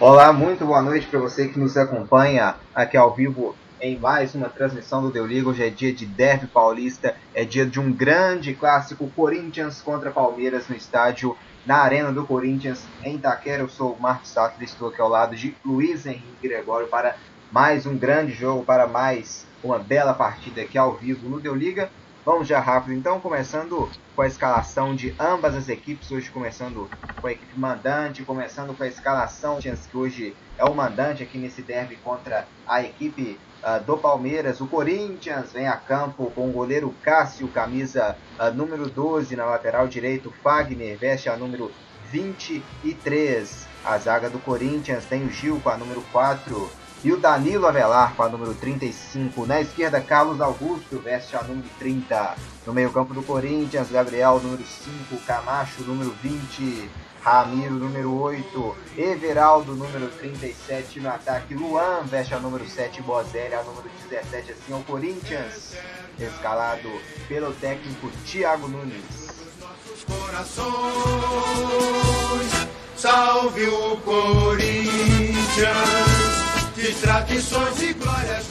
Olá, muito boa noite para você que nos acompanha aqui ao vivo em mais uma transmissão do Deu Liga. Hoje é dia de Derby Paulista, é dia de um grande clássico Corinthians contra Palmeiras no estádio, na Arena do Corinthians em Itaquera. Eu sou o Marcos Sattler, estou aqui ao lado de Luiz Henrique Gregório para mais um grande jogo, para mais uma bela partida aqui ao vivo no Deu Liga. Vamos já rápido então, começando com a escalação de ambas as equipes, hoje começando com a equipe mandante, começando com a escalação que hoje é o mandante aqui nesse derby contra a equipe uh, do Palmeiras. O Corinthians vem a campo com o goleiro Cássio, camisa uh, número 12 na lateral direito, Fagner veste a número 23. A zaga do Corinthians tem o Gil com a número 4, e o Danilo Avelar com a número 35. Na esquerda, Carlos Augusto veste a número 30. No meio-campo do Corinthians, Gabriel, número 5. Camacho, número 20. Ramiro, número 8. Everaldo, número 37. No ataque, Luan veste a número 7. Bozelli, a número 17. Assim, o Corinthians, escalado pelo técnico Thiago Nunes. Corações, salve o Corinthians de tradições e glórias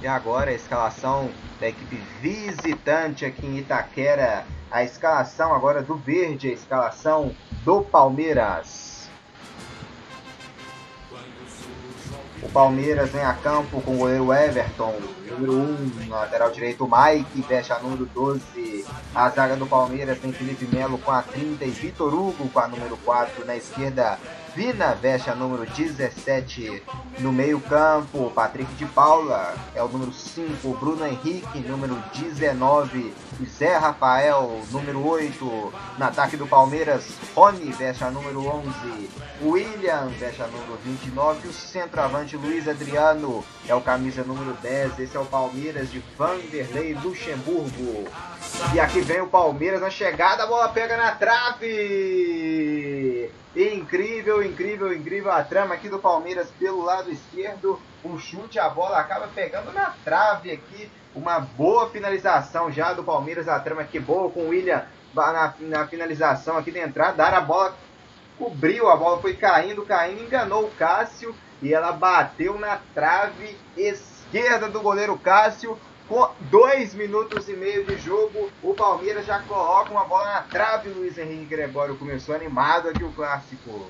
E agora a escalação da equipe visitante aqui em Itaquera. A escalação agora do Verde, a escalação do Palmeiras. O Palmeiras vem a campo com o goleiro Everton, número 1, na lateral direito, Mike, fecha número 12. A zaga do Palmeiras tem Felipe Melo com a 30 e Vitor Hugo com a número 4. Na esquerda, Vina veste a número 17 no meio-campo. Patrick de Paula é o número 5. Bruno Henrique, número 19. Zé Rafael, número 8. No ataque do Palmeiras, Rony veste a número 11. William veste a número 29. E o centroavante Luiz Adriano é o camisa número 10. Esse é o Palmeiras de Vanderlei Luxemburgo. E aqui vem o Palmeiras na chegada. A bola pega na trave. Incrível, incrível, incrível a trama aqui do Palmeiras pelo lado esquerdo. O chute, a bola acaba pegando na trave aqui. Uma boa finalização já do Palmeiras. A trama aqui boa com o William na, na finalização aqui da entrada. A bola cobriu, a bola foi caindo, caindo, enganou o Cássio. E ela bateu na trave esquerda do goleiro Cássio. Com dois minutos e meio de jogo, o Palmeiras já coloca uma bola na trave. Luiz Henrique Gregório começou animado aqui o clássico.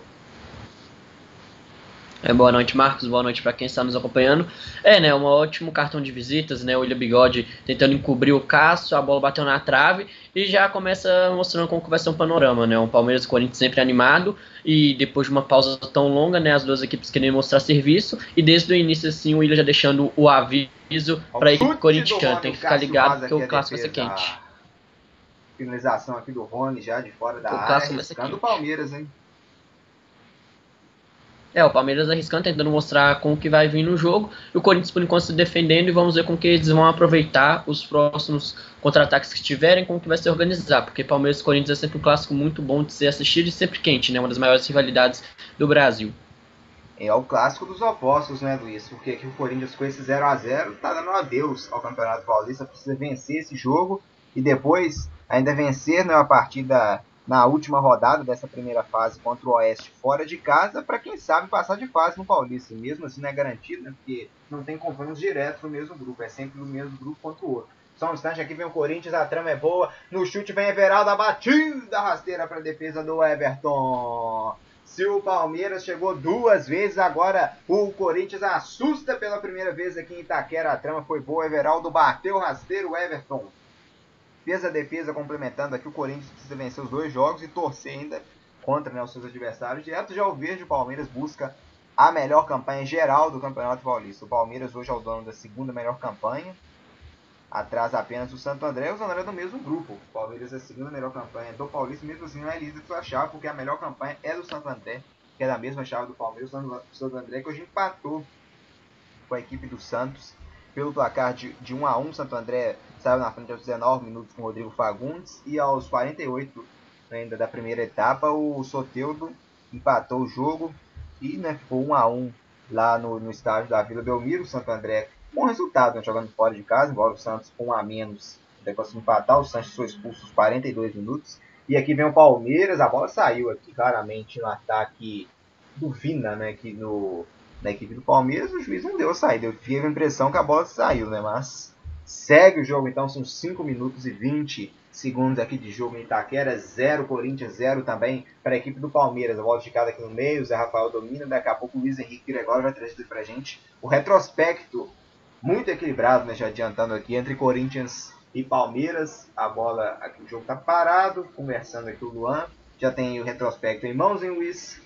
É, boa noite, Marcos. Boa noite para quem está nos acompanhando. É, né, um ótimo cartão de visitas, né? O William Bigode tentando encobrir o Cássio, a bola bateu na trave e já começa mostrando como vai ser um panorama, né? Um Palmeiras e Corinthians sempre animado e depois de uma pausa tão longa, né, as duas equipes querendo mostrar serviço e desde o início assim o William já deixando o aviso para a equipe corintiana, tem que ficar ligado porque o clássico vai ser quente. Finalização aqui do Rony já de fora da o área, vai ser quente. Palmeiras, hein? É, o Palmeiras arriscando, tentando mostrar como que vai vir no jogo. E o Corinthians, por enquanto, se defendendo. E vamos ver como que eles vão aproveitar os próximos contra-ataques que tiverem, como que vai se organizar. Porque Palmeiras e Corinthians é sempre um clássico muito bom de ser assistido e sempre quente, né? Uma das maiores rivalidades do Brasil. É o clássico dos opostos, né, Luiz? Porque aqui o Corinthians com esse 0 a 0 tá dando adeus ao Campeonato Paulista. Precisa vencer esse jogo e depois ainda vencer né, a partida na última rodada dessa primeira fase contra o Oeste fora de casa, para quem sabe passar de fase no Paulista. Mesmo assim não é garantido, né? Porque não tem confrontos diretos no mesmo grupo, é sempre no mesmo grupo contra o outro. Só um instante, aqui vem o Corinthians, a trama é boa. No chute vem Everaldo, a batida rasteira para a defesa do Everton. Se o Palmeiras chegou duas vezes, agora o Corinthians assusta pela primeira vez aqui em Itaquera. A trama foi boa, Everaldo bateu rasteiro, Everton fez a defesa complementando aqui. O Corinthians precisa vencer os dois jogos e torcer ainda contra né, os seus adversários. Direto já o Verde, o Palmeiras busca a melhor campanha geral do Campeonato Paulista. O Palmeiras hoje é o dono da segunda melhor campanha, atrás apenas do Santo André. O Santo André é do mesmo grupo. O Palmeiras é a segunda melhor campanha do Paulista, mesmo assim não é líder da chave, porque a melhor campanha é do Santo André, que é da mesma chave do Palmeiras. O Santo André que hoje empatou com a equipe do Santos pelo placar de, de 1 a 1 Santo André saiu na frente aos 19 minutos com o Rodrigo Fagundes e aos 48 ainda da primeira etapa o Soteudo empatou o jogo e né, ficou 1 a 1 lá no, no estádio da Vila Belmiro, Santo André bom resultado, né, jogando fora de casa, embora o Santos com um a menos conseguiu empatar, o Santos foi expulso aos 42 minutos e aqui vem o Palmeiras, a bola saiu aqui claramente no ataque do Vina, né? Que no, na equipe do Palmeiras o juiz não deu saída. Eu tive a impressão que a bola saiu, né? Mas segue o jogo então, são 5 minutos e 20 segundos aqui de jogo em Itaquera, 0 Corinthians, 0 também para a equipe do Palmeiras. A bola esticada aqui no meio, o Zé Rafael domina, daqui a pouco o Luiz Henrique Gregório vai trazer para a gente o retrospecto muito equilibrado, né, já adiantando aqui, entre Corinthians e Palmeiras. A bola, aqui o jogo está parado, conversando aqui o Luan, já tem o retrospecto em mãos, em Luiz?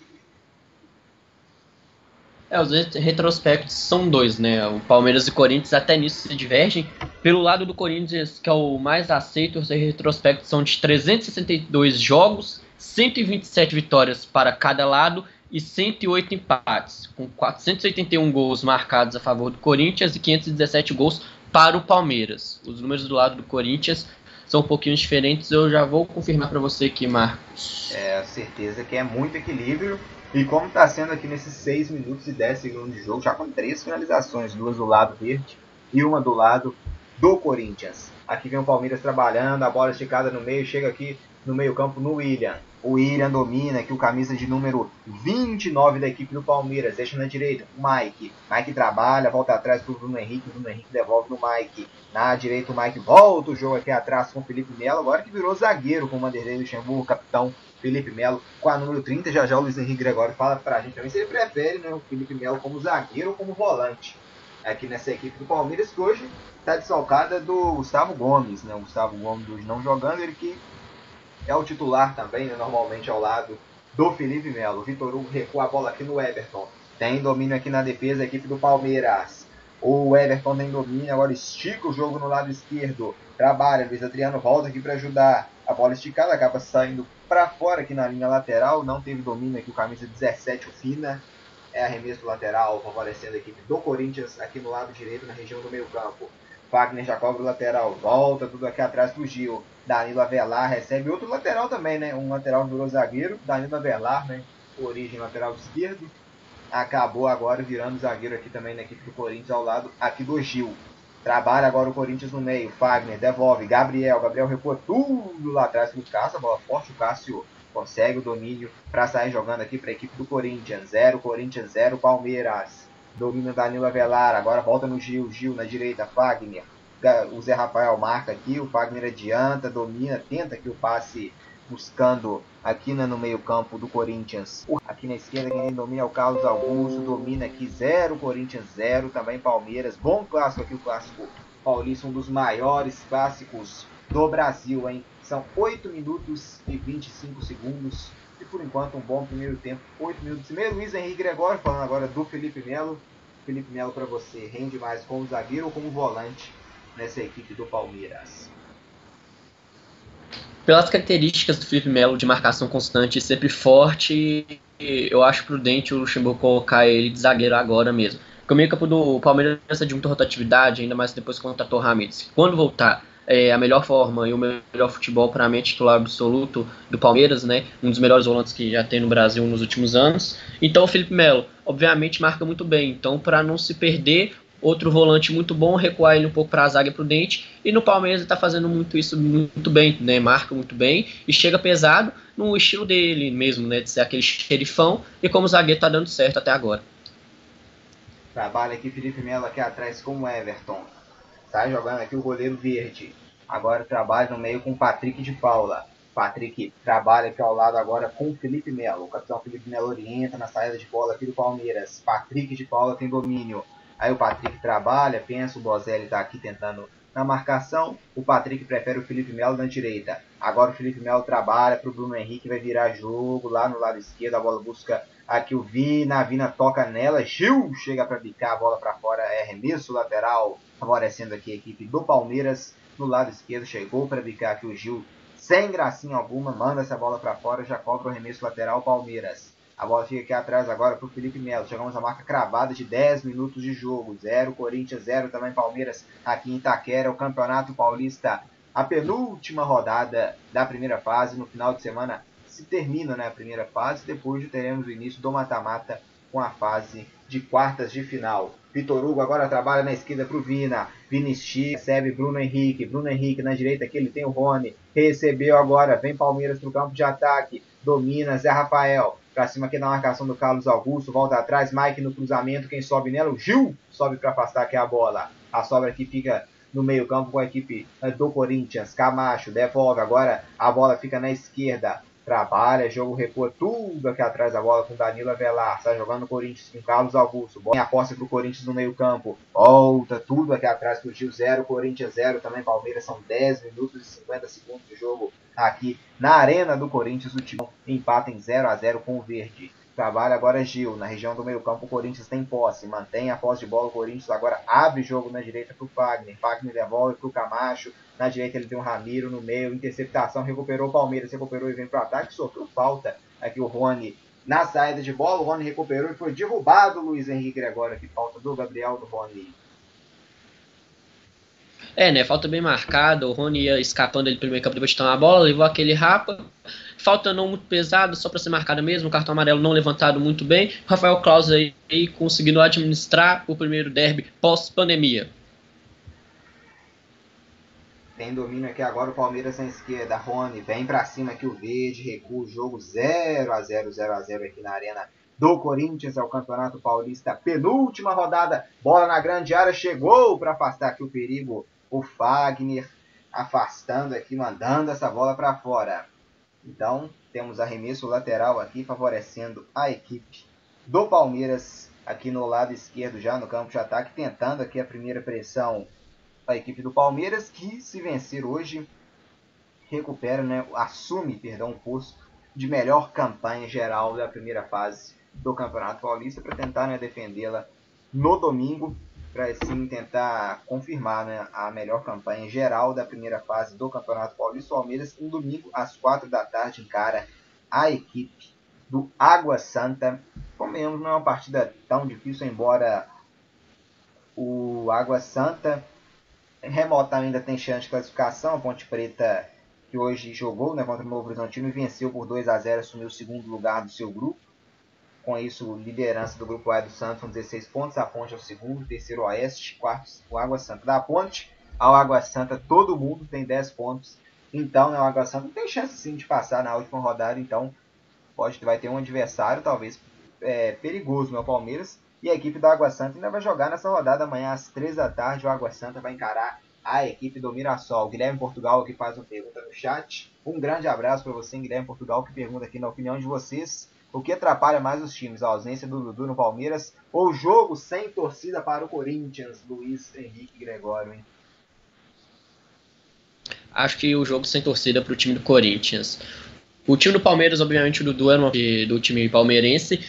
É, os retrospectos são dois, né? O Palmeiras e Corinthians até nisso se divergem. Pelo lado do Corinthians, que é o mais aceito, os retrospectos são de 362 jogos, 127 vitórias para cada lado e 108 empates, com 481 gols marcados a favor do Corinthians e 517 gols para o Palmeiras. Os números do lado do Corinthians são um pouquinho diferentes, eu já vou confirmar para você aqui, Marcos. É, certeza que é muito equilíbrio. E como está sendo aqui nesses 6 minutos e 10 segundos de jogo, já com três finalizações, duas do lado verde e uma do lado do Corinthians. Aqui vem o Palmeiras trabalhando, a bola esticada no meio, chega aqui no meio campo no William. O William domina aqui o camisa de número 29 da equipe do Palmeiras. Deixa na direita o Mike. Mike trabalha, volta atrás para o Bruno Henrique. O Bruno Henrique devolve no Mike. Na direita o Mike volta o jogo aqui atrás com o Felipe Melo. Agora que virou zagueiro com o Vanderlei Luxemburgo, capitão Felipe Melo com a número 30. Já já o Luiz Henrique Gregório fala para a gente também se ele prefere né, o Felipe Melo como zagueiro ou como volante. Aqui nessa equipe do Palmeiras que hoje está desfalcada do Gustavo Gomes. Né? O Gustavo Gomes hoje não jogando, ele que é o titular também, né, normalmente ao lado do Felipe Melo. Vitor Hugo recua a bola aqui no Everton. Tem domínio aqui na defesa, a equipe do Palmeiras. O Everton tem domínio, agora estica o jogo no lado esquerdo. Trabalha, Luiz Adriano volta aqui para ajudar. A bola esticada acaba saindo para fora aqui na linha lateral. Não teve domínio aqui o camisa 17, o Fina. É arremesso lateral, favorecendo a equipe do Corinthians aqui no lado direito, na região do meio campo. Fagner já cobra o lateral, volta tudo aqui atrás pro Gil. Danilo Avelar recebe outro lateral também, né? Um lateral virou zagueiro, Danilo Avelar, né? Origem lateral esquerdo. Acabou agora virando zagueiro aqui também na equipe do Corinthians ao lado aqui do Gil. Trabalha agora o Corinthians no meio. Fagner devolve. Gabriel. Gabriel recua tudo lá atrás pro Cássio. Bola forte. O Cássio consegue o domínio para sair jogando aqui para a equipe do Corinthians. 0 Corinthians, 0 Palmeiras. Domina Danilo Avelar. Agora volta no Gil. Gil na direita. Fagner o Zé Rafael marca aqui, o Fagner adianta, domina, tenta aqui o passe buscando aqui né, no meio campo do Corinthians. Aqui na esquerda quem domina é o Carlos Augusto, domina aqui 0, Corinthians 0, também Palmeiras. Bom clássico aqui, o clássico paulista, um dos maiores clássicos do Brasil, hein? São 8 minutos e 25 segundos. E por enquanto um bom primeiro tempo, 8 minutos e meio. Luiz Henrique Gregório falando agora do Felipe Melo. Felipe Melo para você, rende mais como zagueiro ou como volante? nessa equipe do Palmeiras? Pelas características do Felipe Melo de marcação constante sempre forte, eu acho prudente o Luxemburgo colocar ele de zagueiro agora mesmo. Porque o meio campo do Palmeiras precisa de muita rotatividade, ainda mais depois que contratou Ramirez. Quando voltar, é, a melhor forma e o melhor futebol para a mente titular absoluto do Palmeiras, né? Um dos melhores volantes que já tem no Brasil nos últimos anos. Então o Felipe Melo, obviamente, marca muito bem. Então, para não se perder, outro volante muito bom, recuar ele um pouco para a zaga prudente. E no Palmeiras ele está fazendo muito isso muito bem, né? Marca muito bem e chega pesado no estilo dele mesmo, né? De ser aquele xerifão. E como o zagueiro está dando certo até agora. Trabalha aqui Felipe Melo aqui atrás com o Everton. Sai jogando aqui o goleiro verde. Agora trabalha no meio com o Patrick de Paula. Patrick trabalha aqui ao lado agora com o Felipe Melo. O capitão Felipe Melo orienta na saída de bola aqui do Palmeiras. Patrick de Paula tem domínio. Aí o Patrick trabalha, pensa, o Bozelli está aqui tentando na marcação. O Patrick prefere o Felipe Melo na direita. Agora o Felipe Melo trabalha para o Bruno Henrique, vai virar jogo lá no lado esquerdo. A bola busca aqui o Vina, a Vina toca nela. Gil chega para picar a bola para fora, é arremesso lateral, favorecendo aqui a equipe do Palmeiras. No lado esquerdo chegou para picar aqui o Gil, sem gracinha alguma, manda essa bola para fora, já cobra o arremesso lateral Palmeiras. A bola fica aqui atrás agora para o Felipe Melo. Chegamos à marca cravada de 10 minutos de jogo. 0 Corinthians, 0 também Palmeiras aqui em Itaquera. O Campeonato Paulista, a penúltima rodada da primeira fase. No final de semana se termina né, a primeira fase. Depois teremos o início do mata-mata com a fase de quartas de final. Vitor Hugo agora trabalha na esquerda para o Vina. Vinicius recebe Bruno Henrique. Bruno Henrique na direita aqui ele tem o Rony. Recebeu agora. Vem Palmeiras para o campo de ataque. Domina Zé Rafael Pra cima aqui na marcação do Carlos Augusto. Volta atrás. Mike no cruzamento. Quem sobe nela? O Gil sobe para afastar aqui a bola. A sobra aqui fica no meio-campo com a equipe eh, do Corinthians. Camacho devolve. Agora a bola fica na esquerda. Trabalha, jogo recua tudo aqui atrás da bola com Danilo Avelar. Está jogando o Corinthians com Carlos Augusto. Bola em aposta para o Corinthians no meio-campo. Volta tudo aqui atrás para o Gil 0, Corinthians 0. Também Palmeiras são 10 minutos e 50 segundos de jogo aqui na Arena do Corinthians. O time empata em 0 a 0 com o Verde. Trabalha agora Gil, na região do meio campo o Corinthians tem posse, mantém a posse de bola, o Corinthians agora abre jogo na direita para o Fagner, Fagner devolve para o Camacho, na direita ele tem o Ramiro no meio, interceptação, recuperou o Palmeiras, recuperou e vem para o ataque, sofreu falta aqui o Rony na saída de bola, o Rony recuperou e foi derrubado o Luiz Henrique Gregório, aqui falta do Gabriel do Rony. É, né? Falta bem marcada. O Rony ia escapando ele primeiro campo depois de tomar a bola, levou aquele rapa. Falta não muito pesado, só para ser marcada mesmo. O cartão amarelo não levantado muito bem. Rafael Claus aí, aí conseguindo administrar o primeiro derby pós-pandemia. Tem domínio aqui agora o Palmeiras na esquerda. Rony vem para cima aqui o Verde, recua o jogo 0 a 0 0 a 0 aqui na Arena do Corinthians ao Campeonato Paulista. Penúltima rodada, bola na grande área, chegou para afastar aqui o perigo o Fagner afastando aqui, mandando essa bola para fora. Então, temos arremesso lateral aqui, favorecendo a equipe do Palmeiras aqui no lado esquerdo, já no campo de ataque, tentando aqui a primeira pressão a equipe do Palmeiras, que se vencer hoje, recupera, né, assume, perdão, o posto de melhor campanha geral da primeira fase do Campeonato Paulista para tentar né, defendê-la no domingo para assim tentar confirmar né, a melhor campanha geral da primeira fase do Campeonato Paulista. O Palmeiras, no domingo, às quatro da tarde, encara a equipe do Água Santa. Comemos, não é uma partida tão difícil, embora o Água Santa remota ainda tem chance de classificação. A Ponte Preta, que hoje jogou né, contra o Novo Horizontino venceu por 2 a 0 assumiu o segundo lugar do seu grupo. Com isso, liderança do grupo A do Santos com 16 pontos. A Ponte é o segundo, terceiro Oeste, quarto o Água Santa. Da Ponte ao Água Santa, todo mundo tem 10 pontos. Então, né, o Água Santa tem chance sim de passar na última rodada. Então, pode vai ter um adversário talvez é, perigoso no Palmeiras. E a equipe do Água Santa ainda vai jogar nessa rodada amanhã às 3 da tarde. O Água Santa vai encarar a equipe do Mirassol. Guilherme Portugal que faz uma pergunta no chat. Um grande abraço para você, Guilherme Portugal, que pergunta aqui na opinião de vocês o que atrapalha mais os times? A ausência do Dudu no Palmeiras ou o jogo sem torcida para o Corinthians? Luiz Henrique Gregório, hein? Acho que o jogo sem torcida para o time do Corinthians. O time do Palmeiras, obviamente, o Dudu era uma, do time palmeirense,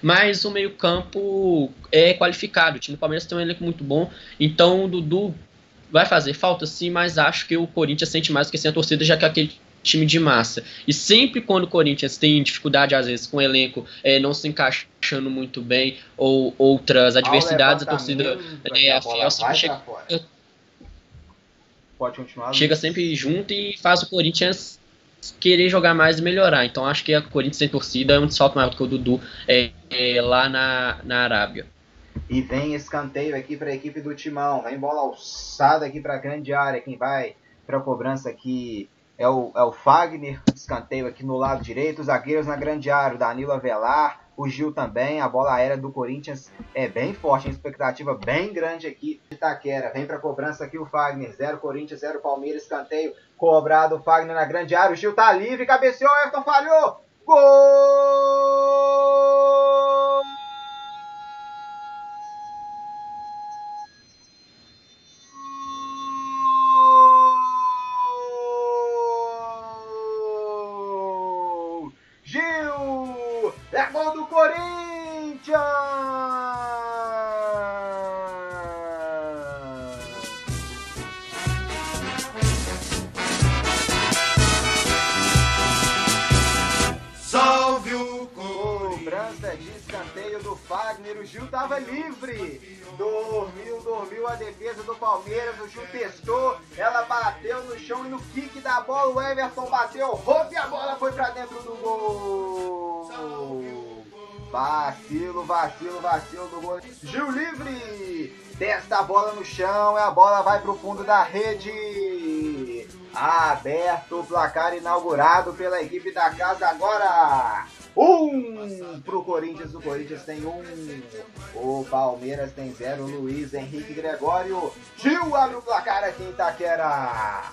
mas o meio-campo é qualificado. O time do Palmeiras tem um elenco muito bom, então o Dudu vai fazer falta sim, mas acho que o Corinthians sente mais do que sem a torcida, já que aquele time de massa. E sempre quando o Corinthians tem dificuldade, às vezes, com o elenco é, não se encaixando muito bem, ou outras adversidades, a torcida é, a fiel sempre chega, Pode continuar, chega sempre junto e faz o Corinthians querer jogar mais e melhorar. Então acho que a Corinthians sem torcida é um salto maior do que o Dudu é, é, lá na, na Arábia. E vem escanteio aqui para a equipe do Timão. Vem bola alçada aqui para a grande área. Quem vai para a cobrança aqui é o, é o Fagner, escanteio aqui no lado direito, os zagueiros na grande área, o Danilo Avelar, o Gil também, a bola aérea do Corinthians é bem forte, a expectativa bem grande aqui de Itaquera, vem para cobrança aqui o Fagner, 0 Corinthians, 0 Palmeiras, escanteio, cobrado o Fagner na grande área, o Gil tá livre, cabeceou, Everton falhou, gol! O Gil tava livre. Dormiu, dormiu a defesa do Palmeiras. O Gil testou. Ela bateu no chão e no kick da bola o Everton bateu. Roupe e a bola foi pra dentro do gol. Vacilo, vacilo, vacilo do gol. Gil livre. Testa a bola no chão e a bola vai pro fundo da rede. Aberto o placar inaugurado pela equipe da casa agora. Um pro Corinthians, o Corinthians tem um. O Palmeiras tem zero. Luiz Henrique Gregório. Gil abre o placar aqui em Itaquera.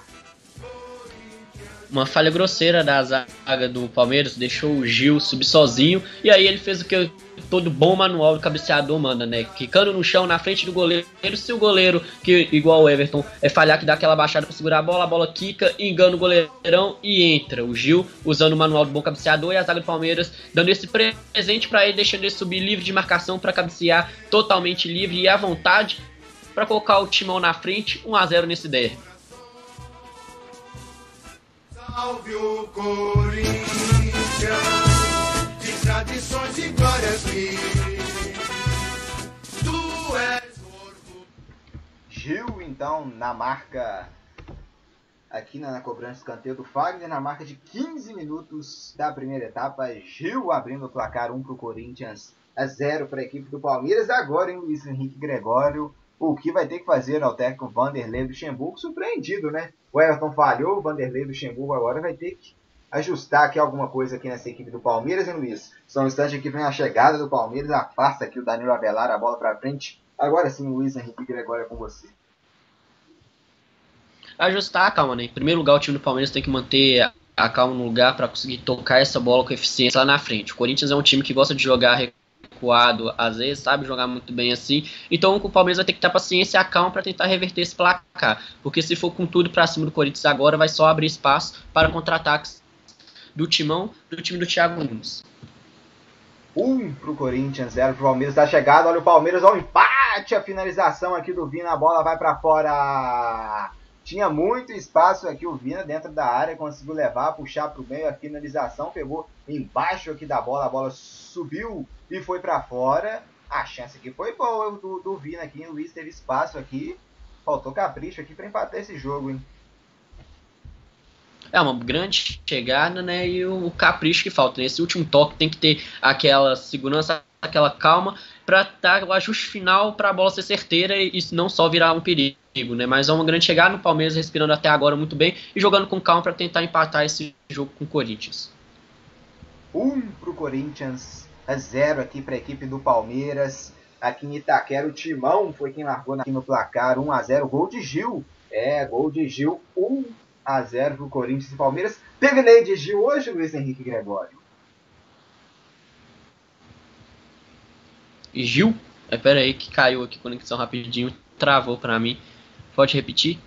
Uma falha grosseira da zaga do Palmeiras deixou o Gil subir sozinho. E aí ele fez o que todo bom manual do cabeceador manda, né? Quicando no chão na frente do goleiro. Se o goleiro, que igual o Everton, é falhar que dá aquela baixada para segurar a bola, a bola quica, engana o goleirão e entra. O Gil usando o manual do bom cabeceador e a zaga do Palmeiras dando esse presente para ele, deixando ele subir livre de marcação para cabecear totalmente livre e à vontade para colocar o timão na frente, 1 a 0 nesse derby. Salve o Corinthians, de tradições e glórias Tu és o Gil, então, na marca aqui na, cobrança de escanteio do Fagner, na marca de 15 minutos da primeira etapa. Gil abrindo o placar 1 para o Corinthians, a 0 para a equipe do Palmeiras. Agora, em Luiz Henrique Gregório, o que vai ter que fazer ao técnico Vanderlei Luxemburgo, surpreendido, né? O Everton falhou, o Vanderlei Luxemburgo agora vai ter que ajustar aqui alguma coisa aqui nessa equipe do Palmeiras, hein, Luiz? São instantes aqui vem a chegada do Palmeiras, afasta aqui o Danilo Avelar, a bola para frente. Agora sim, Luiz Henrique Gregório é com você. Ajustar, calma, né? Em primeiro lugar, o time do Palmeiras tem que manter a calma no lugar para conseguir tocar essa bola com eficiência lá na frente. O Corinthians é um time que gosta de jogar recuado, às vezes sabe jogar muito bem assim. Então o Palmeiras vai ter que ter paciência e a calma para tentar reverter esse placar. Porque se for com tudo para cima do Corinthians agora, vai só abrir espaço para contra-ataques do timão do time do Thiago Nunes. Um pro Corinthians, zero pro Palmeiras. Tá chegado, olha o Palmeiras, olha o empate, a finalização aqui do Vina, a bola vai para fora. Tinha muito espaço aqui o Vina dentro da área, conseguiu levar, puxar para o meio, a finalização pegou embaixo aqui da bola, a bola subiu e foi para fora. A chance aqui foi boa do, do Vina aqui, o Luiz teve espaço aqui, faltou capricho aqui para empatar esse jogo, hein? É uma grande chegada, né? E o capricho que falta. Nesse último toque tem que ter aquela segurança, aquela calma para dar o ajuste final para a bola ser certeira e, e não só virar um perigo né? Mas é uma grande chegada no Palmeiras, respirando até agora muito bem e jogando com calma para tentar empatar esse jogo com o Corinthians. Um para o Corinthians, a zero aqui para a equipe do Palmeiras. Aqui em Itaquera, o Timão foi quem largou aqui no placar 1 a 0 Gol de Gil. É, gol de Gil, 1 a 0 para o Corinthians e Palmeiras. Teve lei de Gil hoje, Luiz Henrique Gregório. Gil? É, pera aí que caiu aqui conexão rapidinho, travou para mim. Pode repetir?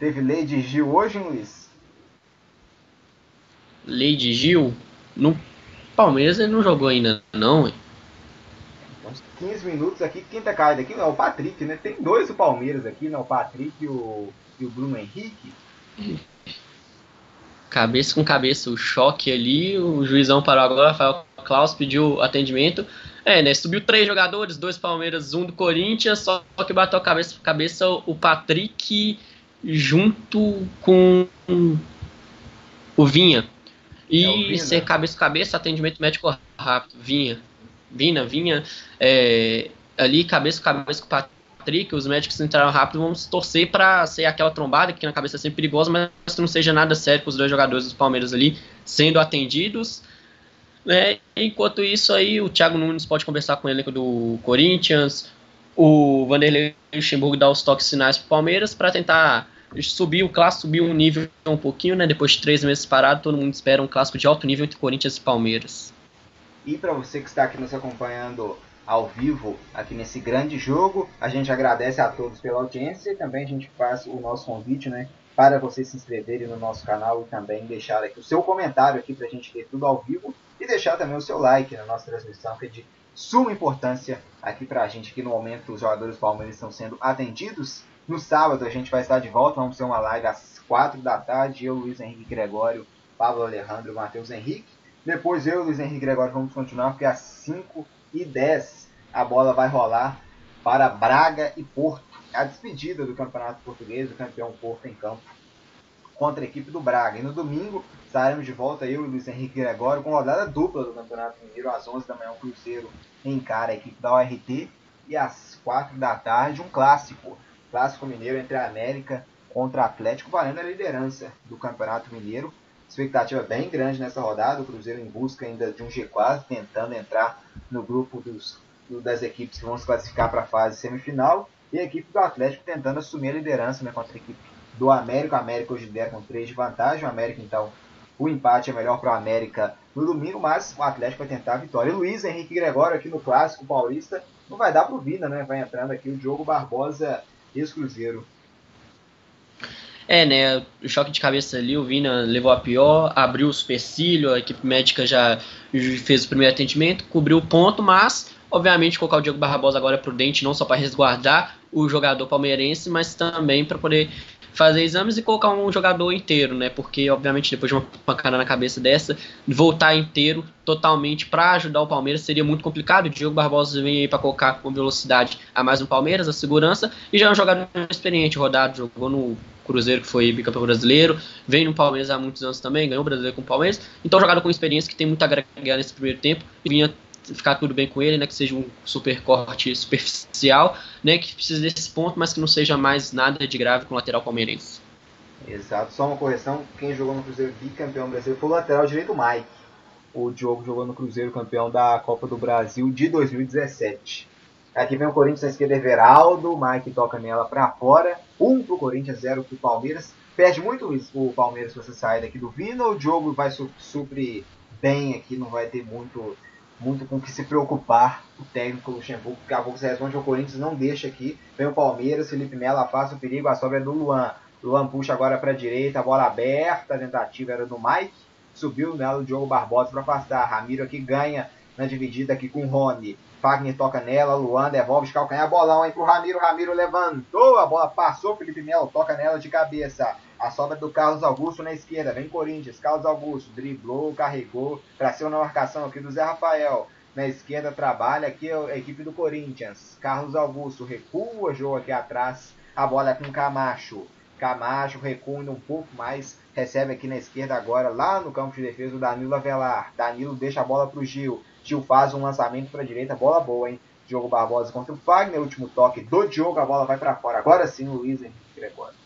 Teve Lady Gil hoje, Luiz? Lady Gil? No Palmeiras ele não jogou ainda, não, hein? 15 minutos aqui, quem tá caído aqui é o Patrick, né? Tem dois do Palmeiras aqui, né? O Patrick e o, e o Bruno Henrique. Cabeça com cabeça, o choque ali, o juizão parou agora, Rafael Klaus pediu atendimento. É, né? Subiu três jogadores, dois Palmeiras, um do Corinthians, só que bateu a cabeça cabeça o Patrick junto com o Vinha. E é o ser cabeça a cabeça, atendimento médico rápido. Vinha. Vina, Vinha. É, ali, cabeça a cabeça com o Patrick, os médicos entraram rápido, vamos torcer para ser aquela trombada, que na cabeça é sempre perigosa, mas que não seja nada sério com os dois jogadores dos Palmeiras ali sendo atendidos. Né? Enquanto isso aí, o Thiago Nunes pode conversar com o elenco do Corinthians, o Vanderlei Luxemburgo dá os toques sinais para o Palmeiras para tentar subir o clássico, subir um nível um pouquinho, né? Depois de três meses parado, todo mundo espera um clássico de alto nível entre Corinthians e Palmeiras. E para você que está aqui nos acompanhando ao vivo aqui nesse grande jogo, a gente agradece a todos pela audiência e também a gente faz o nosso convite, né? Para vocês se inscreverem no nosso canal e também deixar aqui o seu comentário aqui para a gente ter tudo ao vivo e deixar também o seu like na nossa transmissão, que é de suma importância aqui para a gente, que no momento os jogadores do Palmeiras estão sendo atendidos. No sábado a gente vai estar de volta, vamos ter uma live às 4 da tarde, eu, Luiz Henrique Gregório, Pablo Alejandro e Matheus Henrique. Depois eu, Luiz Henrique Gregório, vamos continuar, porque às 5 e 10 a bola vai rolar para Braga e Porto. A despedida do Campeonato Português, o campeão Porto em campo contra a equipe do Braga. E no domingo estaremos de volta, eu e Luiz Henrique Gregório, com rodada dupla do Campeonato Mineiro, às 11 da manhã o Cruzeiro encara a equipe da ORT e às 4 da tarde um clássico, clássico mineiro entre a América contra o Atlético, valendo a liderança do Campeonato Mineiro. expectativa bem grande nessa rodada. O Cruzeiro em busca ainda de um G4, tentando entrar no grupo dos, das equipes que vão se classificar para a fase semifinal. E a equipe do Atlético tentando assumir a liderança né, contra a equipe do América. O América hoje lidera com 3 de vantagem. O América, então, o empate é melhor para o América no domingo, mas o Atlético vai tentar a vitória. E Luiz Henrique Gregório aqui no Clássico Paulista não vai dar para o Vina, né? Vai entrando aqui o Diogo Barbosa, ex-Cruzeiro. É, né? O choque de cabeça ali, o Vina levou a pior, abriu o supercílio, a equipe médica já fez o primeiro atendimento, cobriu o ponto, mas, obviamente, colocar o Diego Barbosa agora prudente, não só para resguardar o jogador palmeirense, mas também para poder fazer exames e colocar um jogador inteiro, né? Porque, obviamente, depois de uma pancada na cabeça dessa, voltar inteiro totalmente para ajudar o Palmeiras seria muito complicado. O Diego Barbosa vem aí para colocar com velocidade a mais no Palmeiras, a segurança, e já é um jogador experiente, rodado, jogou no Cruzeiro, que foi bicampeão brasileiro, vem no Palmeiras há muitos anos também, ganhou o brasileiro com o Palmeiras, então jogador com experiência que tem muito a agregar nesse primeiro tempo e vinha ficar tudo bem com ele, né, que seja um super corte superficial, né, que precisa desse ponto, mas que não seja mais nada de grave com o lateral palmeirense. Exato, só uma correção, quem jogou no Cruzeiro bicampeão brasileiro foi o lateral direito Mike. O Diogo jogou no Cruzeiro campeão da Copa do Brasil de 2017. Aqui vem o Corinthians na esquerda, Everaldo, o Mike toca nela para fora. Um pro Corinthians, zero pro Palmeiras. Perde muito o Palmeiras se você sair daqui do Vina. O Diogo vai suprir bem aqui, não vai ter muito muito com o que se preocupar o técnico Luxemburgo, porque a pouco se responde o Corinthians não deixa aqui. Vem o Palmeiras, Felipe Melo afasta o perigo, a sobra é do Luan. Luan puxa agora para a direita, bola aberta, a tentativa era do Mike. Subiu o Diogo Barbosa para afastar. Ramiro aqui ganha na dividida aqui com o Rony. Fagner toca nela, Luan devolve, calcanhar, bolão aí pro Ramiro, Ramiro levantou, a bola passou, Felipe Melo toca nela de cabeça. A sobra do Carlos Augusto na esquerda. Vem Corinthians. Carlos Augusto driblou, carregou. Para cima na marcação aqui do Zé Rafael. Na esquerda trabalha aqui a equipe do Corinthians. Carlos Augusto recua, jogo aqui atrás. A bola é com Camacho. Camacho recua um pouco mais. Recebe aqui na esquerda agora, lá no campo de defesa, o Danilo Avelar. Danilo deixa a bola para o Gil. Gil faz um lançamento para a direita. Bola boa, hein? Diogo Barbosa contra o Fagner. Último toque do Diogo. A bola vai para fora. Agora sim, o Luiz Henrique Gregório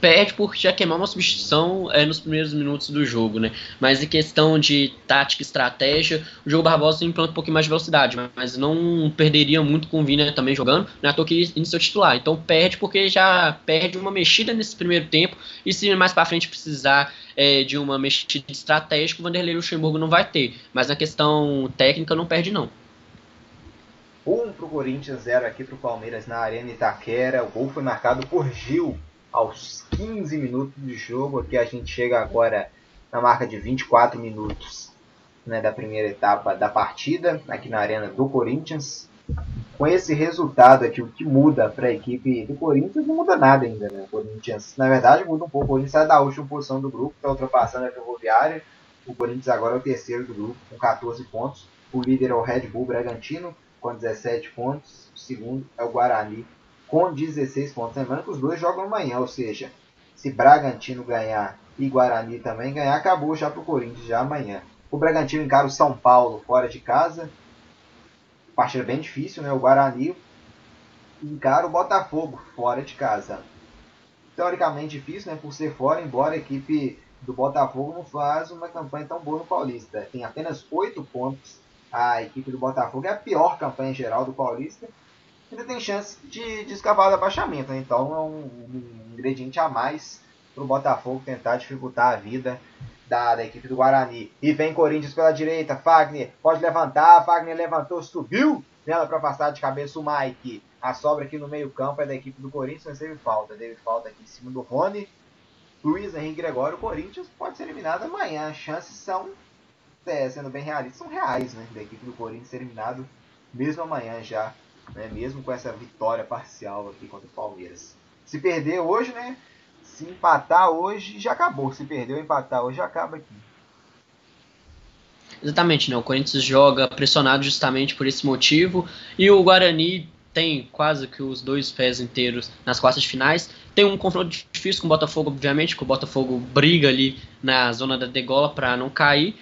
perde por já queimar uma substituição é, nos primeiros minutos do jogo, né? Mas em questão de tática e estratégia, o jogo Barbosa implanta um pouquinho mais de velocidade, mas não perderia muito com o Vina também jogando, não é à toa que iniciou titular. Então perde porque já perde uma mexida nesse primeiro tempo, e se mais para frente precisar é, de uma mexida estratégica, o Vanderlei Luxemburgo não vai ter. Mas na questão técnica não perde não. Um pro Corinthians, zero aqui pro Palmeiras na Arena Itaquera. O gol foi marcado por Gil aos 15 minutos de jogo. Aqui a gente chega agora na marca de 24 minutos né, da primeira etapa da partida, aqui na arena do Corinthians. Com esse resultado aqui, o que muda para a equipe do Corinthians não muda nada ainda. Né? O Corinthians, na verdade, muda um pouco. O Corinthians sai da última posição do grupo, está ultrapassando a Ferroviária. O Corinthians agora é o terceiro do grupo, com 14 pontos. O líder é o Red Bull Bragantino, com 17 pontos. O segundo é o Guarani, com 16 pontos. Lembrando que os dois jogam amanhã, ou seja, se Bragantino ganhar e Guarani também ganhar, acabou já para o Corinthians já amanhã. O Bragantino encara o São Paulo fora de casa. Partida bem difícil, né? O Guarani encara o Botafogo fora de casa. Teoricamente difícil, né? Por ser fora, embora a equipe do Botafogo não faz uma campanha tão boa no Paulista. Tem apenas 8 pontos. A equipe do Botafogo é a pior campanha geral do Paulista ainda tem chance de, de escapar do abaixamento. Né? Então é um, um, ingrediente a mais para o Botafogo tentar dificultar a vida da, da, equipe do Guarani. E vem Corinthians pela direita. Fagner pode levantar. Fagner levantou, subiu nela para passar de cabeça o Mike. A sobra aqui no meio-campo é da equipe do Corinthians, mas teve falta. Teve falta aqui em cima do Rony. Luiz Henrique Gregório. O Corinthians pode ser eliminado amanhã. As chances são, é, sendo bem realistas, são reais, né? Da equipe do Corinthians ser eliminado mesmo amanhã já né, mesmo com essa vitória parcial aqui contra o Palmeiras. Se perder hoje, né? Se empatar hoje, já acabou. Se perder ou empatar hoje, já acaba aqui. Exatamente, né? O Corinthians joga pressionado justamente por esse motivo. E o Guarani tem quase que os dois pés inteiros nas quartas de finais. Tem um confronto difícil com o Botafogo, obviamente, que o Botafogo briga ali na zona da degola para não cair.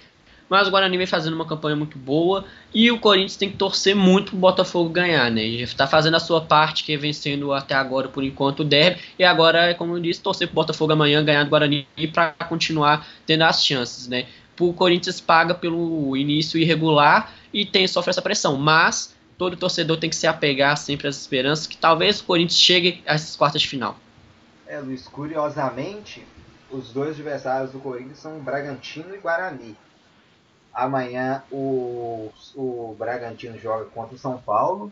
Mas o Guarani vem fazendo uma campanha muito boa e o Corinthians tem que torcer muito pro Botafogo ganhar, né? Ele está fazendo a sua parte, que é vencendo até agora por enquanto o derby, e agora, como eu disse, torcer pro Botafogo amanhã ganhar do Guarani para continuar tendo as chances, né? O Corinthians paga pelo início irregular e tem sofre essa pressão, mas todo torcedor tem que se apegar sempre às esperanças que talvez o Corinthians chegue a essas quartas de final. É, Luiz, curiosamente, os dois adversários do Corinthians são Bragantino e Guarani. Amanhã o, o Bragantino joga contra o São Paulo.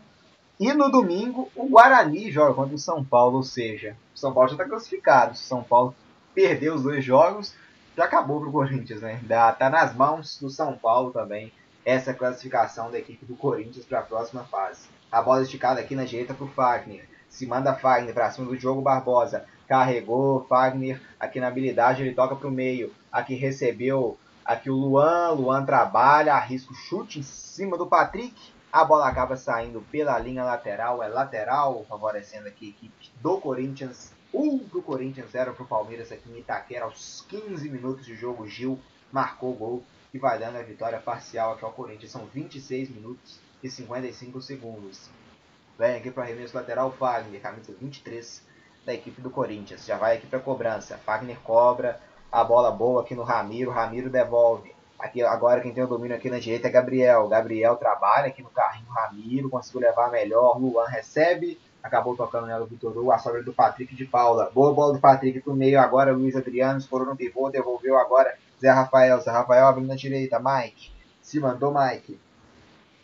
E no domingo o Guarani joga contra o São Paulo, ou seja, o São Paulo já está classificado. Se o São Paulo perdeu os dois jogos, já acabou para o Corinthians, né? Está nas mãos do São Paulo também essa classificação da equipe do Corinthians para a próxima fase. A bola esticada aqui na direita para o Fagner. Se manda Fagner para cima do Diogo Barbosa. Carregou Fagner aqui na habilidade, ele toca para o meio. Aqui recebeu aqui o Luan. Luan trabalha, arrisca o chute em cima do Patrick. A bola acaba saindo pela linha lateral, é lateral, favorecendo aqui a equipe do Corinthians. 1 um para o Corinthians, 0 para o Palmeiras aqui em Itaquera. Aos 15 minutos de jogo, Gil marcou o gol que vai dando a vitória parcial aqui ao Corinthians. São 26 minutos e 55 segundos. Vem aqui para o arremesso lateral Fagner, camisa 23 da equipe do Corinthians. Já vai aqui para cobrança. Fagner cobra a bola boa aqui no Ramiro. Ramiro devolve. Aqui agora quem tem o domínio aqui na direita é Gabriel. Gabriel trabalha aqui no carrinho. Ramiro conseguiu levar melhor. Luan recebe. Acabou tocando nela o Vitor Hugo. A sobra do Patrick de Paula. Boa bola do Patrick pro meio agora. Luiz Adriano escorou no pivô. Devolveu agora Zé Rafael, Zé Rafael abrindo na direita, Mike. Se mandou Mike.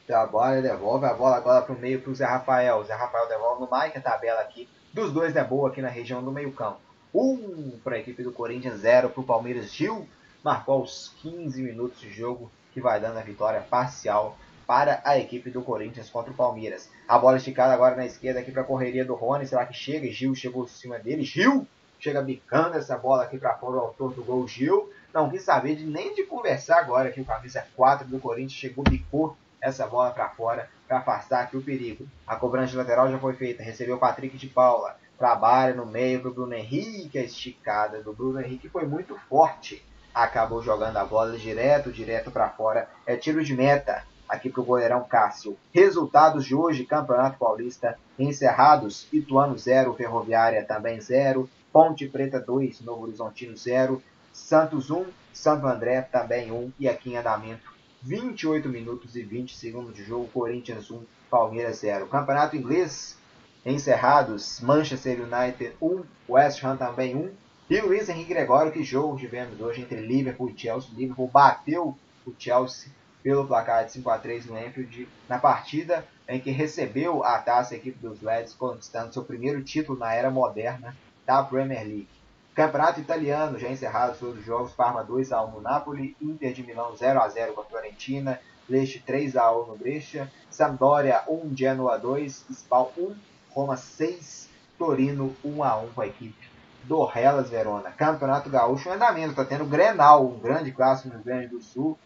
Trabalha, devolve a bola agora para o meio para o Zé Rafael. Zé Rafael devolve no Mike, a tabela aqui dos dois é boa aqui na região do meio campo. Um para a equipe do Corinthians, zero para o Palmeiras. Gil marcou aos 15 minutos de jogo, que vai dando a vitória parcial para a equipe do Corinthians contra o Palmeiras. A bola esticada agora na esquerda aqui para a correria do Rony. Será que chega? Gil chegou em cima dele. Gil chega bicando essa bola aqui para fora, o autor do gol Gil. Não quis saber de, nem de conversar agora que o camisa 4 do Corinthians chegou, bicou essa bola para fora para afastar aqui o perigo. A cobrança de lateral já foi feita, recebeu o Patrick de Paula, trabalha no meio do Bruno Henrique, a esticada do Bruno Henrique foi muito forte. Acabou jogando a bola direto, direto para fora. É tiro de meta aqui para o goleirão Cássio. Resultados de hoje, Campeonato Paulista encerrados: Ituano 0, Ferroviária também 0, Ponte Preta 2, Novo Horizontino 0, Santos 1, Santo André também 1 e aqui em andamento 28 minutos e 20 segundos de jogo, Corinthians 1, Palmeiras 0. Campeonato inglês encerrados, Manchester United 1, West Ham também 1 e Luiz Henrique Gregório, que jogo tivemos hoje entre Liverpool e Chelsea. Liverpool bateu o Chelsea pelo placar de 5 a 3 no Anfield na partida em que recebeu a taça a equipe dos Reds, conquistando seu primeiro título na era moderna da Premier League. Campeonato italiano, já encerrados todos os jogos, Parma 2x1 no Napoli, Inter de Milão 0x0 com a Fiorentina, Lecce 3x1 no Brescia, Sampdoria 1, Genoa 2, Spal 1, Roma 6, Torino 1x1 com a equipe do Hellas Verona. Campeonato Gaúcho em andamento, tá tendo Grenal, um grande clássico no Rio Grande do Sul.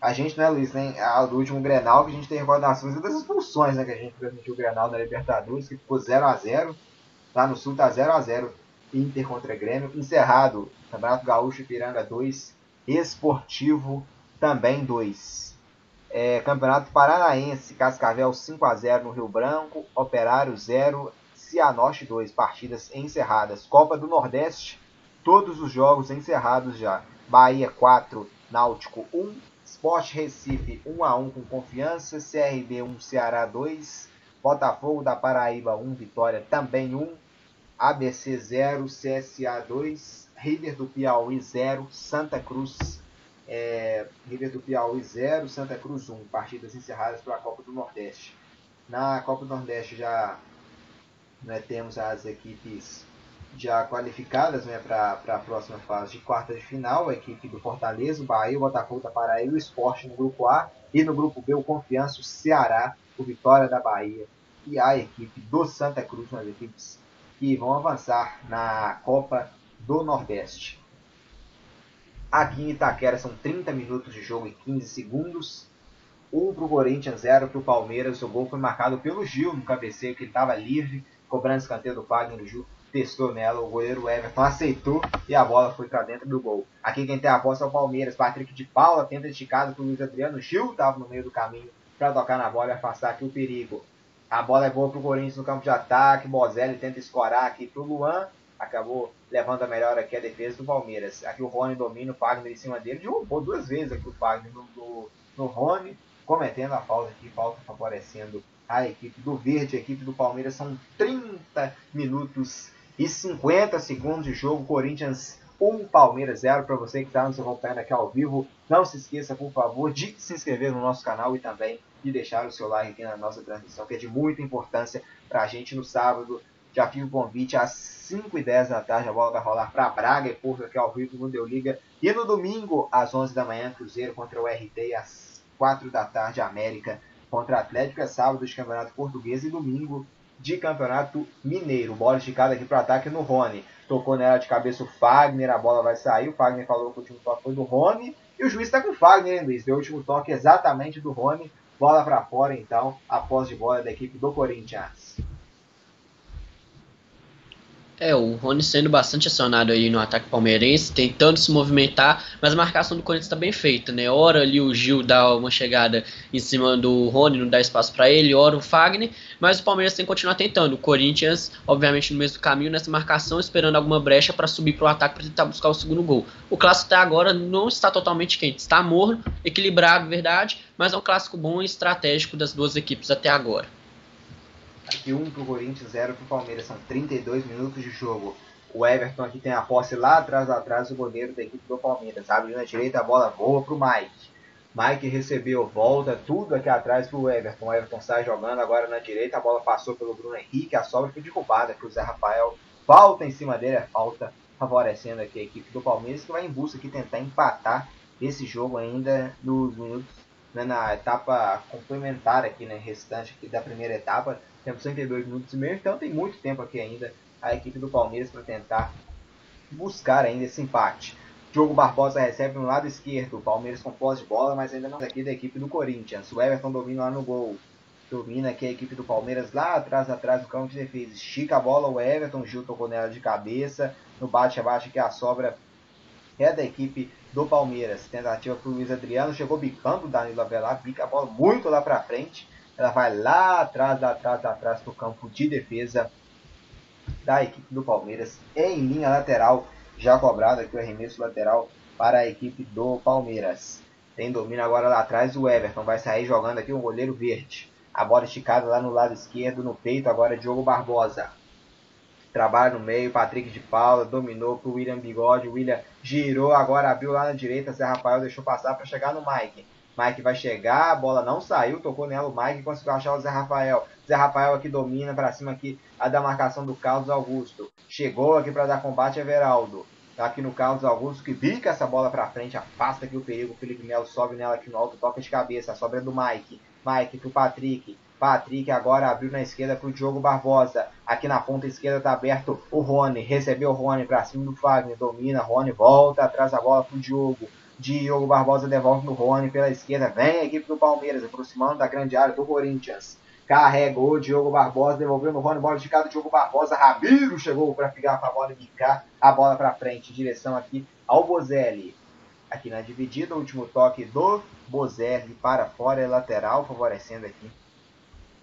A gente, né, Luiz, a, do último Grenal que a gente tem recordações das expulsões, né, que a gente transmitiu o Grenal na Libertadores, que ficou 0x0. Lá no Sul tá 0x0 Inter contra Grêmio. Encerrado, Campeonato Gaúcho Ipiranga 2, Esportivo também 2. É, Campeonato Paranaense, Cascavel 5 a 0 no Rio Branco, Operário 0, Cianorte 2, partidas encerradas. Copa do Nordeste, todos os jogos encerrados já. Bahia 4, Náutico 1, Sport Recife 1 a 1 com confiança, CRB 1, Ceará 2, Botafogo da Paraíba 1, Vitória também 1, ABC 0, CSA 2, River do Piauí 0, Santa Cruz é, River do Piauí 0, Santa Cruz 1, partidas encerradas para a Copa do Nordeste. Na Copa do Nordeste já né, temos as equipes já qualificadas né, para a próxima fase de quarta de final, a equipe do Fortaleza, o Bahia, o Botafogo da Paraíba, o Esporte no grupo A e no grupo B o Confiança, o Ceará, o Vitória da Bahia e a equipe do Santa Cruz, uma das equipes que vão avançar na Copa do Nordeste. Aqui em Itaquera são 30 minutos de jogo e 15 segundos. 1 para o Corinthians, 0 para o Palmeiras. O gol foi marcado pelo Gil no cabeceio, que ele estava livre. cobrando escanteio do Fagner, o Gil testou nela, o goleiro Everton aceitou e a bola foi para dentro do gol. Aqui quem tem a posse é o Palmeiras, Patrick de Paula tenta esticado pro Luiz Adriano, Gil estava no meio do caminho para tocar na bola e afastar aqui o perigo. A bola é boa pro Corinthians no campo de ataque, Bozelli tenta escorar aqui pro Luan, acabou levando a melhor aqui a defesa do Palmeiras. Aqui o Rony domina o Fagner em cima dele, derrubou duas vezes aqui o Fagner no, no, no Rony, cometendo a falta aqui, falta favorecendo a equipe do Verde, a equipe do Palmeiras. São 30 minutos e 50 segundos de jogo. Corinthians 1, Palmeiras 0. Para você que está nos acompanhando aqui ao vivo, não se esqueça, por favor, de se inscrever no nosso canal e também de deixar o seu like aqui na nossa transmissão, que é de muita importância para a gente no sábado. Já fiz o convite às 5 e 10 da tarde. A bola vai rolar para Braga e Porto aqui ao vivo no Liga. E no domingo, às 11 da manhã, Cruzeiro contra o RT. Às 4 da tarde, América contra Atlético. É sábado de Campeonato Português e domingo de Campeonato Mineiro. Bola esticada aqui para ataque no Rony. Tocou nela de cabeça o Fagner, a bola vai sair. O Fagner falou que o último toque foi do Rony. E o juiz está com o Fagner, hein, Luiz? Deu o último toque exatamente do Rony. Bola para fora, então, após de bola da equipe do Corinthians. É, o Rony sendo bastante acionado aí no ataque palmeirense, tentando se movimentar, mas a marcação do Corinthians está bem feita, né? Ora ali o Gil dá uma chegada em cima do Rony, não dá espaço para ele, ora o Fagner, mas o Palmeiras tem que continuar tentando. O Corinthians, obviamente, no mesmo caminho, nessa marcação, esperando alguma brecha para subir para o ataque para tentar buscar o segundo gol. O clássico até agora não está totalmente quente, está morno, equilibrado, verdade, mas é um clássico bom e estratégico das duas equipes até agora. Aqui 1 para o Corinthians, 0 para o Palmeiras. São 32 minutos de jogo. O Everton aqui tem a posse lá atrás, atrás do goleiro da equipe do Palmeiras. Abre na direita, a bola voa para o Mike. Mike recebeu, volta, tudo aqui atrás para o Everton. O Everton sai jogando agora na direita. A bola passou pelo Bruno Henrique. A sobra foi derrubada para o Zé Rafael. Falta em cima dele, é falta favorecendo aqui a equipe do Palmeiras que vai em busca aqui tentar empatar esse jogo ainda nos minutos né, na etapa complementar aqui, né, restante aqui da primeira etapa. Temos 102 minutos e meio, então tem muito tempo aqui ainda a equipe do Palmeiras para tentar buscar ainda esse empate. Diogo Barbosa recebe no lado esquerdo, Palmeiras com posse de bola, mas ainda não aqui da equipe do Corinthians. O Everton domina lá no gol. Domina aqui a equipe do Palmeiras lá atrás, atrás do campo de defesa. Estica a bola o Everton, Gil tocou nela de cabeça. No bate-abaixo que a sobra é da equipe do Palmeiras. Tentativa para o Luiz Adriano, chegou bicando o Danilo Avelar, bica a bola muito lá para frente. Ela vai lá atrás, lá atrás, lá atrás do campo de defesa da equipe do Palmeiras. Em linha lateral, já cobrado aqui o arremesso lateral para a equipe do Palmeiras. Tem domínio agora lá atrás o Everton. Vai sair jogando aqui o goleiro verde. A bola esticada lá no lado esquerdo, no peito, agora Diogo Barbosa. Trabalha no meio, Patrick de Paula, dominou para o William Bigode. O William girou, agora abriu lá na direita. Zé Rafael deixou passar para chegar no Mike. Mike vai chegar, a bola não saiu, tocou nela o Mike conseguiu achar o Zé Rafael. Zé Rafael aqui domina para cima aqui a da marcação do Carlos Augusto. Chegou aqui para dar combate a Everaldo. Tá aqui no Carlos Augusto que bica essa bola para frente, afasta aqui o perigo. O Felipe Melo sobe nela aqui no alto, toca de cabeça. A sobra é do Mike. Mike pro Patrick. Patrick agora abriu na esquerda pro Diogo Barbosa. Aqui na ponta esquerda tá aberto o Rony. Recebeu o Rony para cima do Fagner. Domina, Rony volta atrás a bola pro Diogo. Diogo Barbosa devolve no Rony pela esquerda. Vem a equipe do Palmeiras, aproximando da grande área do Corinthians. Carregou Diogo Barbosa, devolveu no Rony, bola de cada Diogo Barbosa. Ramiro chegou para pegar a bola e bicar a bola para frente. Direção aqui ao Bozelli. Aqui na dividida, o último toque do Bozelli para fora é lateral, favorecendo aqui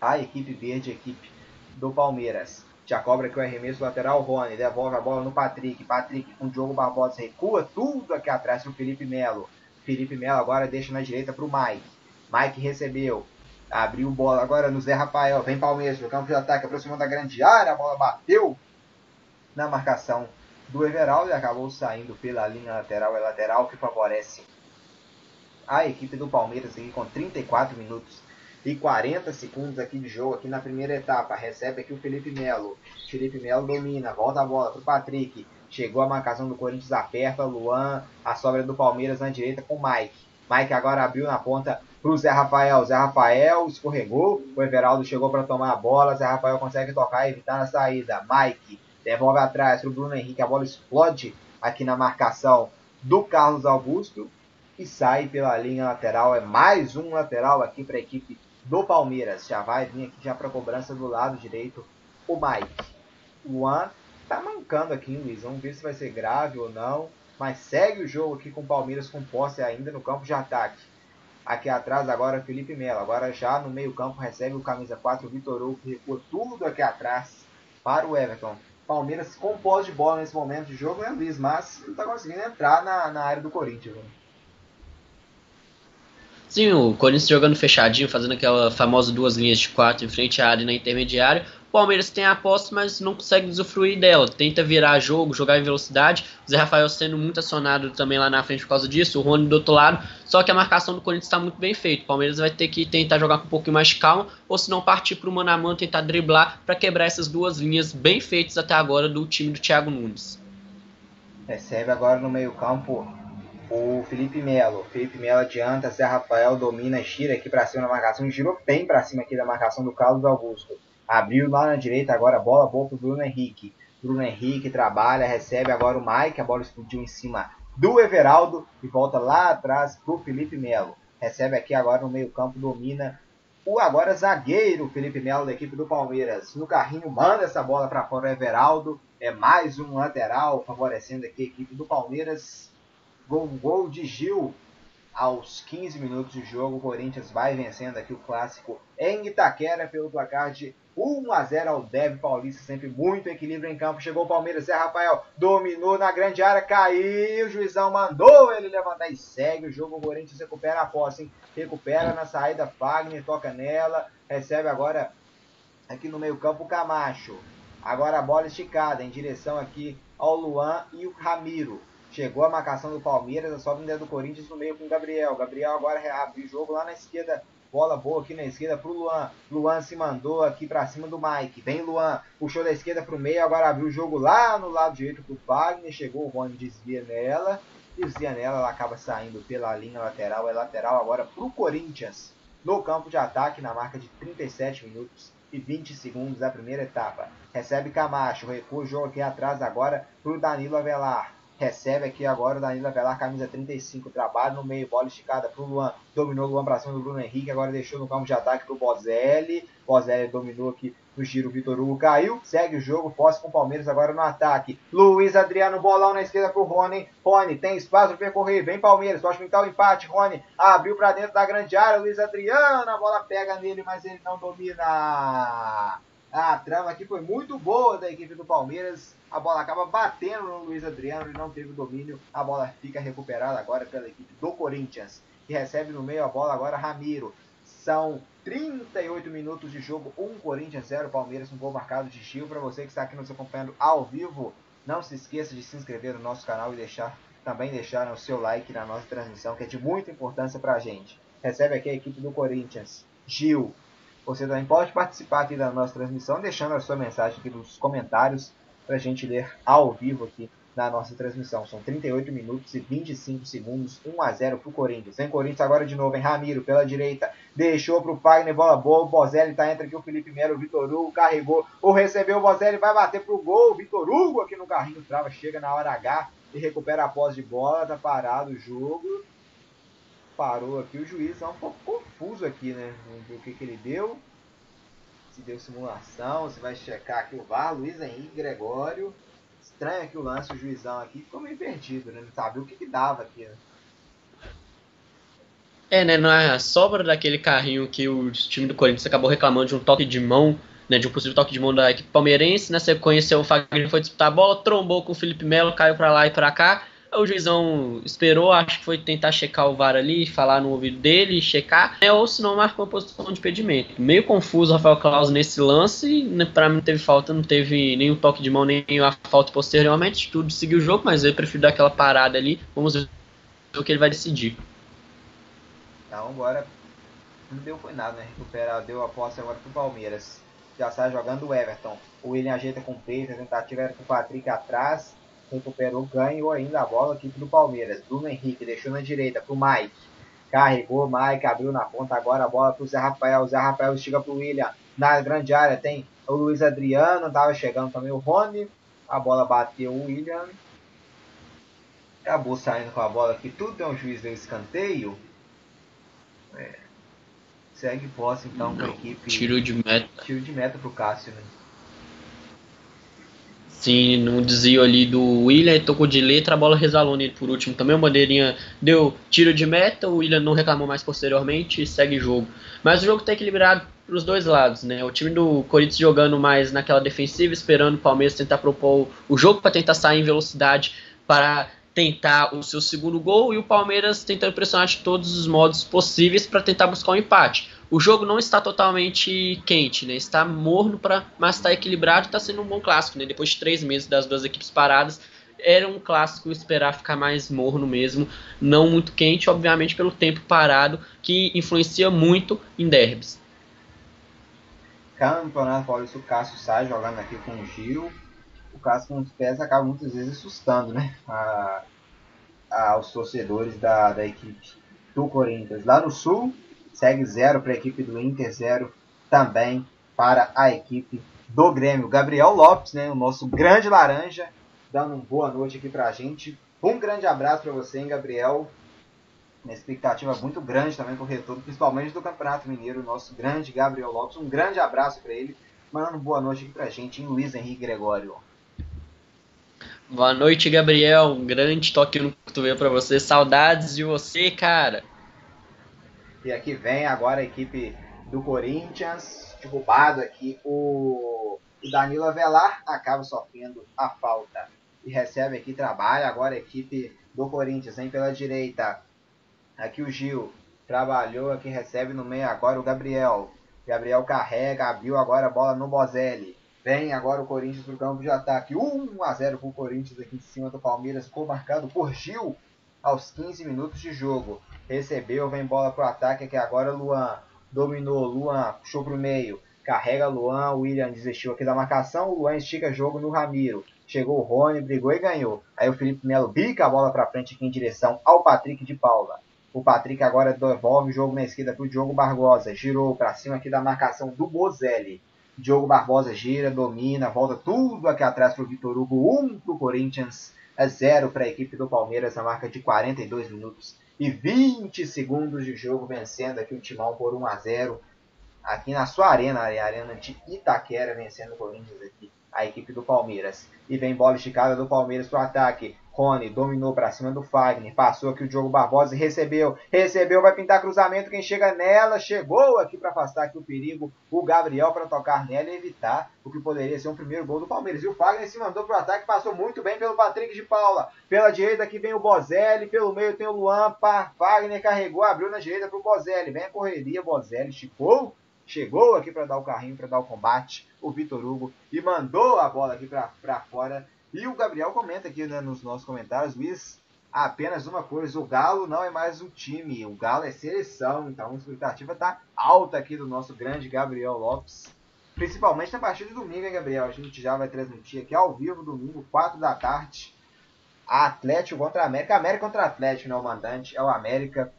a equipe verde, a equipe do Palmeiras. Já cobra aqui o arremesso lateral, Rony devolve a bola no Patrick. Patrick com o Diogo Barbosa recua tudo aqui atrás para o Felipe Melo. Felipe Melo agora deixa na direita para o Mike. Mike recebeu. Abriu bola agora no Zé Rafael. Vem Palmeiras no campo de ataque, aproximando da grande área. A bola bateu na marcação do Everaldo e acabou saindo pela linha lateral. É lateral que favorece a equipe do Palmeiras aqui com 34 minutos e 40 segundos aqui de jogo aqui na primeira etapa. Recebe aqui o Felipe Melo. Felipe Melo domina, volta a bola para o Patrick. Chegou a marcação do Corinthians aperta, Luan, a sobra do Palmeiras na direita com Mike. Mike agora abriu na ponta para o Zé Rafael. Zé Rafael escorregou, o Everaldo chegou para tomar a bola. Zé Rafael consegue tocar e evitar na saída. Mike devolve atrás para o Bruno Henrique. A bola explode aqui na marcação do Carlos Augusto e sai pela linha lateral. É mais um lateral aqui para a equipe do Palmeiras. Já vai vir aqui já para cobrança do lado direito o Mike. O Luan tá mancando aqui, Luiz. Vamos ver se vai ser grave ou não. Mas segue o jogo aqui com o Palmeiras com posse ainda no campo de ataque. Aqui atrás agora Felipe Melo. Agora já no meio campo recebe o camisa 4 Vitor Hugo, recuou tudo aqui atrás para o Everton. Palmeiras com posse de bola nesse momento de jogo, né, Luiz? Mas não está conseguindo entrar na, na área do Corinthians. Né? Sim, o Corinthians jogando fechadinho, fazendo aquela famosa duas linhas de quatro em frente à área e na intermediária. O Palmeiras tem a posse, mas não consegue usufruir dela. Tenta virar jogo, jogar em velocidade. O Zé Rafael sendo muito acionado também lá na frente por causa disso. O Rony do outro lado. Só que a marcação do Corinthians está muito bem feita. O Palmeiras vai ter que tentar jogar com um pouquinho mais calma, ou se não partir para o mano a tentar driblar para quebrar essas duas linhas bem feitas até agora do time do Thiago Nunes. Recebe agora no meio-campo o Felipe Melo. Felipe Melo adianta, Zé Rafael domina, gira aqui para cima na marcação, girou bem para cima aqui da marcação do Carlos Augusto. Abriu lá na direita agora, bola boa pro Bruno Henrique. Bruno Henrique trabalha, recebe agora o Mike, a bola explodiu em cima do Everaldo e volta lá atrás pro Felipe Melo. Recebe aqui agora no meio campo, domina o agora zagueiro Felipe Melo da equipe do Palmeiras. No carrinho manda essa bola para fora o Everaldo. É mais um lateral favorecendo aqui a equipe do Palmeiras. Gol, de Gil aos 15 minutos de jogo. O Corinthians vai vencendo aqui o clássico em Itaquera pelo placar de 1 a 0 ao Deb Paulista. Sempre muito equilíbrio em campo. Chegou o Palmeiras, Zé Rafael dominou na grande área, caiu. O juizão mandou ele levantar e segue o jogo. O Corinthians recupera a posse, hein? recupera na saída. Fagner toca nela, recebe agora aqui no meio-campo o Camacho. Agora a bola esticada em direção aqui ao Luan e o Ramiro. Chegou a marcação do Palmeiras, a sobra do Corinthians no meio com o Gabriel. Gabriel agora reabre o jogo lá na esquerda. Bola boa aqui na esquerda pro Luan. Luan se mandou aqui para cima do Mike. Vem Luan, puxou da esquerda pro meio, agora abriu o jogo lá no lado direito pro Fagner. Chegou o Rony, desvia nela. Desvia nela, ela acaba saindo pela linha lateral. É lateral agora pro Corinthians. No campo de ataque, na marca de 37 minutos e 20 segundos da primeira etapa. Recebe Camacho, recua o jogo aqui atrás agora pro Danilo Avelar. Recebe aqui agora o Danilo Avelar, camisa 35. Trabalha no meio, bola esticada pro Luan. Dominou o Luan pra cima do Bruno Henrique. Agora deixou no campo de ataque pro Bozelli. Bozelli dominou aqui no giro. Vitor Hugo caiu. Segue o jogo. Posse com o Palmeiras agora no ataque. Luiz Adriano, bolão na esquerda pro Rony. Rony tem espaço para percorrer. Vem Palmeiras. Pode pintar o empate. Rony abriu para dentro da grande área. Luiz Adriano. A bola pega nele, mas ele não domina. A trama aqui foi muito boa da equipe do Palmeiras. A bola acaba batendo no Luiz Adriano e não teve domínio. A bola fica recuperada agora pela equipe do Corinthians, que recebe no meio a bola agora Ramiro. São 38 minutos de jogo, 1 Corinthians 0 Palmeiras, um gol marcado de Gil. Para você que está aqui nos acompanhando ao vivo, não se esqueça de se inscrever no nosso canal e deixar também deixar o seu like na nossa transmissão, que é de muita importância para a gente. Recebe aqui a equipe do Corinthians. Gil, você também pode participar aqui da nossa transmissão, deixando a sua mensagem aqui nos comentários para a gente ler ao vivo aqui na nossa transmissão. São 38 minutos e 25 segundos, 1 a 0 para o Corinthians. Vem Corinthians agora de novo, em Ramiro pela direita, deixou para o Fagner, bola boa, o Bozelli tá entre aqui, o Felipe Melo, o Vitor Hugo carregou, o recebeu, o Bozelli vai bater para o gol, o Vitor Hugo aqui no carrinho, trava, chega na hora H e recupera a posse de bola, tá parado o jogo parou aqui. O juiz está um pouco confuso aqui, né? O que, que ele deu. Se deu simulação, se vai checar aqui o VAR. Luiz Henrique Gregório. Estranho aqui o lance, o juizão aqui ficou meio perdido, né? Não sabia o que, que dava aqui, né? É, né? Na sobra daquele carrinho que o time do Corinthians acabou reclamando de um toque de mão, né? De um possível toque de mão da equipe palmeirense. Na sequência, o Fagner foi disputar a bola, trombou com o Felipe Melo, caiu para lá e para cá. O juizão esperou, acho que foi tentar checar o VAR ali, falar no ouvido dele, checar, né, ou se não marcou uma posição de impedimento. Meio confuso o Rafael Claus nesse lance, né, para mim não teve falta, não teve nenhum toque de mão, nem a falta posteriormente, tudo seguiu o jogo, mas eu prefiro dar aquela parada ali, vamos ver o que ele vai decidir. Então agora não deu foi nada, né? Recupera, deu a posse agora pro Palmeiras. Já sai jogando o Everton. O William ajeita com o peito, a tentativa era com o Patrick atrás recuperou, ganhou ainda a bola aqui do Palmeiras. Bruno Henrique deixou na direita pro Mike. Carregou, Mike abriu na ponta agora a bola pro Zé Rafael. Zé Rafael chega pro William. Na grande área tem o Luiz Adriano, tava chegando também o Rony. A bola bateu o William. Acabou saindo com a bola aqui. Tudo tem um juiz de escanteio. É. Segue posse então com a equipe. Tiro de meta. Tiro de meta pro Cássio, né? Sim, no desvio ali do William, tocou de letra, a bola resvalou nele por último. Também o bandeirinha deu tiro de meta, o William não reclamou mais posteriormente e segue jogo. Mas o jogo está equilibrado para os dois lados, né? O time do Corinthians jogando mais naquela defensiva, esperando o Palmeiras tentar propor o jogo para tentar sair em velocidade para tentar o seu segundo gol e o Palmeiras tentando pressionar de todos os modos possíveis para tentar buscar um empate o jogo não está totalmente quente, né? Está morno, pra, mas está equilibrado e está sendo um bom clássico, né? Depois de três meses das duas equipes paradas, era um clássico esperar ficar mais morno mesmo, não muito quente, obviamente pelo tempo parado, que influencia muito em derbys. Campeonato Paulista, o Cássio sai jogando aqui com o Gil. O Cássio com os pés acaba muitas vezes assustando, né? A, aos torcedores da, da equipe do Corinthians. Lá no Sul, segue zero para a equipe do Inter, zero também para a equipe do Grêmio. Gabriel Lopes, né, o nosso grande laranja, dando uma boa noite aqui para a gente. Um grande abraço para você, hein, Gabriel. Uma expectativa muito grande também para o retorno, principalmente do Campeonato Mineiro, nosso grande Gabriel Lopes. Um grande abraço para ele. Mandando boa noite aqui para a gente, hein, Luiz Henrique Gregório. Boa noite, Gabriel. Um grande toque no cotovelo para você. Saudades de você, cara. E aqui vem agora a equipe do Corinthians, derrubado aqui o, Danilo Avelar, acaba sofrendo a falta e recebe aqui trabalho. Agora a equipe do Corinthians vem pela direita. Aqui o Gil trabalhou, aqui recebe no meio agora o Gabriel. Gabriel carrega, abriu agora a bola no Bozelli. Vem agora o Corinthians para o campo de ataque. 1 a 0 para o Corinthians aqui em cima do Palmeiras, ficou marcado por Gil aos 15 minutos de jogo recebeu, vem bola pro ataque, aqui agora Luan, dominou, Luan, puxou pro meio, carrega Luan, William desistiu aqui da marcação, o Luan estica jogo no Ramiro, chegou o Rony, brigou e ganhou. Aí o Felipe Melo bica a bola para frente aqui em direção ao Patrick de Paula. O Patrick agora devolve o jogo na esquerda pro Diogo Barbosa, girou para cima aqui da marcação do Bozelli. Diogo Barbosa gira, domina, volta tudo aqui atrás pro Vitor Hugo, 1 um pro Corinthians, é 0 para a equipe do Palmeiras, a marca de 42 minutos e 20 segundos de jogo, vencendo aqui o Timão por 1 a 0 aqui na sua arena, a arena de Itaquera, vencendo o Corinthians aqui, a equipe do Palmeiras. E vem bola esticada do Palmeiras para o ataque. Rony dominou para cima do Fagner. Passou aqui o Diogo Barbosa e recebeu. Recebeu, vai pintar cruzamento. Quem chega nela chegou aqui para afastar aqui o perigo. O Gabriel para tocar nela e evitar o que poderia ser um primeiro gol do Palmeiras. E o Fagner se mandou para o ataque. Passou muito bem pelo Patrick de Paula. Pela direita aqui vem o Bozelli. Pelo meio tem o Luan. Fagner carregou, abriu na direita para o Bozelli. Vem a correria. Bozelli esticou chegou aqui para dar o carrinho, para dar o combate, o Vitor Hugo, e mandou a bola aqui para fora e o Gabriel comenta aqui né, nos nossos comentários, Luiz, apenas uma coisa, o Galo não é mais um time, o Galo é seleção, então a expectativa está alta aqui do nosso grande Gabriel Lopes. Principalmente na partida de domingo, hein, Gabriel? A gente já vai transmitir aqui ao vivo, domingo, 4 da tarde. Atlético contra América. América contra Atlético, né? O mandante é o América.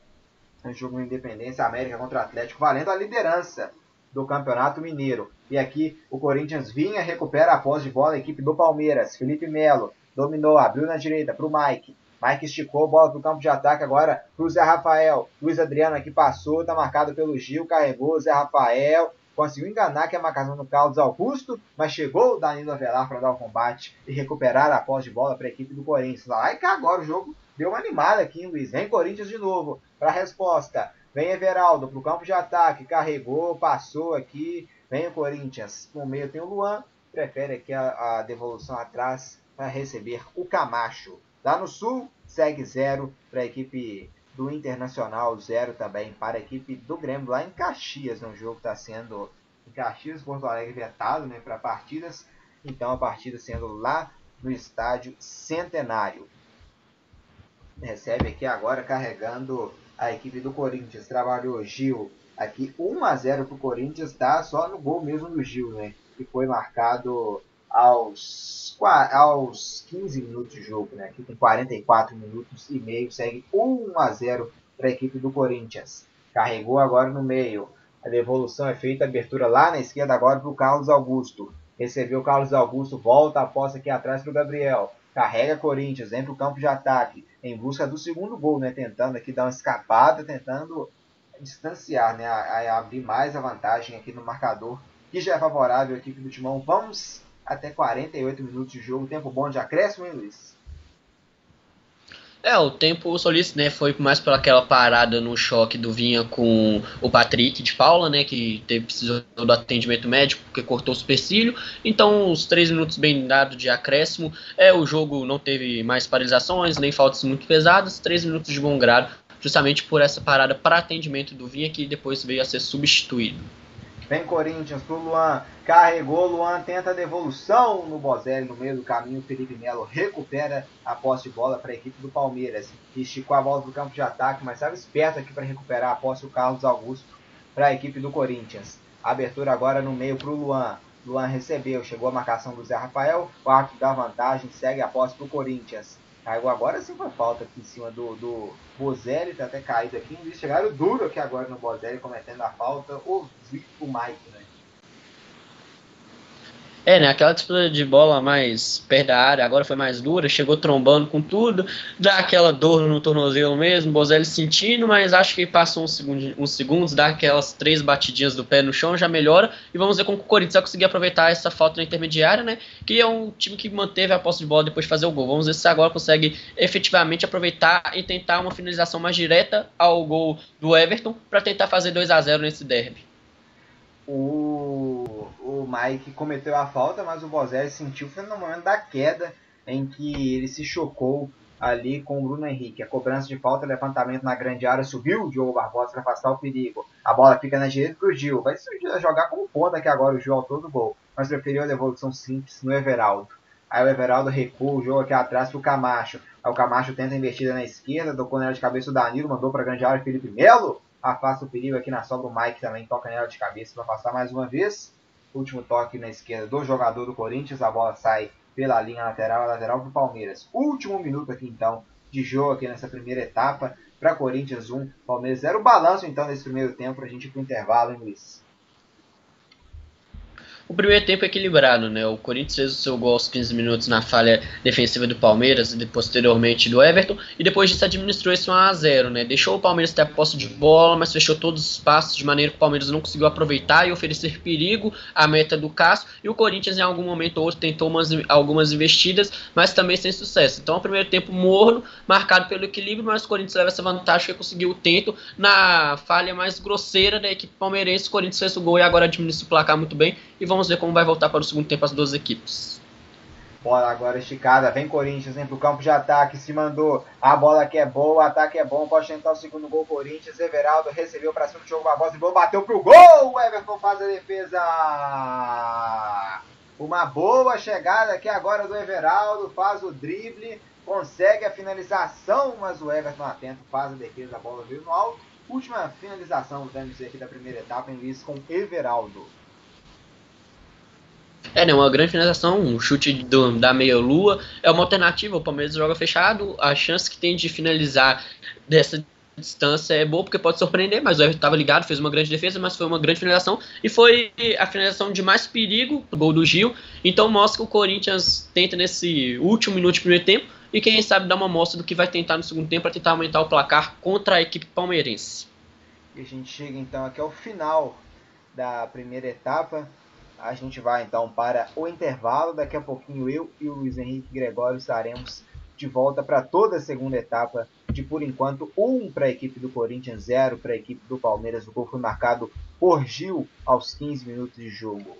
É um jogo de independência. América contra Atlético, valendo a liderança do Campeonato Mineiro. E aqui o Corinthians vinha, recupera a posse de bola a equipe do Palmeiras. Felipe Melo dominou, abriu na direita para o Mike. Mike esticou, bola para o campo de ataque agora para o Zé Rafael. Luiz Adriano aqui passou, está marcado pelo Gil, carregou Zé Rafael. Conseguiu enganar que a marcação do Carlos Augusto, mas chegou o Danilo Avelar para dar o combate e recuperar a posse de bola para a equipe do Corinthians. Lá e cá agora o jogo deu uma animada aqui, Luiz. Vem Corinthians de novo para a resposta. Vem Everaldo para o campo de ataque, carregou, passou aqui. Vem o Corinthians. No meio tem o Luan, prefere aqui a, a devolução atrás para receber o Camacho. Lá no Sul, segue zero para a equipe do Internacional, zero também para a equipe do Grêmio, lá em Caxias, no jogo está sendo em Caxias, Porto Alegre vetado né, para partidas, então a partida sendo lá no estádio Centenário. Recebe aqui agora carregando a equipe do Corinthians trabalhou Gil aqui 1 a 0 para o Corinthians, tá? Só no gol mesmo do Gil, né? Que foi marcado aos, aos 15 minutos de jogo, né? Aqui tem 44 minutos e meio, segue 1 a 0 para a equipe do Corinthians. Carregou agora no meio. A devolução é feita, abertura lá na esquerda agora para o Carlos Augusto. Recebeu o Carlos Augusto, volta a posse aqui atrás para o Gabriel. Carrega Corinthians, para o campo de ataque em busca do segundo gol, né? Tentando aqui dar uma escapada, tentando distanciar, né? A, a abrir mais a vantagem aqui no marcador, que já é favorável à equipe do Timão. Vamos até 48 minutos de jogo. Tempo bom de acréscimo, hein, Luiz? É, o tempo solícito, né, foi mais pelaquela parada no choque do Vinha com o Patrick de Paula, né, que teve, precisou do atendimento médico porque cortou o supercílio. Então, os três minutos bem dados de acréscimo, é, o jogo não teve mais paralisações, nem faltas muito pesadas, três minutos de bom grado, justamente por essa parada para atendimento do Vinha, que depois veio a ser substituído. Vem Corinthians pro Luan. Carregou, Luan tenta devolução no Bozelli no meio do caminho. Felipe Melo recupera a posse de bola para a equipe do Palmeiras. Esticou a bola do campo de ataque, mas estava esperto aqui para recuperar a posse do Carlos Augusto para a equipe do Corinthians. Abertura agora no meio para o Luan. Luan recebeu, chegou a marcação do Zé Rafael. O árbitro dá vantagem, segue a posse para o Corinthians. Caiu agora sim foi falta aqui em cima do, do Bozelli, tá até caído aqui. Eles chegaram duro aqui agora no Bozelli, cometendo a falta. O, o Mike, né? É, né? Aquela disputa de bola mais perto da área, agora foi mais dura, chegou trombando com tudo, dá aquela dor no tornozelo mesmo, Bozelli sentindo, mas acho que passou uns segundos, uns segundos, dá aquelas três batidinhas do pé no chão, já melhora, e vamos ver como o Corinthians vai conseguir aproveitar essa falta na intermediária, né? Que é um time que manteve a posse de bola depois de fazer o gol. Vamos ver se agora consegue efetivamente aproveitar e tentar uma finalização mais direta ao gol do Everton para tentar fazer 2 a 0 nesse derby. O o Mike cometeu a falta, mas o Bozelli sentiu foi no momento da queda em que ele se chocou ali com o Bruno Henrique. A cobrança de falta, levantamento na grande área, subiu o Diogo Barbosa para afastar o perigo. A bola fica na direita para o Gil. Vai jogar como ponta aqui agora o Gil ao todo gol. Mas preferiu a devolução simples no Everaldo. Aí o Everaldo recua o jogo aqui atrás para o Camacho. Aí o Camacho tenta a investida na esquerda, tocou nela de cabeça o Danilo, mandou para a grande área Felipe Melo. Afasta o perigo aqui na sobra o Mike também, toca nela de cabeça para passar mais uma vez. Último toque na esquerda do jogador do Corinthians. A bola sai pela linha lateral, lateral do Palmeiras. Último minuto aqui então de jogo aqui nessa primeira etapa. Para Corinthians 1, Palmeiras 0. O balanço então nesse primeiro tempo para a gente ir para o intervalo, hein, Luiz? O primeiro tempo é equilibrado, né? O Corinthians fez o seu gol aos 15 minutos na falha defensiva do Palmeiras e posteriormente do Everton, e depois disso administrou esse 1 a 0, né? Deixou o Palmeiras ter a posse de bola, mas fechou todos os espaços de maneira que o Palmeiras não conseguiu aproveitar e oferecer perigo à meta do Cássio, e o Corinthians em algum momento ou outro tentou umas, algumas investidas, mas também sem sucesso. Então, o primeiro tempo morno, marcado pelo equilíbrio, mas o Corinthians leva essa vantagem que conseguiu o tento na falha mais grosseira da equipe palmeirense. O Corinthians fez o gol e agora administra o placar muito bem e vamos ver como vai voltar para o segundo tempo as duas equipes. Bola agora esticada, vem Corinthians, vem pro campo de ataque, se mandou, a bola que é boa, o ataque é bom, pode tentar o segundo gol Corinthians, Everaldo recebeu para cima do jogo Barbosa, e bateu pro gol, o Everton faz a defesa. Uma boa chegada aqui agora do Everaldo, faz o drible, consegue a finalização, mas o Everton atento faz a defesa, a bola veio no alto. Última finalização, vamos dizer aqui da primeira etapa em Luiz com Everaldo. É, né, uma grande finalização, um chute do, da meia-lua, é uma alternativa, o Palmeiras joga fechado, a chance que tem de finalizar dessa distância é boa porque pode surpreender, mas o Everton estava ligado, fez uma grande defesa, mas foi uma grande finalização e foi a finalização de mais perigo, o gol do Gil. Então mostra que o Corinthians tenta nesse último minuto de primeiro tempo e quem sabe dar uma mostra do que vai tentar no segundo tempo para tentar aumentar o placar contra a equipe palmeirense. E a gente chega então aqui ao final da primeira etapa. A gente vai então para o intervalo. Daqui a pouquinho eu e o Luiz Henrique Gregório estaremos de volta para toda a segunda etapa. De por enquanto, um para a equipe do Corinthians, zero para a equipe do Palmeiras. O gol foi marcado por Gil aos 15 minutos de jogo.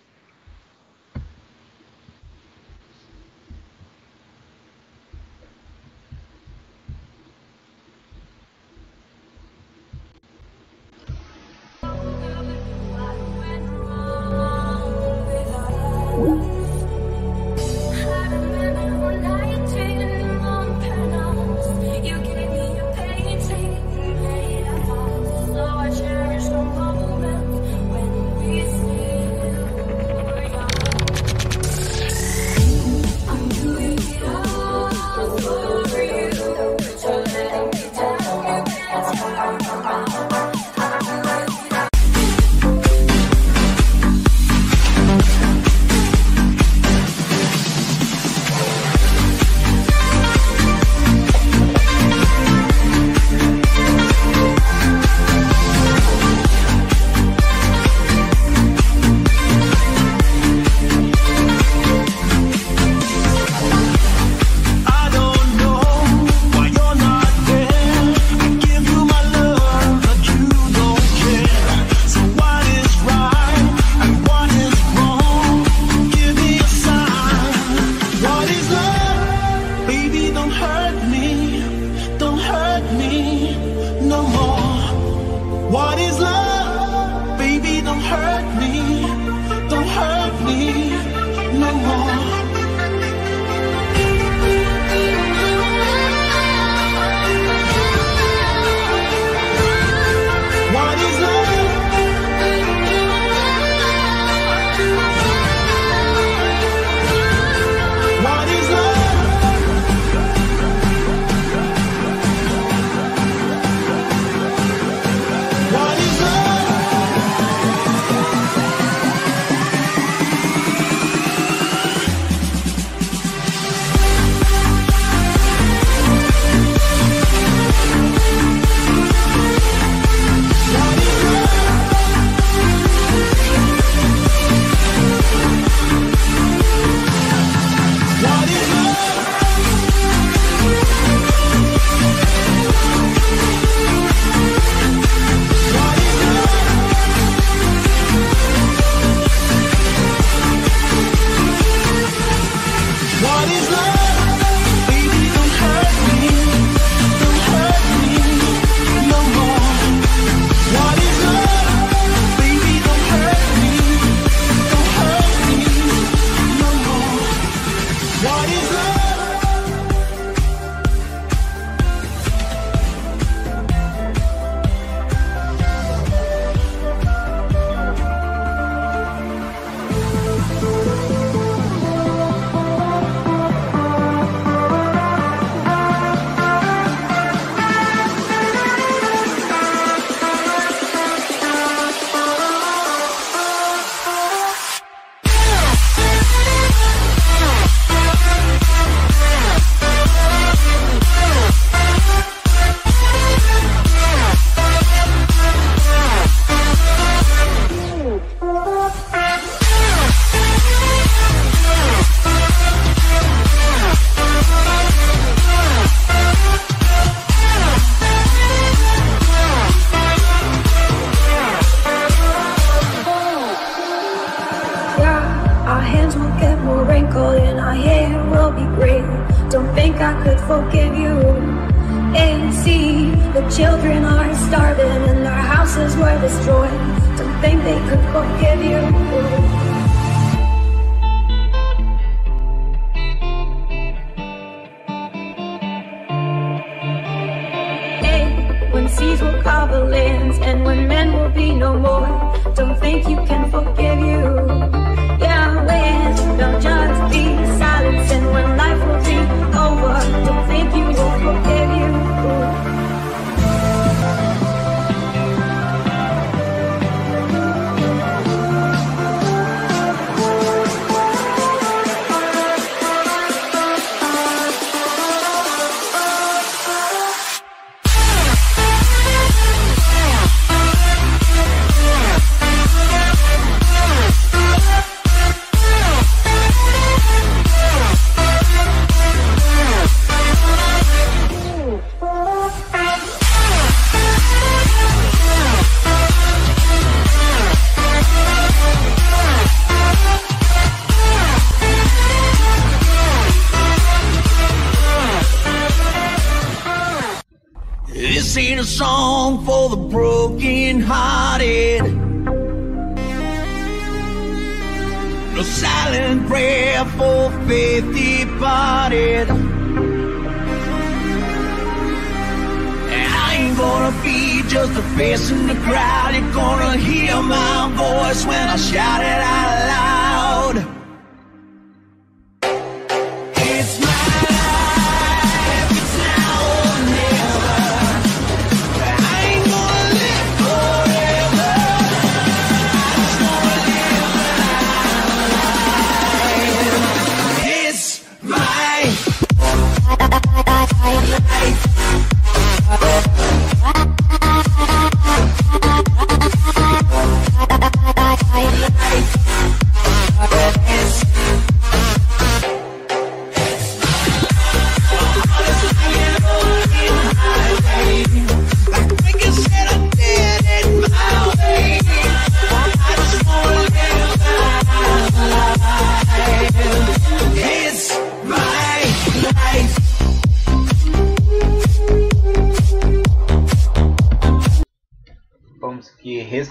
be just a face in the crowd. You're gonna hear my voice when I shout it out loud.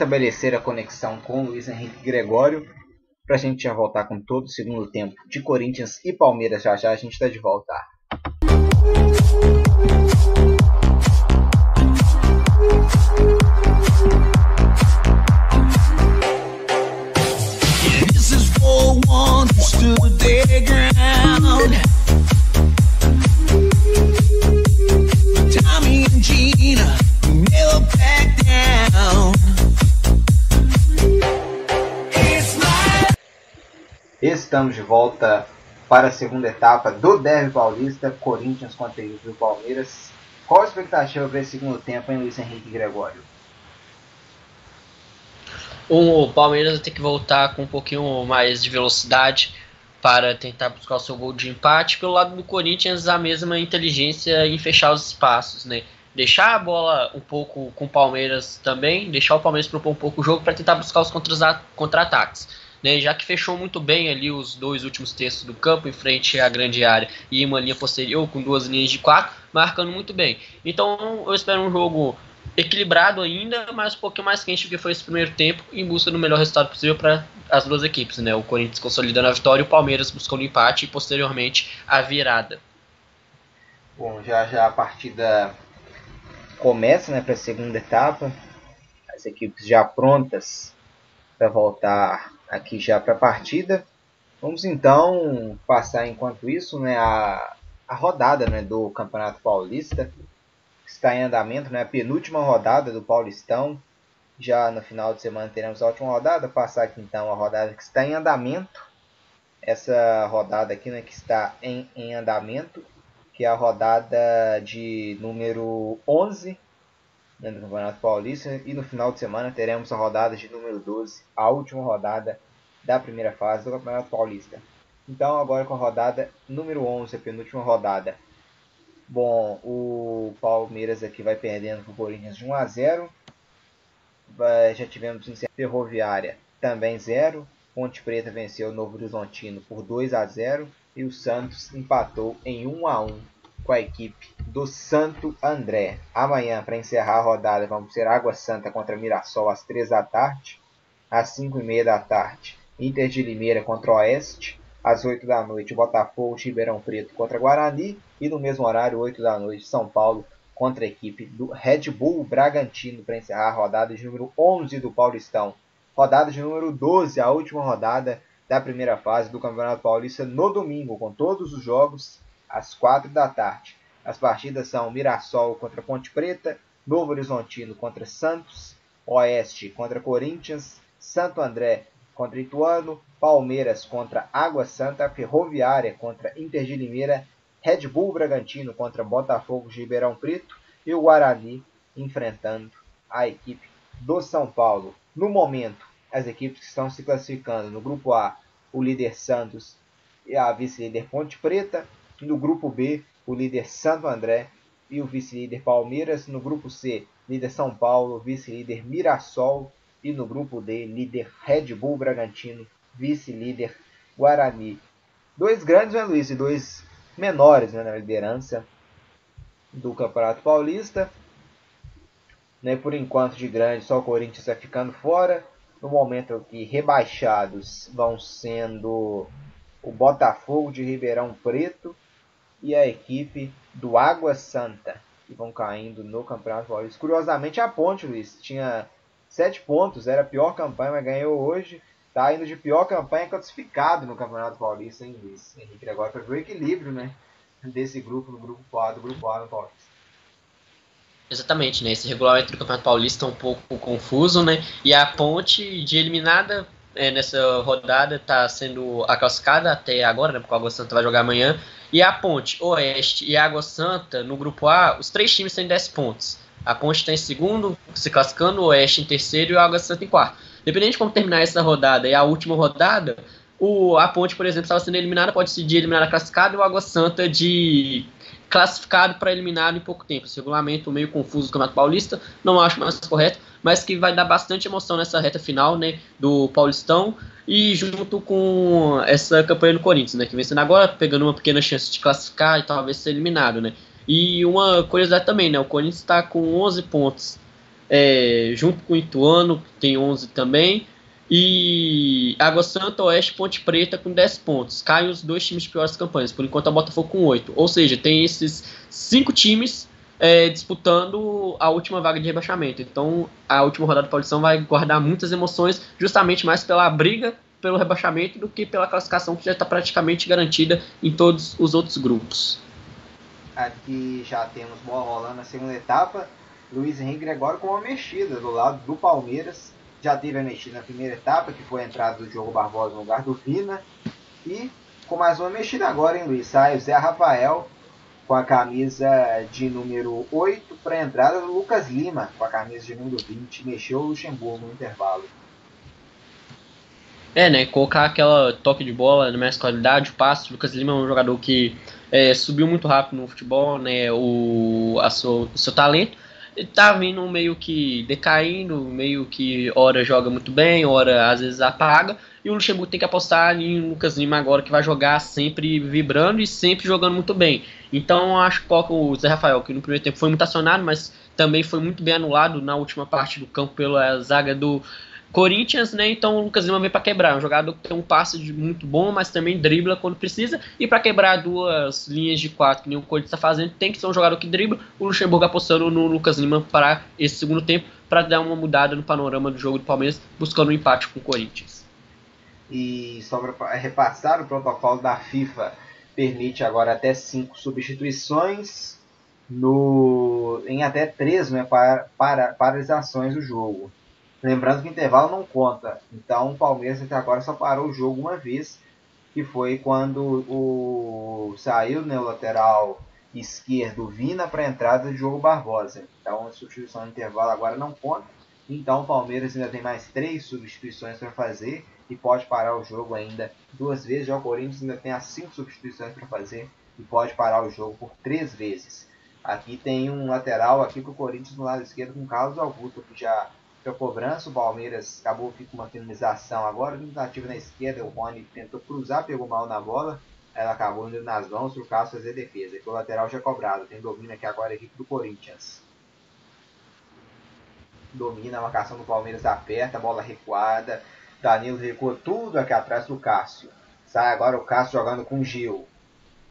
Que restabelecer a conexão com Luiz Henrique Gregório para a gente já voltar com todo o segundo tempo de Corinthians e Palmeiras. Já já a gente está de volta. Tommy and Gina never back down. Estamos de volta para a segunda etapa do Derby Paulista, Corinthians contra o Palmeiras. Qual a expectativa para esse segundo tempo, hein, Luiz Henrique Gregório? O Palmeiras vai ter que voltar com um pouquinho mais de velocidade para tentar buscar o seu gol de empate. Pelo lado do Corinthians, a mesma inteligência em fechar os espaços, né? Deixar a bola um pouco com o Palmeiras também, deixar o Palmeiras propor um pouco o jogo para tentar buscar os contra- contra-ataques. Né? Já que fechou muito bem ali os dois últimos terços do campo em frente à grande área e uma linha posterior com duas linhas de quatro, marcando muito bem. Então eu espero um jogo equilibrado ainda, mas um pouquinho mais quente do que foi esse primeiro tempo, em busca do melhor resultado possível para as duas equipes, né? O Corinthians consolidando a vitória o Palmeiras buscando o empate e posteriormente a virada. Bom, já já a partida começa né, para a segunda etapa. As equipes já prontas para voltar aqui já para a partida. Vamos então passar enquanto isso né, a, a rodada né, do Campeonato Paulista. Está em andamento, né, a penúltima rodada do Paulistão. Já no final de semana teremos a última rodada. Passar aqui então a rodada que está em andamento. Essa rodada aqui né, que está em, em andamento que é a rodada de número 11 né, do Campeonato Paulista. E no final de semana teremos a rodada de número 12, a última rodada da primeira fase do Campeonato Paulista. Então, agora com a rodada número 11, a penúltima rodada. Bom, o Palmeiras aqui vai perdendo para o Corinthians de 1 a 0. Vai- Já tivemos em Ferroviária também 0. Ponte Preta venceu o Novo Horizontino por 2 a 0 e o Santos empatou em 1 a 1 com a equipe do Santo André. Amanhã, para encerrar a rodada, vamos ter Água Santa contra Mirassol às 3 da tarde. Às 5 e meia da tarde, Inter de Limeira contra Oeste. Às 8 da noite, Botafogo de Ribeirão Preto contra Guarani. E no mesmo horário, 8 da noite, São Paulo contra a equipe do Red Bull Bragantino para encerrar a rodada de número 11 do Paulistão. Rodada de número 12, a última rodada da primeira fase do Campeonato Paulista no domingo, com todos os jogos às 4 da tarde. As partidas são Mirassol contra Ponte Preta, Novo Horizontino contra Santos, Oeste contra Corinthians, Santo André contra Ituano, Palmeiras contra Água Santa, Ferroviária contra Inter de Limeira, Red Bull Bragantino contra Botafogo de Ribeirão Preto e o Guarani enfrentando a equipe do São Paulo. No momento, as equipes que estão se classificando no grupo A, o líder Santos e a vice-líder Ponte Preta, no grupo B, o líder Santo André e o vice-líder Palmeiras, no grupo C, líder São Paulo, vice-líder Mirassol e no grupo D, líder Red Bull Bragantino, vice-líder Guarani. Dois grandes, né, Luiz? E dois menores né, na liderança do Campeonato Paulista. Né, por enquanto, de grande, só o Corinthians está ficando fora. No momento que rebaixados vão sendo o Botafogo de Ribeirão Preto e a equipe do Água Santa, que vão caindo no Campeonato Paulista. Curiosamente, a Ponte, Luiz, tinha sete pontos, era a pior campanha, mas ganhou hoje. Tá indo de pior campanha classificado no Campeonato Paulista, hein, Luiz? Henrique, agora para ver o equilíbrio, né? Desse grupo, no grupo A, do grupo A no Paulista. Exatamente, né? Esse regulamento do Campeonato Paulista é um pouco confuso, né? E a ponte de eliminada é, nessa rodada está sendo a classificada até agora, né? Porque o Água Santa vai jogar amanhã. E a Ponte, Oeste e Água Santa, no grupo A, os três times têm 10 pontos. A Ponte está em segundo, se classificando, o Oeste em terceiro e o Água Santa em quarto. Dependendo de como terminar essa rodada e a última rodada, o, a Ponte, por exemplo, estava sendo eliminada, pode ser de eliminada classificada e o Água Santa de classificado para eliminado em pouco tempo. Esse regulamento meio confuso do Campeonato Paulista, não acho mais correto, mas que vai dar bastante emoção nessa reta final né, do Paulistão e junto com essa campanha do Corinthians, né, que vencendo agora, pegando uma pequena chance de classificar e talvez ser eliminado. Né. E uma curiosidade também, né, o Corinthians está com 11 pontos é, junto com o Ituano, que tem 11 também. E Água Santa, Oeste Ponte Preta com 10 pontos. Caem os dois times de piores campanhas, por enquanto a Botafogo com 8. Ou seja, tem esses cinco times é, disputando a última vaga de rebaixamento. Então a última rodada do Paulistão vai guardar muitas emoções, justamente mais pela briga pelo rebaixamento do que pela classificação que já está praticamente garantida em todos os outros grupos. Aqui já temos bola rolando na segunda etapa. Luiz Henrique Gregório com uma mexida do lado do Palmeiras já teve mexida na primeira etapa, que foi a entrada do Diogo Barbosa no lugar do Vina. E com mais uma mexida agora, hein, Luiz? Sai Zé Rafael com a camisa de número 8 para a entrada do Lucas Lima com a camisa de número 20. Mexeu o Luxemburgo no intervalo. É, né? Colocar aquela toque de bola na mais qualidade, o passe. O Lucas Lima é um jogador que é, subiu muito rápido no futebol, né? O, a seu, o seu talento ele tá vindo meio que decaindo, meio que hora joga muito bem, hora às vezes apaga. E o Luxemburgo tem que apostar em Lucas Lima agora, que vai jogar sempre vibrando e sempre jogando muito bem. Então acho que o Zé Rafael, que no primeiro tempo foi muito acionado, mas também foi muito bem anulado na última parte do campo pela zaga do Corinthians, né? Então o Lucas Lima vem para quebrar. É um jogador que tem um passe muito bom, mas também dribla quando precisa. E para quebrar duas linhas de quatro que nem o Corinthians está fazendo, tem que ser um jogador que dribla. O Luxemburgo apostando no Lucas Lima para esse segundo tempo, para dar uma mudada no panorama do jogo do Palmeiras, buscando um empate com o Corinthians. E só para repassar, o protocolo da FIFA permite agora até cinco substituições no, em até três né, para, para paralisações do jogo. Lembrando que o intervalo não conta. Então o Palmeiras até agora só parou o jogo uma vez, que foi quando o saiu no lateral esquerdo Vina para a entrada de Jogo Barbosa. Então a substituição no intervalo agora não conta. Então o Palmeiras ainda tem mais três substituições para fazer e pode parar o jogo ainda duas vezes. Já o Corinthians ainda tem as cinco substituições para fazer e pode parar o jogo por três vezes. Aqui tem um lateral aqui com o Corinthians no lado esquerdo com o Carlos Augusto, que já para cobrança. O Palmeiras acabou com uma finalização agora. Tentativa na esquerda, o Rony tentou cruzar, pegou mal na bola. Ela acabou indo nas mãos para o caso fazer defesa. E o lateral já cobrado. Tem domínio aqui agora a equipe do Corinthians. Domina a marcação do Palmeiras aperta, bola recuada. Danilo recua tudo aqui atrás do Cássio. Sai agora o Cássio jogando com o Gil.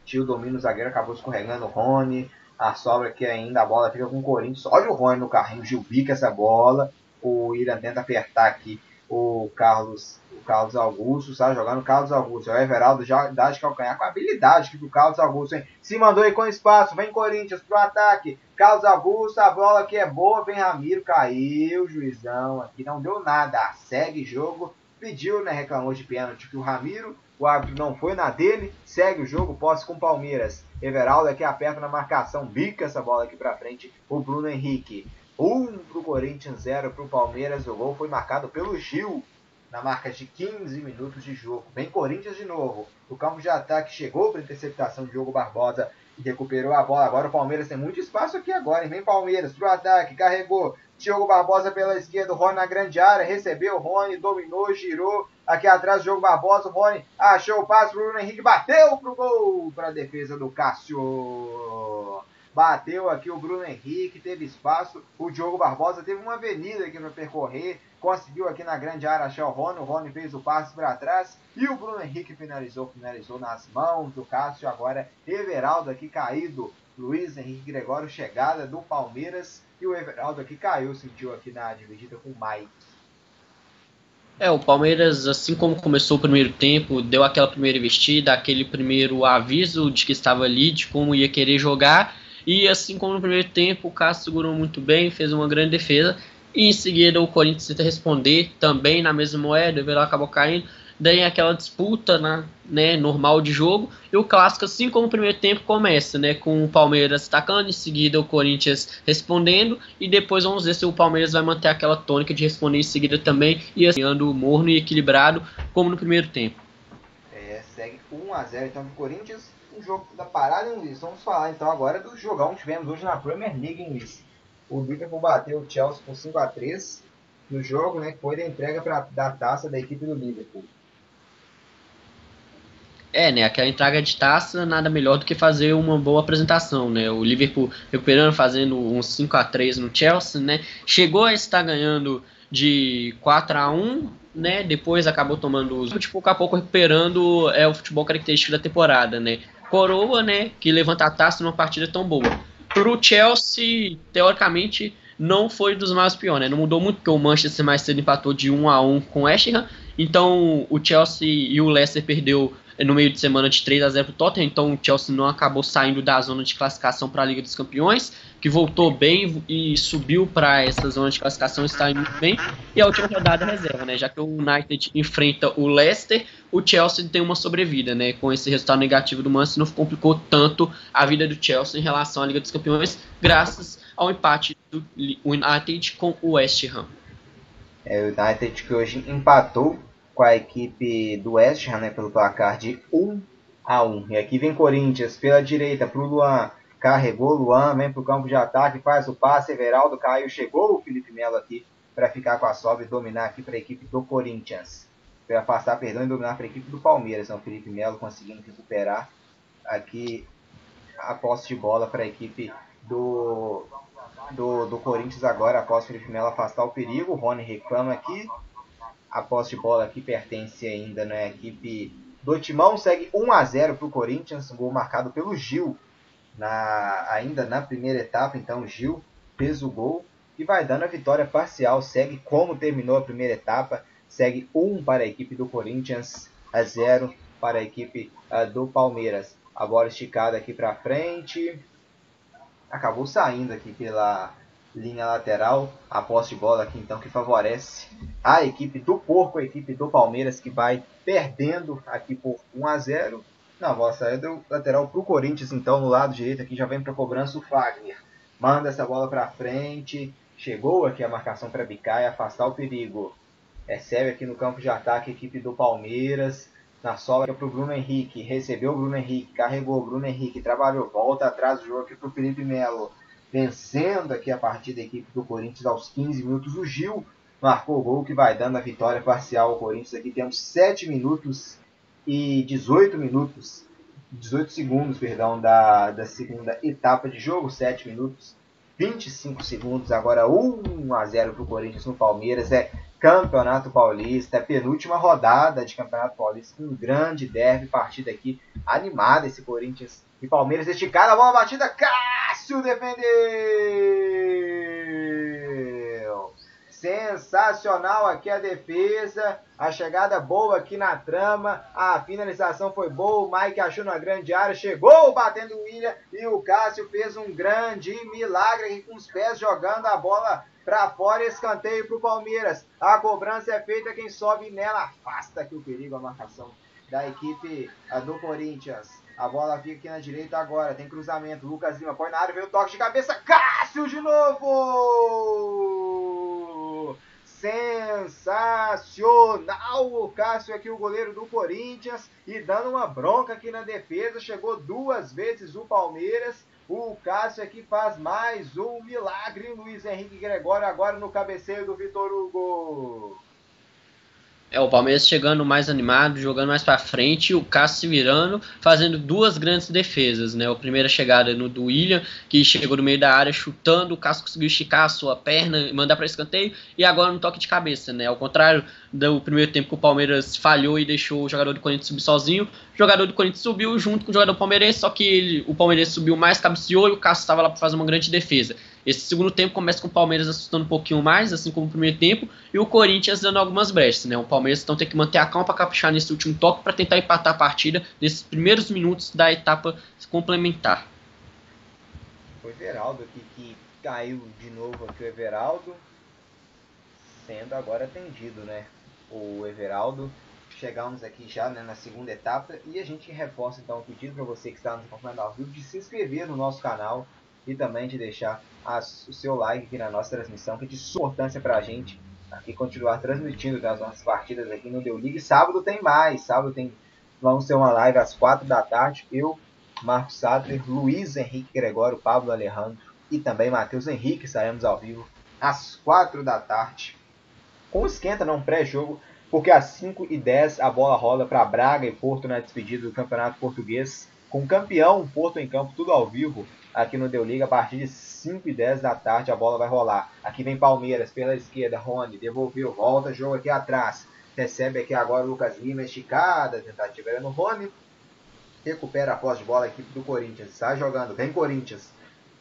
Gil domina o zagueiro, acabou escorregando o Rony. A sobra aqui ainda, a bola fica com o Corinthians. Olha o Rony no carrinho, Gil bica essa bola o William tenta apertar aqui o Carlos, o Carlos Augusto, está jogando o Carlos Augusto. O Everaldo já dá de calcanhar com habilidade que o Carlos Augusto hein? se mandou aí com espaço. Vem Corinthians pro ataque. Carlos Augusto, a bola aqui é boa. Vem Ramiro, caiu. Juizão aqui não deu nada. Segue jogo. Pediu, né? Reclamou de pênalti que o Ramiro. O árbitro não foi na dele. Segue o jogo. Posse com Palmeiras. Everaldo aqui aperta na marcação. Bica essa bola aqui pra frente. O Bruno Henrique. 1 para o Corinthians, 0 para o Palmeiras. O gol foi marcado pelo Gil na marca de 15 minutos de jogo. Vem Corinthians de novo. O campo de ataque chegou para interceptação de Diogo Barbosa e recuperou a bola. Agora o Palmeiras tem muito espaço aqui agora. Vem Palmeiras para o ataque, carregou. Diogo Barbosa pela esquerda, o Rony na grande área, recebeu o Rony, dominou, girou. Aqui atrás o Diogo Barbosa, o Rony achou o passe para o Bruno Henrique, bateu pro gol para a defesa do Cássio. Bateu aqui o Bruno Henrique, teve espaço. O Diogo Barbosa teve uma avenida aqui para percorrer. Conseguiu aqui na grande área achar o Rony. O Rony fez o passe para trás. E o Bruno Henrique finalizou, finalizou nas mãos do Cássio. Agora Everaldo aqui caído. Luiz Henrique Gregório, chegada do Palmeiras. E o Everaldo aqui caiu, sentiu aqui na dividida com o Mike. É, o Palmeiras, assim como começou o primeiro tempo, deu aquela primeira investida, aquele primeiro aviso de que estava ali, de como ia querer jogar. E assim como no primeiro tempo, o Cássio segurou muito bem, fez uma grande defesa. E em seguida o Corinthians tenta responder também na mesma moeda, o Velar acabou caindo. Daí aquela disputa na, né, normal de jogo. E o clássico, assim como o primeiro tempo, começa né, com o Palmeiras atacando, em seguida o Corinthians respondendo. E depois vamos ver se o Palmeiras vai manter aquela tônica de responder em seguida também. E assim, ando morno e equilibrado, como no primeiro tempo. É, segue 1x0 então o Corinthians o jogo da parada, hein, Luiz? Vamos falar então agora do jogão que tivemos hoje na Premier League, hein, Luiz? O Liverpool bateu o Chelsea por 5 a 3 no jogo, né? Que foi da entrega pra, da taça da equipe do Liverpool. É, né? Aquela entrega de taça, nada melhor do que fazer uma boa apresentação, né? O Liverpool recuperando, fazendo uns 5 a 3 no Chelsea, né? Chegou a estar ganhando de 4 a 1 né? Depois acabou tomando os. Tipo, pouco a pouco recuperando é o futebol característico da temporada, né? Coroa, né? Que levanta a taça numa partida tão boa. Pro Chelsea, teoricamente, não foi dos mais piores, né? Não mudou muito, porque o Manchester mais cedo empatou de 1 a 1 com o West Ham. Então o Chelsea e o Leicester perdeu no meio de semana de 3 a 0 para o Tottenham, então o Chelsea não acabou saindo da zona de classificação para a Liga dos Campeões, que voltou bem e subiu para essa zona de classificação, está indo bem. E a última rodada é reserva, né? Já que o United enfrenta o Leicester, o Chelsea tem uma sobrevida, né? Com esse resultado negativo do Manchester, não complicou tanto a vida do Chelsea em relação à Liga dos Campeões, graças ao empate do United com o West Ham. É, o United que hoje empatou com a equipe do West Ham né, pelo placar de 1 a 1. E aqui vem Corinthians pela direita para o Luan. Carregou Luan, vem para o campo de ataque, faz o passe. Everaldo caiu, chegou o Felipe Melo aqui para ficar com a sobra e dominar aqui para a equipe do Corinthians. Para passar, perdão, e dominar para a equipe do Palmeiras. Então, Felipe Melo conseguindo recuperar aqui a posse de bola para a equipe do, do, do Corinthians agora, após o Felipe Melo afastar o perigo. O Rony reclama aqui a posse de bola aqui pertence ainda na né, equipe do Timão. Segue 1 a 0 para o Corinthians, gol marcado pelo Gil na, ainda na primeira etapa. Então, Gil fez o gol e vai dando a vitória parcial. Segue como terminou a primeira etapa. Segue 1 para a equipe do Corinthians, a 0 para a equipe uh, do Palmeiras. A bola esticada aqui para frente. Acabou saindo aqui pela linha lateral, a posse de bola aqui então que favorece a equipe do Porco, a equipe do Palmeiras que vai perdendo aqui por 1 a 0. Na bola saída lateral para o Corinthians então no lado direito aqui já vem para cobrança o Fagner. Manda essa bola para frente, chegou aqui a marcação para bicar e afastar o perigo. Recebe aqui no campo de ataque a equipe do Palmeiras. Na sobra para o Bruno Henrique. Recebeu o Bruno Henrique, carregou o Bruno Henrique, trabalhou, volta atrás do jogo aqui para o Felipe Melo vencendo aqui a partida da equipe do Corinthians aos 15 minutos. O Gil marcou o gol que vai dando a vitória parcial ao Corinthians. Aqui temos 7 minutos e 18 minutos, 18 segundos, perdão, da, da segunda etapa de jogo, 7 minutos, 25 segundos, agora 1 a 0 para o Corinthians no Palmeiras. É Campeonato Paulista, é penúltima rodada de Campeonato Paulista, um grande derby, partida aqui animada esse Corinthians e Palmeiras esticada, a batida, Cássio defendeu! Sensacional aqui a defesa, a chegada boa aqui na trama, a finalização foi boa, o Mike achou na grande área, chegou batendo o William e o Cássio fez um grande milagre aqui com os pés jogando a bola para fora, escanteio para o Palmeiras. A cobrança é feita, quem sobe nela afasta aqui o perigo, a marcação da equipe do Corinthians. A bola fica aqui na direita agora. Tem cruzamento. Lucas Lima põe na área. Veio o toque de cabeça. Cássio de novo! Sensacional! O Cássio aqui, o goleiro do Corinthians. E dando uma bronca aqui na defesa. Chegou duas vezes o Palmeiras. O Cássio aqui faz mais um milagre. Luiz Henrique Gregório agora no cabeceio do Vitor Hugo. É, o Palmeiras chegando mais animado, jogando mais para frente, o Cássio se virando, fazendo duas grandes defesas, né? A primeira chegada no do William, que chegou no meio da área chutando, o Cássio conseguiu esticar a sua perna e mandar para escanteio, e agora no toque de cabeça, né? Ao contrário do primeiro tempo que o Palmeiras falhou e deixou o jogador do Corinthians subir sozinho, jogador do Corinthians subiu junto com o jogador palmeirense, só que ele, o Palmeiras subiu mais, cabeceou e o Cássio estava lá para fazer uma grande defesa. Esse segundo tempo começa com o Palmeiras assustando um pouquinho mais, assim como o primeiro tempo, e o Corinthians dando algumas brechas. Né? O Palmeiras então tem que manter a calma para caprichar nesse último toque para tentar empatar a partida nesses primeiros minutos da etapa complementar. Foi Everaldo aqui que caiu de novo aqui o Everaldo, sendo agora atendido, né? O Everaldo. Chegamos aqui já né, na segunda etapa e a gente reforça então o pedido para você que está nos acompanhando ao vivo de se inscrever no nosso canal e também de deixar as, o seu like aqui na nossa transmissão, que é de importância para a gente aqui continuar transmitindo as nossas partidas aqui no Deu League. Sábado tem mais, sábado tem vamos ter uma live às 4 da tarde. Eu, Marcos Sattler, Luiz Henrique Gregório, Pablo Alejandro e também Matheus Henrique estaremos ao vivo às 4 da tarde. Com esquenta, não pré-jogo porque às 5 e 10 a bola rola para Braga e Porto na despedida do Campeonato Português, com campeão Porto em campo, tudo ao vivo, aqui no Deu Liga, a partir de 5 e 10 da tarde a bola vai rolar. Aqui vem Palmeiras pela esquerda, Rony devolveu, volta, jogo aqui atrás. Recebe aqui agora o Lucas Lima, esticada, tentativa era no Rony. Recupera a posse de bola a equipe do Corinthians, sai jogando, vem Corinthians.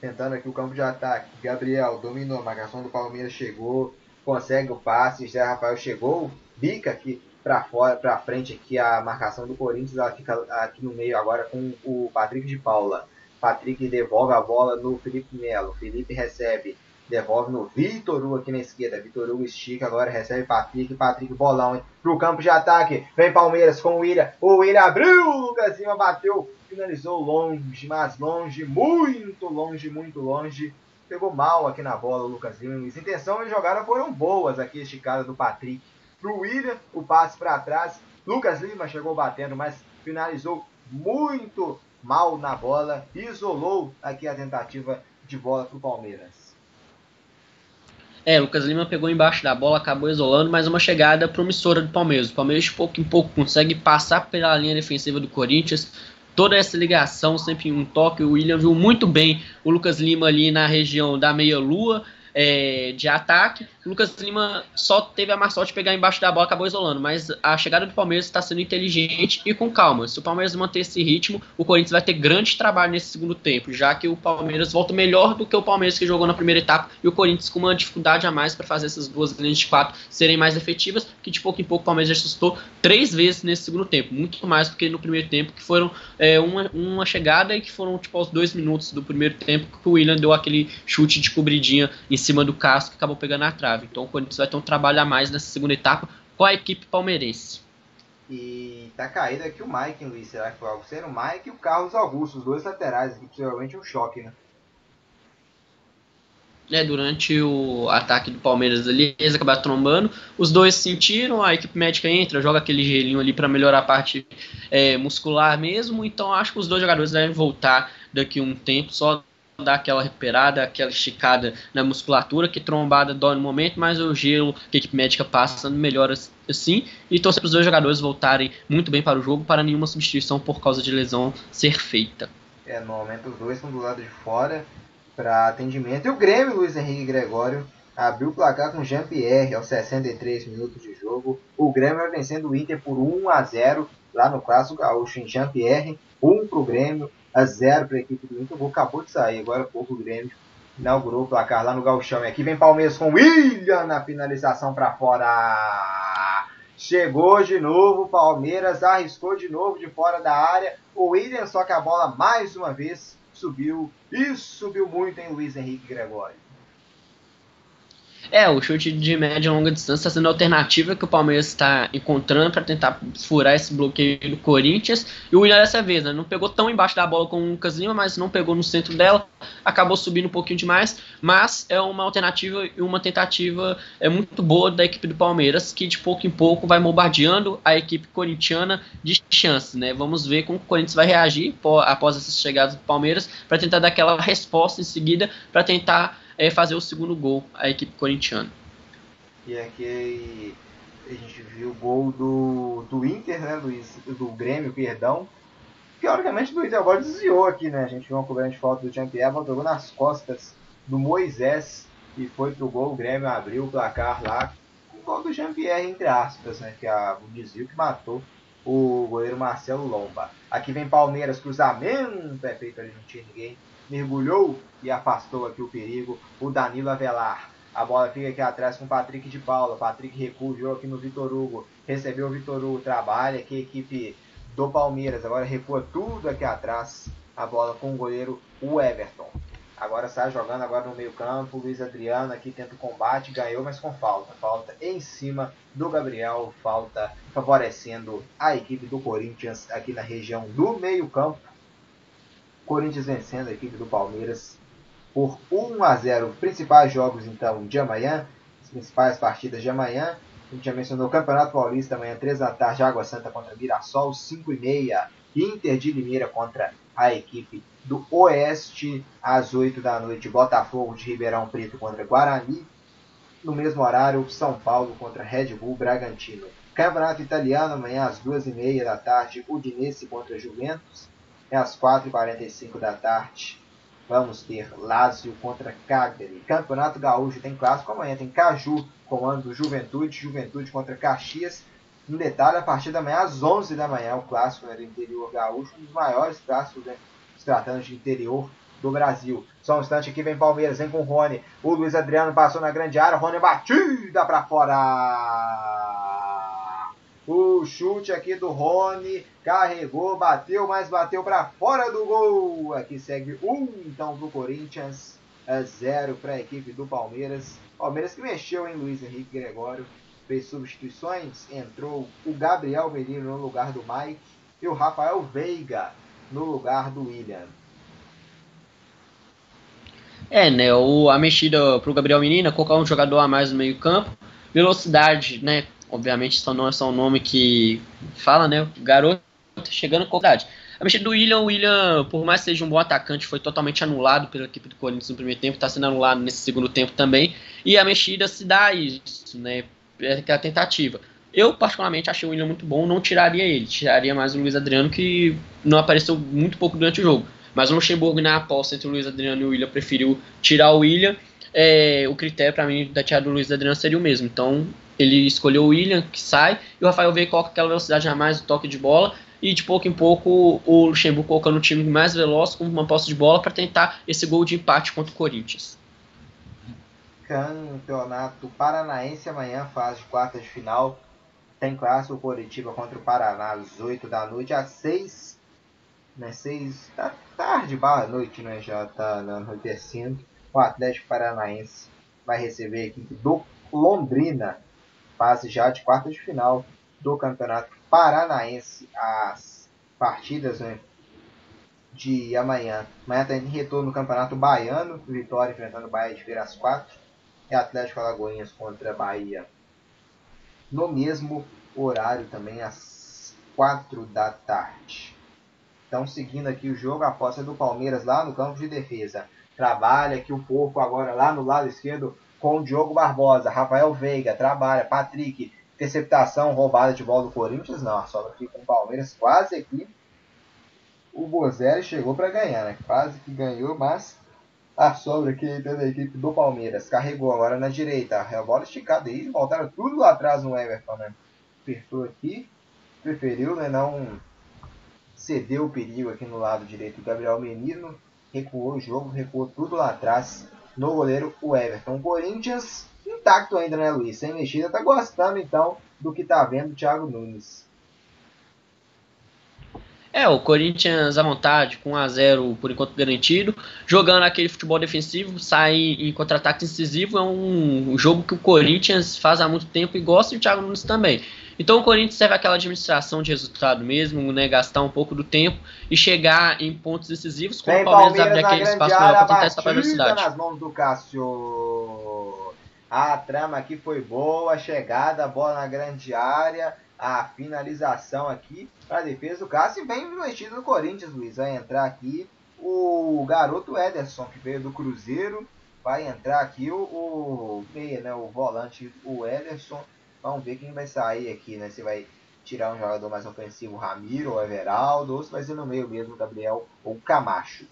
Tentando aqui o campo de ataque. Gabriel dominou, marcação do Palmeiras chegou, consegue o passe, Zé Rafael chegou, bica aqui para fora, para frente aqui a marcação do Corinthians, ela fica aqui no meio agora com o Patrick de Paula. Patrick devolve a bola no Felipe Melo. Felipe recebe, devolve no Vitor Hugo aqui na esquerda. Vitor Hugo estica, agora recebe Patrick. Patrick bolão hein? pro campo de ataque. Vem Palmeiras com o William. O William abriu, Lucas Lima bateu, finalizou longe, mas longe, muito longe, muito longe. Pegou mal aqui na bola o Lucas Lima. As intenções de jogada foram boas aqui, esticada do Patrick. Pro William, o passe para trás. Lucas Lima chegou batendo, mas finalizou muito mal na bola, isolou aqui a tentativa de bola para o Palmeiras. É, Lucas Lima pegou embaixo da bola, acabou isolando, mas uma chegada promissora do Palmeiras. O Palmeiras, de pouco em pouco, consegue passar pela linha defensiva do Corinthians. Toda essa ligação, sempre em um toque. O William viu muito bem o Lucas Lima ali na região da meia-lua é, de ataque. Lucas Lima só teve a má sorte de pegar embaixo da bola acabou isolando, mas a chegada do Palmeiras está sendo inteligente e com calma. Se o Palmeiras manter esse ritmo, o Corinthians vai ter grande trabalho nesse segundo tempo, já que o Palmeiras volta melhor do que o Palmeiras que jogou na primeira etapa e o Corinthians com uma dificuldade a mais para fazer essas duas linhas de quatro serem mais efetivas, que de pouco em pouco o Palmeiras assustou três vezes nesse segundo tempo, muito mais do que no primeiro tempo, que foram é, uma, uma chegada e que foram tipo aos dois minutos do primeiro tempo que o William deu aquele chute de cobridinha em cima do Castro que acabou pegando a trave. Então o Corinthians vai ter um trabalho a mais nessa segunda etapa com a equipe palmeirense. E tá caído aqui o Mike, Luiz. Será que foi algo sério? O Mike e o Carlos Augusto, os dois laterais aqui, possivelmente um choque, né? É, durante o ataque do Palmeiras ali, eles acabaram trombando. Os dois sentiram, a equipe médica entra, joga aquele gelinho ali para melhorar a parte é, muscular mesmo. Então acho que os dois jogadores devem voltar daqui a um tempo, só dar aquela recuperada, aquela esticada na musculatura, que trombada dói no momento, mas o gelo que a equipe médica passa melhora assim, e torcer para os dois jogadores voltarem muito bem para o jogo, para nenhuma substituição por causa de lesão ser feita. É, no momento os dois estão do lado de fora para atendimento. E o Grêmio, Luiz Henrique Gregório, abriu o placar com Jean-Pierre aos 63 minutos de jogo. O Grêmio vai vencendo o Inter por 1 a 0 lá no Clássico Gaúcho em Jean-Pierre. 1 para o Grêmio, a 0 para a equipe do Inter. Acabou de sair, agora pouco o Grêmio inaugurou o placar lá no Gauchão. E aqui vem Palmeiras com William na finalização para fora. Chegou de novo, Palmeiras arriscou de novo de fora da área. O William, só que a bola mais uma vez subiu e subiu muito em Luiz Henrique Gregório. É, o chute de média e longa distância está sendo a alternativa que o Palmeiras está encontrando para tentar furar esse bloqueio do Corinthians. E o William dessa vez, né, não pegou tão embaixo da bola com o Lucas Lima, mas não pegou no centro dela, acabou subindo um pouquinho demais. Mas é uma alternativa e uma tentativa é muito boa da equipe do Palmeiras, que de pouco em pouco vai bombardeando a equipe corintiana de chances. Né? Vamos ver como o Corinthians vai reagir após essas chegadas do Palmeiras para tentar dar aquela resposta em seguida para tentar é fazer o segundo gol a equipe corintiana. E aqui a gente viu o gol do, do Inter, né, Luiz? Do Grêmio, perdão. Teoricamente o Luiz agora desviou aqui, né? A gente viu uma cobertura de falta do Jean-Pierre, jogou nas costas do Moisés e foi pro gol. O Grêmio abriu o placar lá. O gol do Jean-Pierre, entre aspas, né? Que é o desvio que matou o goleiro Marcelo Lomba. Aqui vem Palmeiras, cruzamento, é feito ali, não tinha ninguém mergulhou e afastou aqui o perigo o Danilo Avelar. A bola fica aqui atrás com o Patrick de Paula. Patrick recua aqui no Vitor Hugo. Recebeu o Vitor Hugo, trabalha aqui a equipe do Palmeiras. Agora recua tudo aqui atrás. A bola com o goleiro o Everton. Agora sai jogando agora no meio campo. Luiz Adriano aqui tenta o combate. Ganhou, mas com falta. Falta em cima do Gabriel. Falta favorecendo a equipe do Corinthians aqui na região do meio campo. Corinthians vencendo a equipe do Palmeiras por 1 a 0. Principais jogos então de amanhã, as principais partidas de amanhã. A gente já mencionou o Campeonato Paulista amanhã, 3 da tarde, Água Santa contra Mirassol, 5 e meia, Inter de Limeira contra a equipe do Oeste, às 8 da noite, Botafogo de Ribeirão Preto contra Guarani. No mesmo horário, São Paulo contra Red Bull Bragantino. Campeonato Italiano, amanhã às 2h30 da tarde, Udinese contra Juventus. E às 4h45 da tarde, vamos ter Lazio contra Cagliari. Campeonato Gaúcho tem clássico amanhã, tem Caju, comando Juventude, Juventude contra Caxias. Um detalhe, a partir da manhã, às 11 da manhã, o clássico né, do interior gaúcho, um dos maiores clássicos, né, se tratando de interior do Brasil. Só um instante aqui, vem Palmeiras, vem com o Rony. O Luiz Adriano passou na grande área, Rony batida para fora. O chute aqui do Rony, carregou, bateu, mas bateu para fora do gol. Aqui segue um, então, pro Corinthians, é zero para a equipe do Palmeiras. Palmeiras que mexeu em Luiz Henrique Gregório, fez substituições, entrou o Gabriel Menino no lugar do Mike e o Rafael Veiga no lugar do William. É, né? O, a mexida pro Gabriel Menina, colocar um jogador a mais no meio-campo. Velocidade, né? Obviamente, isso não é só um nome que fala, né? Garoto chegando com qualidade. A mexida do William, o William, por mais que seja um bom atacante, foi totalmente anulado pela equipe do Corinthians no primeiro tempo, está sendo anulado nesse segundo tempo também. E a mexida se dá isso, né? É aquela tentativa. Eu, particularmente, achei o William muito bom, não tiraria ele, tiraria mais o Luiz Adriano, que não apareceu muito pouco durante o jogo. Mas o Luxemburgo, na aposta entre o Luiz Adriano e o William, preferiu tirar o William. É, o critério para mim da tirada do Luiz Adriano seria o mesmo. Então, ele escolheu o William, que sai, e o Rafael veio coloca aquela velocidade a mais do toque de bola. E de pouco em pouco o Luxemburgo colocando o time mais veloz com uma posse de bola para tentar esse gol de empate contra o Corinthians. Campeonato Paranaense amanhã, fase de quartas de final. Tem clássico Curitiba contra o Paraná às 8 da noite, às 6 né, seis da tarde, barra noite, né, já tá anoitecendo. O Atlético Paranaense vai receber a equipe do Londrina, fase já de quarta de final do Campeonato Paranaense. As partidas né, de amanhã. Amanhã tem retorno no Campeonato Baiano, Vitória enfrentando o Bahia de às quatro. E Atlético Alagoinhas contra Bahia no mesmo horário também às quatro da tarde. Então, seguindo aqui o jogo, a posse é do Palmeiras lá no campo de defesa. Trabalha aqui o porco agora lá no lado esquerdo com Diogo Barbosa. Rafael Veiga trabalha. Patrick, interceptação, roubada de bola do Corinthians. Não, a sobra aqui com o Palmeiras quase aqui. O Bozelli chegou para ganhar, né? Quase que ganhou, mas a sobra aqui da equipe do Palmeiras. Carregou agora na direita. A bola esticada aí. Voltaram tudo lá atrás no Everton, né? Apertou aqui. Preferiu, né? Não cedeu o perigo aqui no lado direito. O Gabriel Menino recuou o jogo, recuou tudo lá atrás no goleiro o Everton. O Corinthians intacto ainda, né, Luiz? Sem mexida, tá gostando então do que tá vendo o Thiago Nunes. É, o Corinthians à vontade, com 1x0 por enquanto garantido, jogando aquele futebol defensivo, sai em contra-ataque incisivo, é um jogo que o Corinthians faz há muito tempo e gosta e o Thiago Nunes também. Então o Corinthians serve aquela administração de resultado mesmo, né, gastar um pouco do tempo e chegar em pontos decisivos, com o Palmeiras, Palmeiras abrir aquele espaço maior para tentar essa velocidade. nas mãos do Cássio. A trama aqui foi boa, chegada, bola na grande área, a finalização aqui para a defesa do Cássio. Bem investido no Corinthians, Luiz. Vai entrar aqui o garoto Ederson, que veio do Cruzeiro. Vai entrar aqui o, o meia, né, o volante, o Ederson Vamos ver quem vai sair aqui, né? Se vai tirar um jogador mais ofensivo, Ramiro ou Everaldo, ou se vai ser no meio mesmo, Gabriel ou Camacho.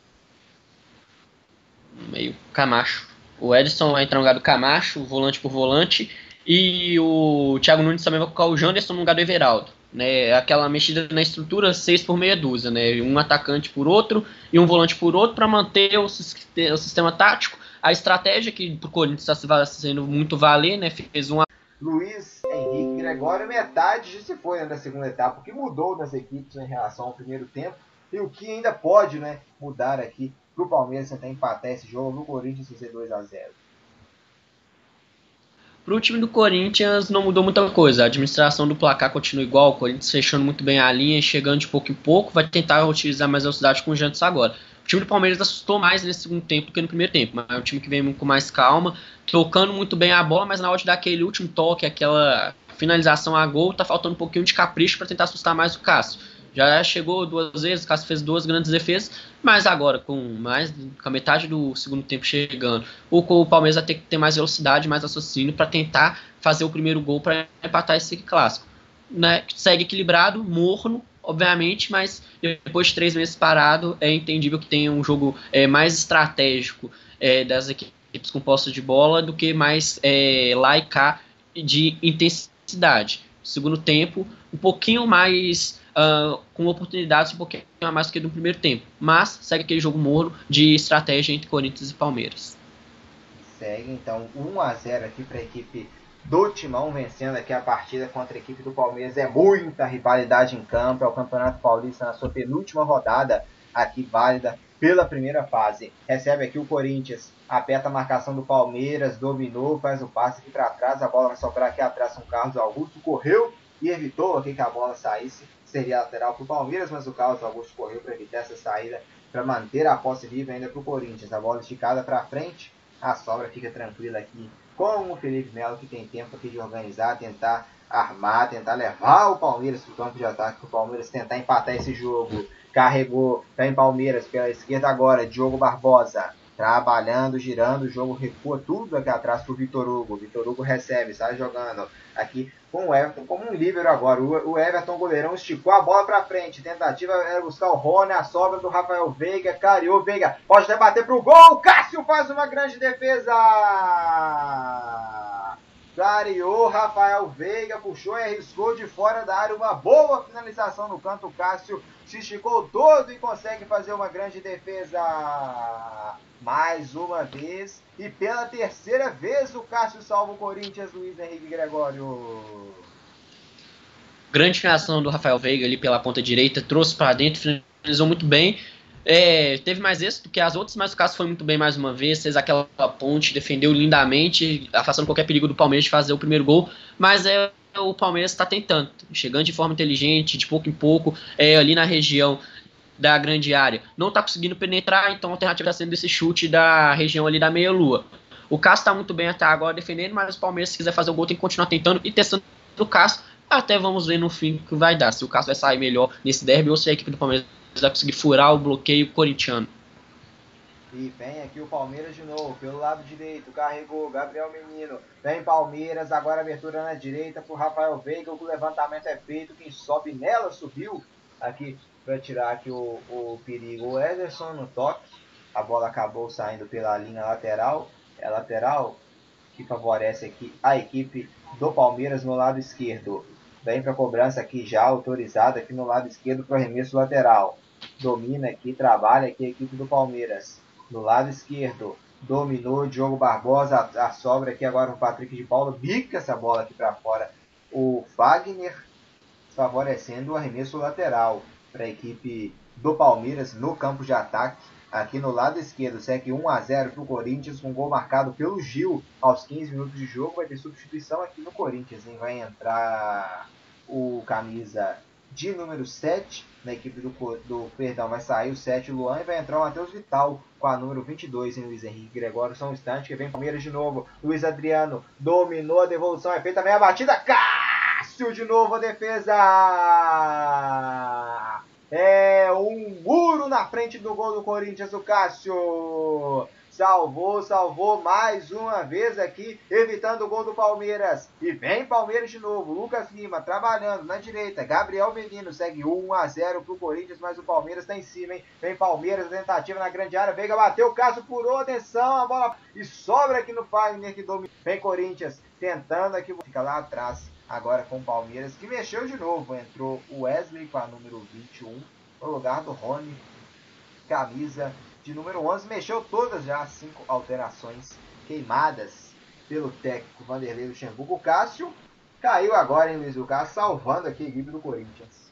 Meio Camacho. O Edson vai entrar no lugar do Camacho, volante por volante. E o Thiago Nunes também vai colocar o Janderson no lugar do Everaldo. Né, aquela mexida na estrutura 6 por meia dúzia, né, um atacante por outro e um volante por outro para manter o, o, sistema tático. A estratégia que o Corinthians está sendo muito valer, né, fez uma Luiz Henrique Gregório, metade já se foi né, da segunda etapa, o que mudou nas equipes né, em relação ao primeiro tempo e o que ainda pode né, mudar aqui para o Palmeiras tentar empatar esse jogo no Corinthians fazer 2 a 0 Para o time do Corinthians não mudou muita coisa. A administração do placar continua igual, o Corinthians fechando muito bem a linha, chegando de pouco em pouco, vai tentar utilizar mais velocidade com o Jantos agora. O time do Palmeiras assustou mais nesse segundo tempo do que no primeiro tempo, mas é um time que vem com mais calma, tocando muito bem a bola, mas na hora de dar aquele último toque, aquela finalização a gol, tá faltando um pouquinho de capricho para tentar assustar mais o Cássio. Já chegou duas vezes, o Cássio fez duas grandes defesas, mas agora, com mais com a metade do segundo tempo chegando, o, o Palmeiras vai ter que ter mais velocidade, mais raciocínio para tentar fazer o primeiro gol para empatar esse clássico. né, segue equilibrado, morno, obviamente, mas depois de três meses parado, é entendível que tenha um jogo é, mais estratégico é, das equipes com posse de bola do que mais é, lá e cá de intensidade. Segundo tempo, um pouquinho mais uh, com oportunidades um pouquinho a mais do que no primeiro tempo, mas segue aquele jogo morno de estratégia entre Corinthians e Palmeiras. Segue então 1 a 0 aqui para a equipe do Timão vencendo aqui a partida contra a equipe do Palmeiras. É muita rivalidade em campo. É o Campeonato Paulista na sua penúltima rodada aqui válida pela primeira fase. Recebe aqui o Corinthians, aperta a marcação do Palmeiras, dominou, faz o passe aqui para trás. A bola vai sobrar aqui atrás com o Carlos Augusto. Correu e evitou aqui que a bola saísse. Seria lateral para o Palmeiras, mas o Carlos Augusto correu para evitar essa saída para manter a posse viva ainda para o Corinthians. A bola esticada para frente. A sobra fica tranquila aqui com o Felipe Melo, que tem tempo aqui de organizar, tentar armar, tentar levar o Palmeiras para o campo de ataque, para o Palmeiras tentar empatar esse jogo. Carregou, tá em Palmeiras pela esquerda agora, Diogo Barbosa. Trabalhando, girando, o jogo recua tudo aqui atrás para o Vitor Hugo. Vitor Hugo recebe, sai jogando aqui com o Everton como um líbero agora. O Everton, goleirão, esticou a bola para frente. Tentativa era buscar o Rony, a sobra do Rafael Veiga, cariou Veiga. Pode até bater pro gol. Cássio faz uma grande defesa. Clareou, Rafael Veiga puxou e arriscou de fora da área. Uma boa finalização no canto. Cássio se esticou todo e consegue fazer uma grande defesa. Mais uma vez. E pela terceira vez o Cássio salva o Corinthians, Luiz Henrique Gregório. Grande finalização do Rafael Veiga ali pela ponta direita. Trouxe para dentro, finalizou muito bem. É, teve mais êxito que as outras, mas o Cássio foi muito bem mais uma vez, fez aquela ponte, defendeu lindamente, afastando qualquer perigo do Palmeiras de fazer o primeiro gol, mas é, o Palmeiras está tentando, chegando de forma inteligente, de pouco em pouco, é, ali na região da grande área. Não está conseguindo penetrar, então a alternativa está sendo esse chute da região ali da meia-lua. O Cássio está muito bem até agora defendendo, mas o Palmeiras, se quiser fazer o gol, tem que continuar tentando e testando o Cássio. Até vamos ver no fim o que vai dar. Se o Cássio vai sair melhor nesse derby ou se a equipe do Palmeiras vai conseguir furar o bloqueio corintiano. E vem aqui o Palmeiras de novo, pelo lado direito, carregou Gabriel Menino. Vem Palmeiras, agora abertura na direita para o Rafael Veiga. O levantamento é feito, quem sobe nela subiu aqui para tirar aqui o, o perigo. O Ederson no toque, a bola acabou saindo pela linha lateral. É lateral que favorece aqui a equipe do Palmeiras no lado esquerdo. Vem para cobrança aqui já autorizada aqui no lado esquerdo para o arremesso lateral domina aqui, trabalha aqui a equipe do Palmeiras. No lado esquerdo, dominou Diogo Barbosa, a, a sobra aqui agora o Patrick de Paulo, bica essa bola aqui para fora. O Wagner favorecendo o arremesso lateral para a equipe do Palmeiras no campo de ataque. Aqui no lado esquerdo, segue 1 a 0 para o Corinthians, com um gol marcado pelo Gil aos 15 minutos de jogo. Vai ter substituição aqui no Corinthians, hein? Vai entrar o camisa de número 7 na equipe do, do perdão, vai sair o 7 Luan e vai entrar o Matheus Vital com a número 22 em Luiz Henrique Gregório. Só um instante que vem Palmeiras de novo. Luiz Adriano dominou a devolução, é feita meia batida. Cássio de novo a defesa. É um muro na frente do gol do Corinthians, o Cássio. Salvou, salvou mais uma vez aqui, evitando o gol do Palmeiras. E vem Palmeiras de novo. Lucas Lima trabalhando na direita. Gabriel Menino segue 1 a 0 pro Corinthians, mas o Palmeiras está em cima, hein? Vem Palmeiras, tentativa na grande área. Veiga bateu, Cássio furou, atenção, a bola e sobra aqui no Fagner que domina. Vem Corinthians tentando aqui, fica lá atrás. Agora com o Palmeiras, que mexeu de novo. Entrou o Wesley com a número 21 no lugar do Rony. Camisa de número 11 mexeu todas já as cinco alterações queimadas pelo técnico Vanderlei Luxemburgo. Cássio caiu agora, em Luiz? Cássio salvando aqui a equipe do Corinthians.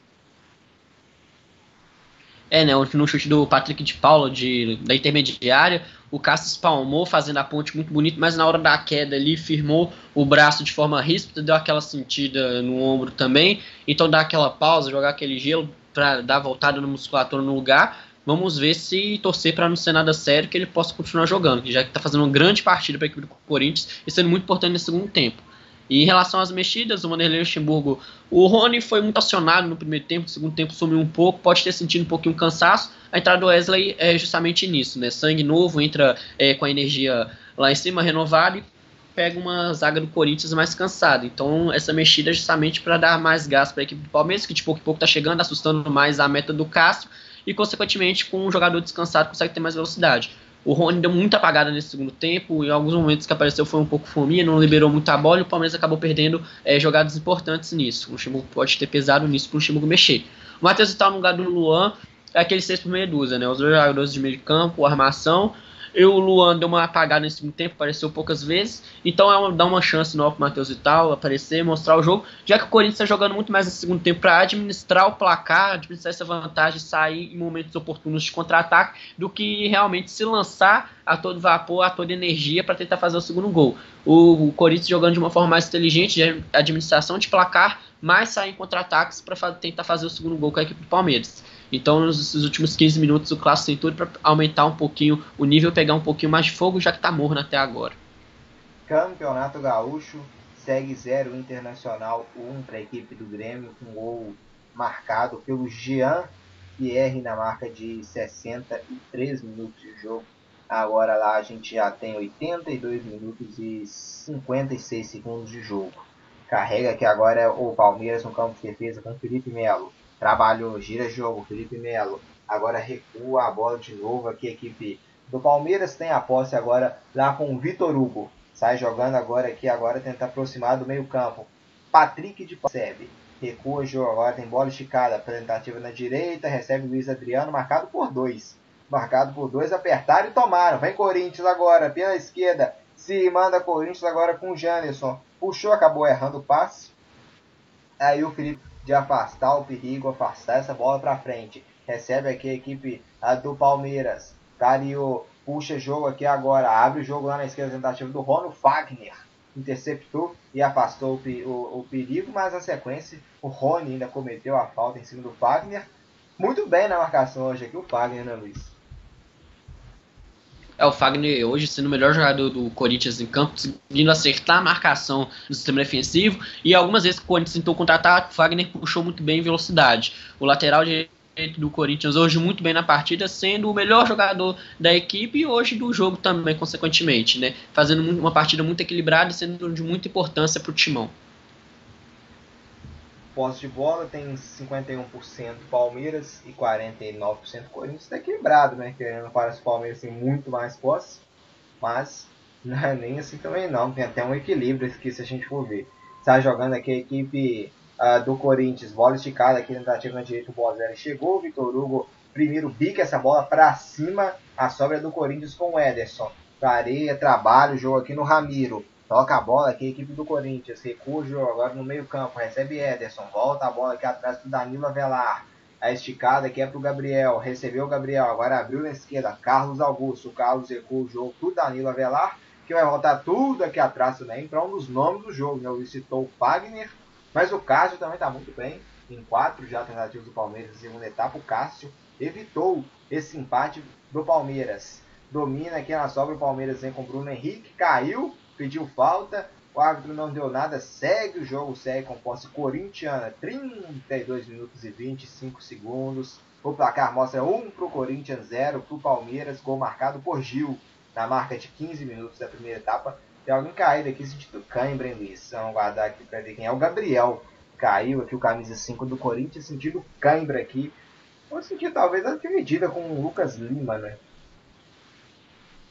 É, né? No chute do Patrick de Paula de, da intermediária, o Cássio espalmou, fazendo a ponte muito bonito, mas na hora da queda ali firmou o braço de forma ríspida, deu aquela sentida no ombro também. Então dá aquela pausa, jogar aquele gelo para dar voltada no musculatura no lugar Vamos ver se torcer para não ser nada sério que ele possa continuar jogando, já que está fazendo uma grande partida para a equipe do Corinthians e sendo muito importante nesse segundo tempo. E em relação às mexidas, o Vanderlei Luxemburgo, o Rony foi muito acionado no primeiro tempo, no segundo tempo sumiu um pouco, pode ter sentido um pouquinho cansaço. A entrada do Wesley é justamente nisso, né? Sangue novo, entra é, com a energia lá em cima, renovada, e pega uma zaga do Corinthians mais cansada. Então, essa mexida é justamente para dar mais gás para a equipe do Palmeiras, que de pouco em pouco está chegando, assustando mais a meta do Castro, e consequentemente, com um jogador descansado, consegue ter mais velocidade. O Rony deu muita apagada nesse segundo tempo, em alguns momentos que apareceu foi um pouco fominha, não liberou muita bola e o Palmeiras acabou perdendo é, jogadas importantes nisso. O Luxemburgo pode ter pesado nisso para o Luxemburgo mexer. O Matheus está no lugar do Luan, é aquele 6 por meia dúzia, né? Os dois jogadores de meio de campo, armação eu, o Luan deu uma apagada nesse segundo tempo, apareceu poucas vezes. Então é uma, dá uma chance nova pro Matheus e tal, aparecer, mostrar o jogo. Já que o Corinthians está jogando muito mais no segundo tempo para administrar o placar, administrar essa vantagem, sair em momentos oportunos de contra-ataque, do que realmente se lançar a todo vapor, a toda energia para tentar fazer o segundo gol. O, o Corinthians jogando de uma forma mais inteligente, de administração de placar, mais sair em contra-ataques para tentar fazer o segundo gol com a equipe do Palmeiras. Então, nos últimos 15 minutos, o Clássico tem tudo para aumentar um pouquinho o nível, pegar um pouquinho mais de fogo, já que está morno até agora. Campeonato Gaúcho segue 0 Internacional 1 um para a equipe do Grêmio, com um gol marcado pelo Jean Pierre na marca de 63 minutos de jogo. Agora lá a gente já tem 82 minutos e 56 segundos de jogo. Carrega que agora é o Palmeiras no campo de defesa com Felipe Melo. Trabalhou, gira jogo, Felipe Melo. Agora recua a bola de novo aqui. A equipe do Palmeiras tem a posse agora lá com o Vitor Hugo. Sai jogando agora aqui, agora tenta aproximar do meio campo. Patrick de recebe. Recua o jogo agora, tem bola esticada. Apresentativa na direita, recebe Luiz Adriano, marcado por dois. Marcado por dois, apertaram e tomaram. Vem Corinthians agora, pela esquerda. Se manda Corinthians agora com o Janderson. Puxou, acabou errando o passe. Aí o Felipe de afastar o perigo, afastar essa bola para frente. Recebe aqui a equipe a do Palmeiras. Cario puxa jogo aqui agora, abre o jogo lá na esquerda, tentativa do Rono Wagner. Interceptou e afastou o, o, o, perigo, mas na sequência o Rony ainda cometeu a falta em cima do Wagner. Muito bem na marcação hoje aqui o Wagner, né, Luiz? É, o Fagner hoje sendo o melhor jogador do Corinthians em campo, conseguindo acertar a marcação no sistema defensivo. E algumas vezes que o Corinthians tentou contratar, o Fagner puxou muito bem em velocidade. O lateral direito do Corinthians hoje muito bem na partida, sendo o melhor jogador da equipe e hoje do jogo também, consequentemente, né? Fazendo uma partida muito equilibrada e sendo de muita importância para o timão posse de bola tem 51% Palmeiras e 49% Corinthians. Está equilibrado, né? Querendo para os Palmeiras tem muito mais posse, mas não é nem assim também não. Tem até um equilíbrio aqui se a gente for ver. Está jogando aqui a equipe uh, do Corinthians, bola esticada aqui tentativa na direita, o Bozelli chegou, o Vitor Hugo primeiro bica essa bola para cima, a sobra do Corinthians com o Ederson. Areia, trabalho, jogo aqui no Ramiro. Toca a bola aqui, a equipe do Corinthians. Recua o jogo agora no meio-campo. Recebe Ederson. Volta a bola aqui atrás do Danilo Avelar. A esticada aqui é pro Gabriel. Recebeu o Gabriel. Agora abriu na esquerda. Carlos Augusto. Carlos recua o jogo pro Danilo Avelar. Que vai voltar tudo aqui atrás também para um dos nomes do jogo. Né? Eu citou o Fagner. Mas o Cássio também está muito bem. Em quatro já tentativas do Palmeiras na segunda etapa. O Cássio evitou esse empate do Palmeiras. Domina aqui na sobra o Palmeiras vem com o Bruno Henrique. Caiu pediu falta, o árbitro não deu nada, segue o jogo, segue com posse corintiana, 32 minutos e 25 segundos. O placar mostra 1 para o Corinthians, 0 para o Palmeiras, gol marcado por Gil, na marca de 15 minutos da primeira etapa. Tem alguém caído aqui, sentido cãibra, hein, Luiz? Vamos guardar aqui para ver quem é. O Gabriel caiu aqui, o camisa 5 do Corinthians, sentido cãibra aqui. Ou sentido talvez a dividida com o Lucas Lima, né?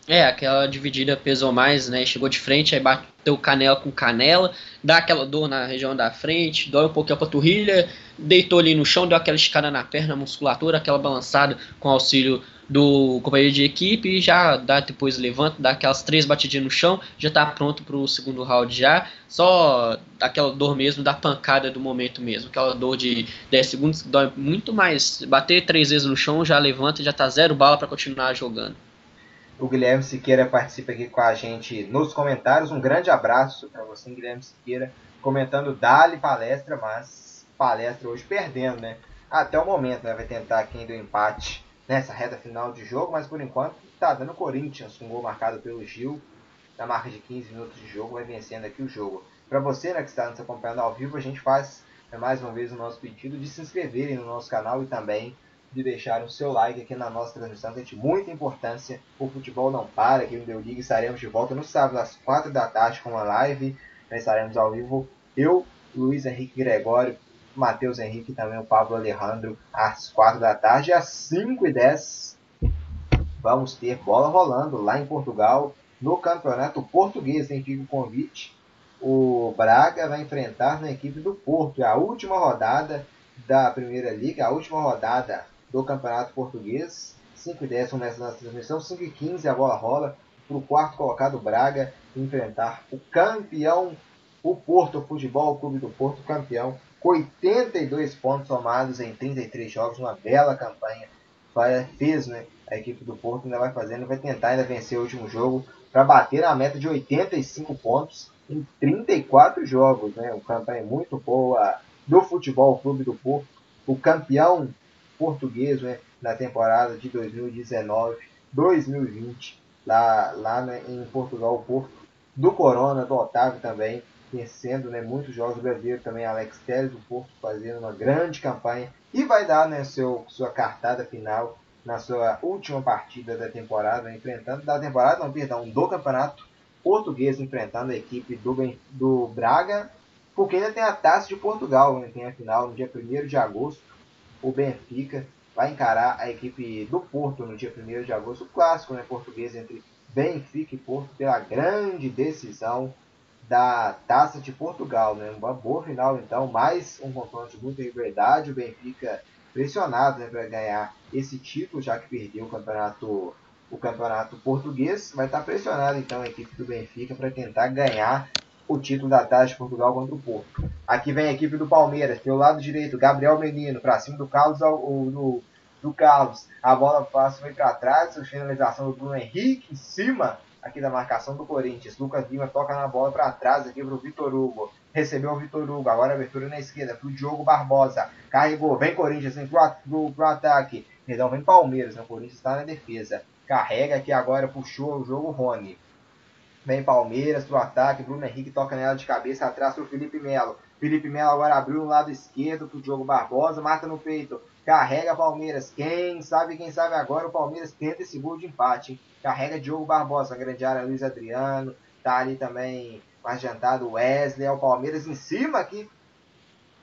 É, aquela dividida pesou mais, né? Chegou de frente, aí bateu canela com canela, dá aquela dor na região da frente, dói um pouquinho a panturrilha, deitou ali no chão, deu aquela escada na perna, musculatura, aquela balançada com auxílio do companheiro de equipe e já dá depois levanta, dá aquelas três batidinhas no chão, já tá pronto para o segundo round já. Só aquela dor mesmo da pancada do momento mesmo, aquela dor de 10 segundos dói muito mais. Bater três vezes no chão já levanta, já tá zero bala para continuar jogando. O Guilherme Siqueira participa aqui com a gente nos comentários. Um grande abraço para você, Guilherme Siqueira, comentando Dali palestra, mas palestra hoje perdendo, né? Até o momento, né? Vai tentar aqui ainda o empate nessa reta final de jogo, mas por enquanto tá dando Corinthians, um gol marcado pelo Gil, na marca de 15 minutos de jogo, vai vencendo aqui o jogo. Para você né, que está nos acompanhando ao vivo, a gente faz né, mais uma vez o nosso pedido de se inscreverem no nosso canal e também de deixar o seu like aqui na nossa transmissão, que é de muita importância. O futebol não para aqui no Deu Liga. Estaremos de volta no sábado às 4 da tarde com uma live. Estaremos ao vivo. Eu, Luiz Henrique Gregório, Matheus Henrique e também o Pablo Alejandro às 4 da tarde. Às 5 e 10 vamos ter bola rolando lá em Portugal no Campeonato Português. Tem fica o convite. O Braga vai enfrentar na equipe do Porto. É a última rodada da Primeira Liga, a última rodada do Campeonato Português. 5 e 10 começa nossa transmissão, 5 e 15 a bola rola para o quarto colocado Braga enfrentar o campeão, o Porto Futebol Clube do Porto, campeão, com 82 pontos somados em 33 jogos, uma bela campanha. Fez, né? A equipe do Porto ainda vai fazendo, vai tentar ainda vencer o último jogo para bater a meta de 85 pontos em 34 jogos, né? Uma campanha muito boa do Futebol Clube do Porto, o campeão português né, na temporada de 2019-2020, lá, lá né, em Portugal, o Porto, do Corona, do Otávio também, vencendo né, muitos jogos brasileiros também, Alex Telles do Porto fazendo uma grande campanha e vai dar né, seu, sua cartada final na sua última partida da temporada, enfrentando, da temporada, não, perdão, do campeonato português, enfrentando a equipe do, do Braga porque ainda tem a Taça de Portugal, né? tem a final no dia 1 de agosto. O Benfica vai encarar a equipe do Porto no dia 1 de agosto, clássico né, português entre Benfica e Porto pela grande decisão da Taça de Portugal. Né? Uma boa final, então, mais um confronto de muita verdade. O Benfica pressionado né, para ganhar esse título, já que perdeu o campeonato, o campeonato português. Vai estar pressionado, então, a equipe do Benfica para tentar ganhar o título da Taça de Portugal contra o Porto. Aqui vem a equipe do Palmeiras, pelo lado direito, Gabriel Menino, para cima do Carlos, do, do Carlos. A bola passa foi para trás, finalização do Bruno Henrique em cima aqui da marcação do Corinthians. Lucas Lima toca na bola para trás aqui para o Vitor Hugo. Recebeu o Vitor Hugo, agora abertura na esquerda para o Diogo Barbosa. Carregou, vem Corinthians, vem pro, pro ataque. Perdão, vem Palmeiras, né? o Corinthians está na defesa. Carrega aqui agora, puxou o jogo Rony. Vem Palmeiras pro ataque. Bruno Henrique toca nela de cabeça atrás pro Felipe Melo. Felipe Melo agora abriu no lado esquerdo pro Diogo Barbosa. Mata no peito. Carrega Palmeiras. Quem sabe, quem sabe agora o Palmeiras tenta esse gol de empate. Hein? Carrega Diogo Barbosa. Grande área Luiz Adriano. Tá ali também mais adiantado Wesley. É o Palmeiras em cima aqui.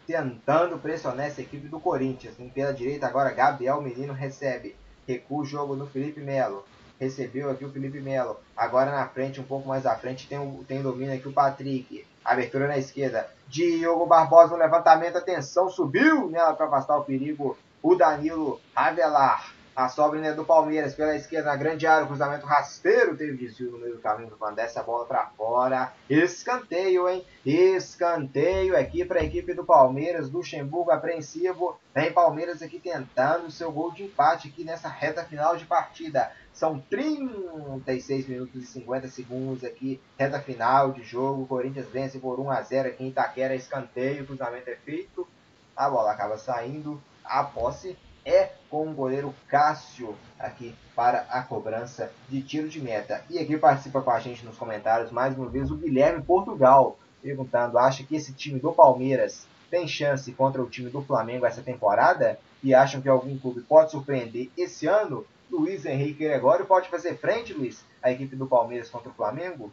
Tentando pressionar essa equipe do Corinthians. Pela direita agora Gabriel Menino recebe. Recua o jogo no Felipe Melo recebeu aqui o Felipe Melo. Agora na frente, um pouco mais à frente, tem o, tem domínio aqui o Patrick. Abertura na esquerda. Diogo Barbosa no levantamento. Atenção, subiu nela para afastar o perigo. O Danilo Avelar. A sobra do Palmeiras pela esquerda na grande área. cruzamento rasteiro. Teve desvio no meio do caminho quando desce a bola para fora. Escanteio, hein? Escanteio aqui para a equipe do Palmeiras. Luxemburgo apreensivo. Vem Palmeiras aqui tentando seu gol de empate aqui nessa reta final de partida. São 36 minutos e 50 segundos aqui, reta final de jogo. O Corinthians vence por 1 a 0 aqui em Itaquera, escanteio, o cruzamento é feito, a bola acaba saindo, a posse é com o goleiro Cássio aqui para a cobrança de tiro de meta. E aqui participa com a gente nos comentários mais uma vez o Guilherme Portugal, perguntando: acha que esse time do Palmeiras tem chance contra o time do Flamengo essa temporada? E acham que algum clube pode surpreender esse ano? Luiz Henrique Gregório pode fazer frente, Luiz, à equipe do Palmeiras contra o Flamengo?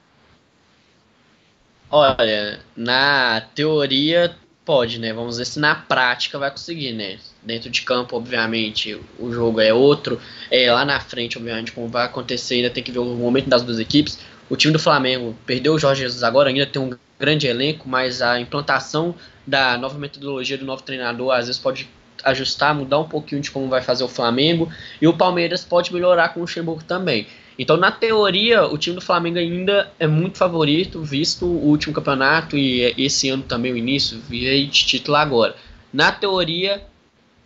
Olha, na teoria pode, né? Vamos ver se na prática vai conseguir, né? Dentro de campo, obviamente, o jogo é outro. É, lá na frente, obviamente, como vai acontecer, ainda tem que ver o momento das duas equipes. O time do Flamengo perdeu o Jorge Jesus agora, ainda tem um grande elenco, mas a implantação da nova metodologia do novo treinador às vezes pode ajustar, mudar um pouquinho de como vai fazer o Flamengo. E o Palmeiras pode melhorar com o Luxemburgo também. Então, na teoria, o time do Flamengo ainda é muito favorito, visto o último campeonato e esse ano também o início, virei de título agora. Na teoria,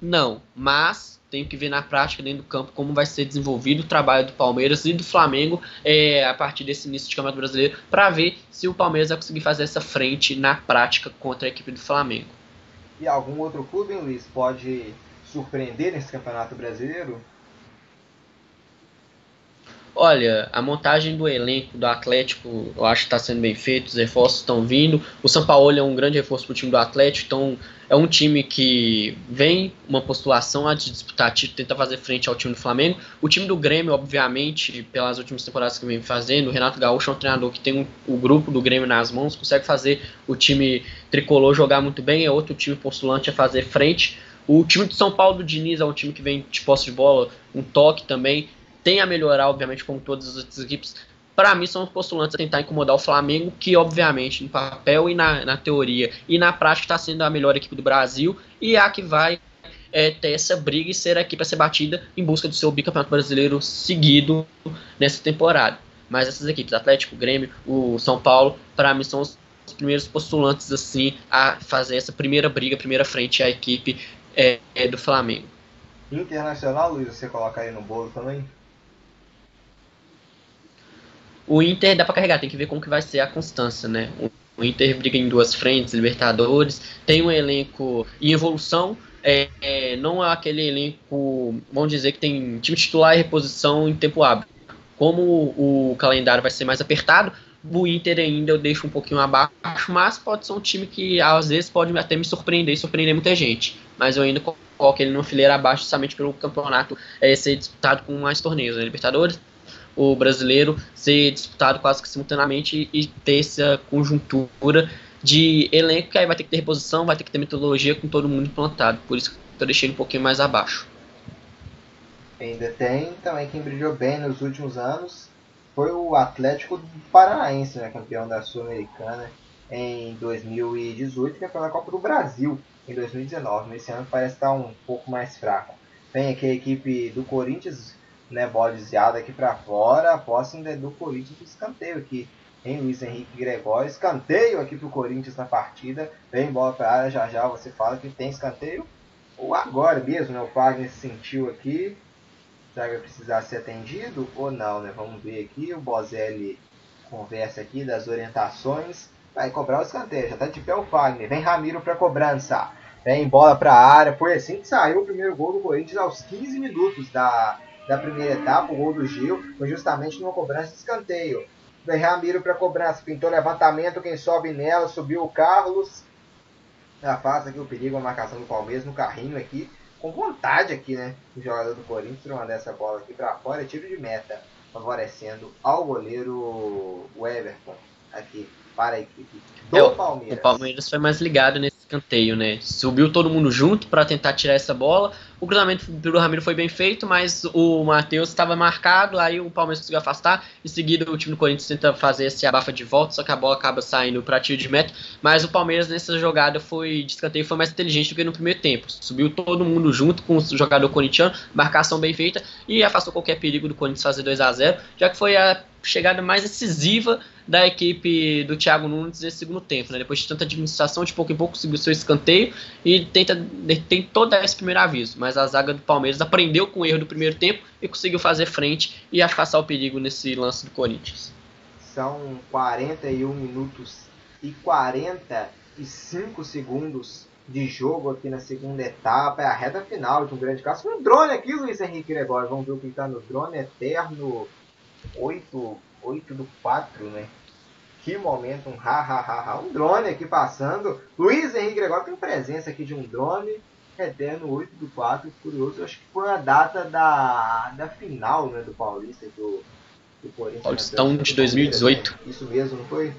não, mas tem que ver na prática, dentro do campo, como vai ser desenvolvido o trabalho do Palmeiras e do Flamengo é, a partir desse início de campeonato brasileiro, para ver se o Palmeiras vai conseguir fazer essa frente na prática contra a equipe do Flamengo. E algum outro clube, Luiz, pode surpreender nesse campeonato brasileiro? Olha, a montagem do elenco do Atlético eu acho que está sendo bem feita, os reforços estão vindo. O São Paulo é um grande reforço para o time do Atlético, então é um time que vem uma postulação a disputar título, tenta fazer frente ao time do Flamengo. O time do Grêmio, obviamente, pelas últimas temporadas que vem fazendo, o Renato Gaúcho é um treinador que tem um, o grupo do Grêmio nas mãos, consegue fazer o time tricolor jogar muito bem, é outro time postulante a fazer frente. O time de São Paulo do Diniz é um time que vem de posse de bola, um toque também, tem a melhorar, obviamente, como todas as outras equipes. Para mim, são os postulantes a tentar incomodar o Flamengo, que, obviamente, no papel e na, na teoria e na prática está sendo a melhor equipe do Brasil e é a que vai é, ter essa briga e ser a equipe a ser batida em busca do seu bicampeonato brasileiro seguido nessa temporada. Mas essas equipes, Atlético, Grêmio, o São Paulo, para mim são os primeiros postulantes assim a fazer essa primeira briga, primeira frente à equipe é, do Flamengo. Internacional, Luiz, você coloca aí no bolo também? O Inter dá para carregar, tem que ver como que vai ser a constância, né? O Inter briga em duas frentes, Libertadores, tem um elenco em evolução, é, é, não é aquele elenco, vamos dizer que tem time titular e reposição em tempo hábil. Como o, calendário vai ser mais apertado, o Inter ainda eu deixo um pouquinho abaixo, mas pode ser um time que às vezes pode até me surpreender e surpreender muita gente. Mas eu ainda coloco ele no fileiro abaixo justamente pelo campeonato é, ser disputado com mais torneios, né? Libertadores, o brasileiro ser disputado quase que simultaneamente e ter essa conjuntura de elenco que aí vai ter que ter reposição, vai ter que ter metodologia com todo mundo implantado. Por isso que eu deixei um pouquinho mais abaixo. Ainda tem também quem brilhou bem nos últimos anos foi o Atlético Paranaense, né, campeão da Sul-Americana em 2018, campeão da Copa do Brasil em 2019. Nesse ano parece estar um pouco mais fraco. Tem aqui a equipe do Corinthians né, desviada aqui para fora, a posse ainda é do Corinthians do escanteio aqui, em Luiz Henrique Gregório, escanteio aqui pro Corinthians na partida, vem bola para área, já já você fala que tem escanteio, ou agora mesmo, né, o Wagner se sentiu aqui, será que vai precisar ser atendido ou não, né, vamos ver aqui, o Bozelli conversa aqui das orientações, vai cobrar o escanteio, já tá de pé o Wagner, vem Ramiro para cobrança, vem bola para a área, foi assim que saiu o primeiro gol do Corinthians aos 15 minutos da da primeira etapa, o gol do Gil, foi justamente numa cobrança de escanteio. Vem Ramiro para cobrança, pintou levantamento, quem sobe nela, subiu o Carlos. Afasta aqui o perigo, a marcação do Palmeiras no carrinho aqui, com vontade aqui, né? O jogador do Corinthians mandar essa bola aqui para fora, é tiro de meta, favorecendo ao goleiro Everton aqui para a equipe do é, Palmeiras. O Palmeiras foi mais ligado nesse escanteio, né? Subiu todo mundo junto para tentar tirar essa bola. O cruzamento do Ramiro foi bem feito, mas o Matheus estava marcado, aí o Palmeiras conseguiu afastar. Em seguida, o time do Corinthians tenta fazer esse abafa de volta, só que a bola acaba saindo para tiro de meta. Mas o Palmeiras nessa jogada foi de escanteio foi mais inteligente do que no primeiro tempo. Subiu todo mundo junto com o jogador corintiano, marcação bem feita e afastou qualquer perigo do Corinthians fazer 2 a 0 já que foi a chegada mais decisiva da equipe do Thiago Nunes nesse segundo tempo. Né? Depois de tanta administração, de pouco em pouco conseguiu seu escanteio e tenta, tem todo esse primeiro aviso. Mas a zaga do Palmeiras aprendeu com o erro do primeiro tempo e conseguiu fazer frente e afastar o perigo nesse lance do Corinthians. São 41 minutos e 45 segundos de jogo aqui na segunda etapa. É a reta final de um grande caso. Um drone aqui, Luiz Henrique Gregório. Vamos ver o que está no drone eterno 8, 8 do 4, né? Que momento, um ha, ha, ha, ha. Um drone aqui passando. Luiz Henrique Gregório tem presença aqui de um drone. Eterno 8 do 4, curioso. Acho que foi a data da, da final né, do Paulista do, do Corinthians. Paulistão de 2018. Né? Isso mesmo, não foi?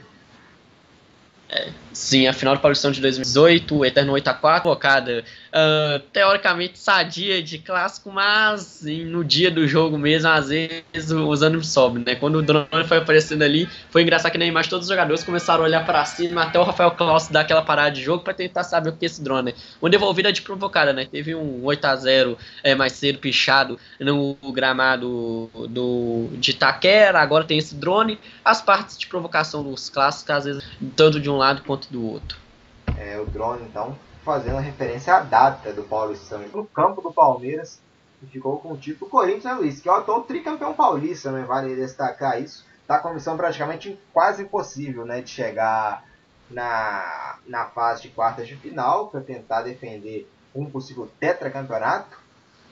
Sim, a final do Paulistão de 2018, o Eterno 8 a 4 colocada uh, teoricamente sadia de clássico, mas no dia do jogo mesmo, às vezes os ânimos sobem, né? Quando o drone foi aparecendo ali, foi engraçado que na imagem todos os jogadores começaram a olhar para cima, até o Rafael Klaus dar aquela parada de jogo para tentar saber o que é esse drone. Né? Uma devolvida de provocada, né? Teve um 8 a 0 é, mais cedo pichado no gramado do, de Itaquera, agora tem esse drone. As partes de provocação dos clássicos, às vezes, tanto de um lado quanto do outro. É, o drone, então, fazendo referência à data do Paulistão. No campo do Palmeiras, ficou com o título Corinthians, né, Luiz? Que é o atual tricampeão paulista, né? Vale destacar isso. Tá com a missão praticamente quase impossível, né? De chegar na, na fase de quartas de final para tentar defender um possível tetracampeonato.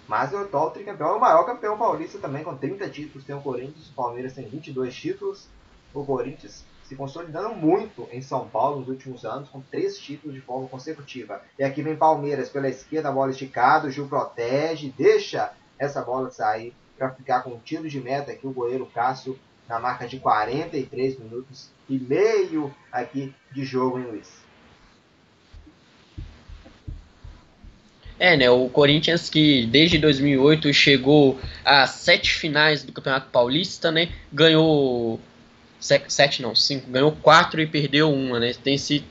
Mas o atual tricampeão é o maior campeão paulista também, com 30 títulos. Tem o Corinthians, o Palmeiras tem 22 títulos. O Corinthians se consolidando muito em São Paulo nos últimos anos, com três títulos de forma consecutiva. E aqui vem Palmeiras pela esquerda, a bola esticada, o Gil protege, deixa essa bola sair para ficar com um tiro de meta aqui o goleiro Cássio na marca de 43 minutos e meio aqui de jogo, hein, Luiz? É, né? O Corinthians que desde 2008 chegou a sete finais do Campeonato Paulista, né? Ganhou sete não, cinco, ganhou quatro e perdeu uma, né? Tem esse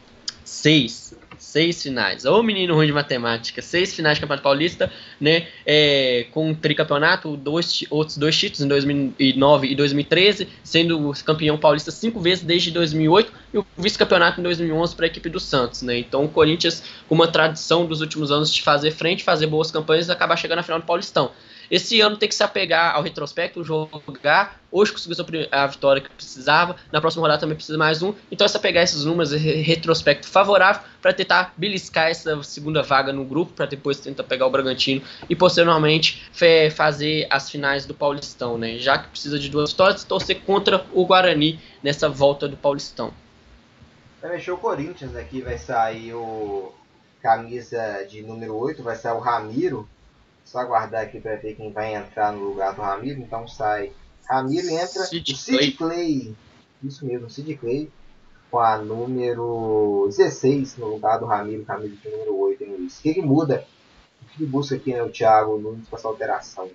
seis seis finais. Ô menino ruim de matemática, seis finais de Campeonato Paulista, né? É, com um tricampeonato, dois, outros dois títulos em 2009 e 2013, sendo campeão paulista cinco vezes desde 2008 e o vice-campeonato em 2011 para a equipe do Santos, né? Então o Corinthians, com uma tradição dos últimos anos de fazer frente, fazer boas campanhas, acabar chegando na final do Paulistão. Esse ano tem que se apegar ao retrospecto, jogar. Hoje conseguiu a vitória que precisava. Na próxima rodada também precisa mais um. Então é se apegar esses números, retrospecto favorável, para tentar beliscar essa segunda vaga no grupo, para depois tentar pegar o Bragantino e posteriormente fazer as finais do Paulistão, né? Já que precisa de duas vitórias, torcer contra o Guarani nessa volta do Paulistão. Vai mexer o Corinthians aqui, vai sair o camisa de número 8, vai sair o Ramiro, só aguardar aqui para ver quem vai entrar no lugar do Ramiro. Então sai Ramiro e entra Sid o Sid Clay. Clay. Isso mesmo, Sid Clay. Com a número 16 no lugar do Ramiro, Ramiro de número 8 em Luiz. O que, que muda? O que busca aqui né, o Thiago Nunes com essa alteração?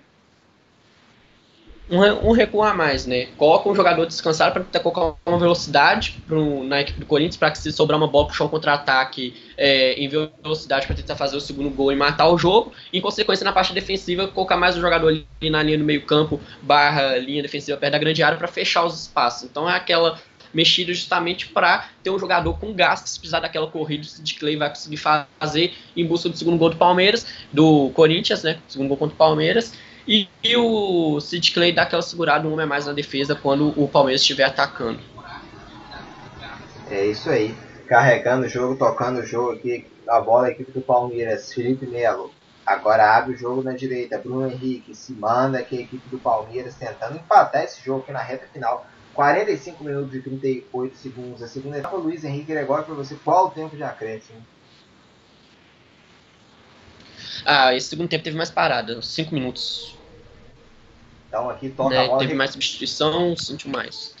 Um, um recuo a mais, né? Coloca um jogador descansado para tentar colocar uma velocidade pro, na equipe do Corinthians para que se sobrar uma bola puxar um contra-ataque é, em velocidade para tentar fazer o segundo gol e matar o jogo. Em consequência, na parte defensiva, colocar mais um jogador ali na linha do meio campo, barra linha defensiva perto da grande área para fechar os espaços. Então é aquela mexida justamente para ter um jogador com gás que se precisar daquela corrida de Clay vai conseguir fazer em busca do segundo gol do Palmeiras, do Corinthians, né? Segundo gol contra o Palmeiras. E, e o Sid Clay dá aquela segurada um homem a mais na defesa quando o Palmeiras estiver atacando. É isso aí. Carregando o jogo, tocando o jogo aqui. A bola, a equipe do Palmeiras, Felipe Melo. Agora abre o jogo na direita. Bruno Henrique se manda aqui a equipe do Palmeiras tentando empatar esse jogo aqui na reta final. 45 minutos e 38 segundos. A segunda etapa, Luiz Henrique Gregório, para você, qual o tempo de acréscimo? Ah, esse segundo tempo teve mais parada, 5 minutos. Então aqui toca né, a bola. Teve mais substituição, sentiu mais.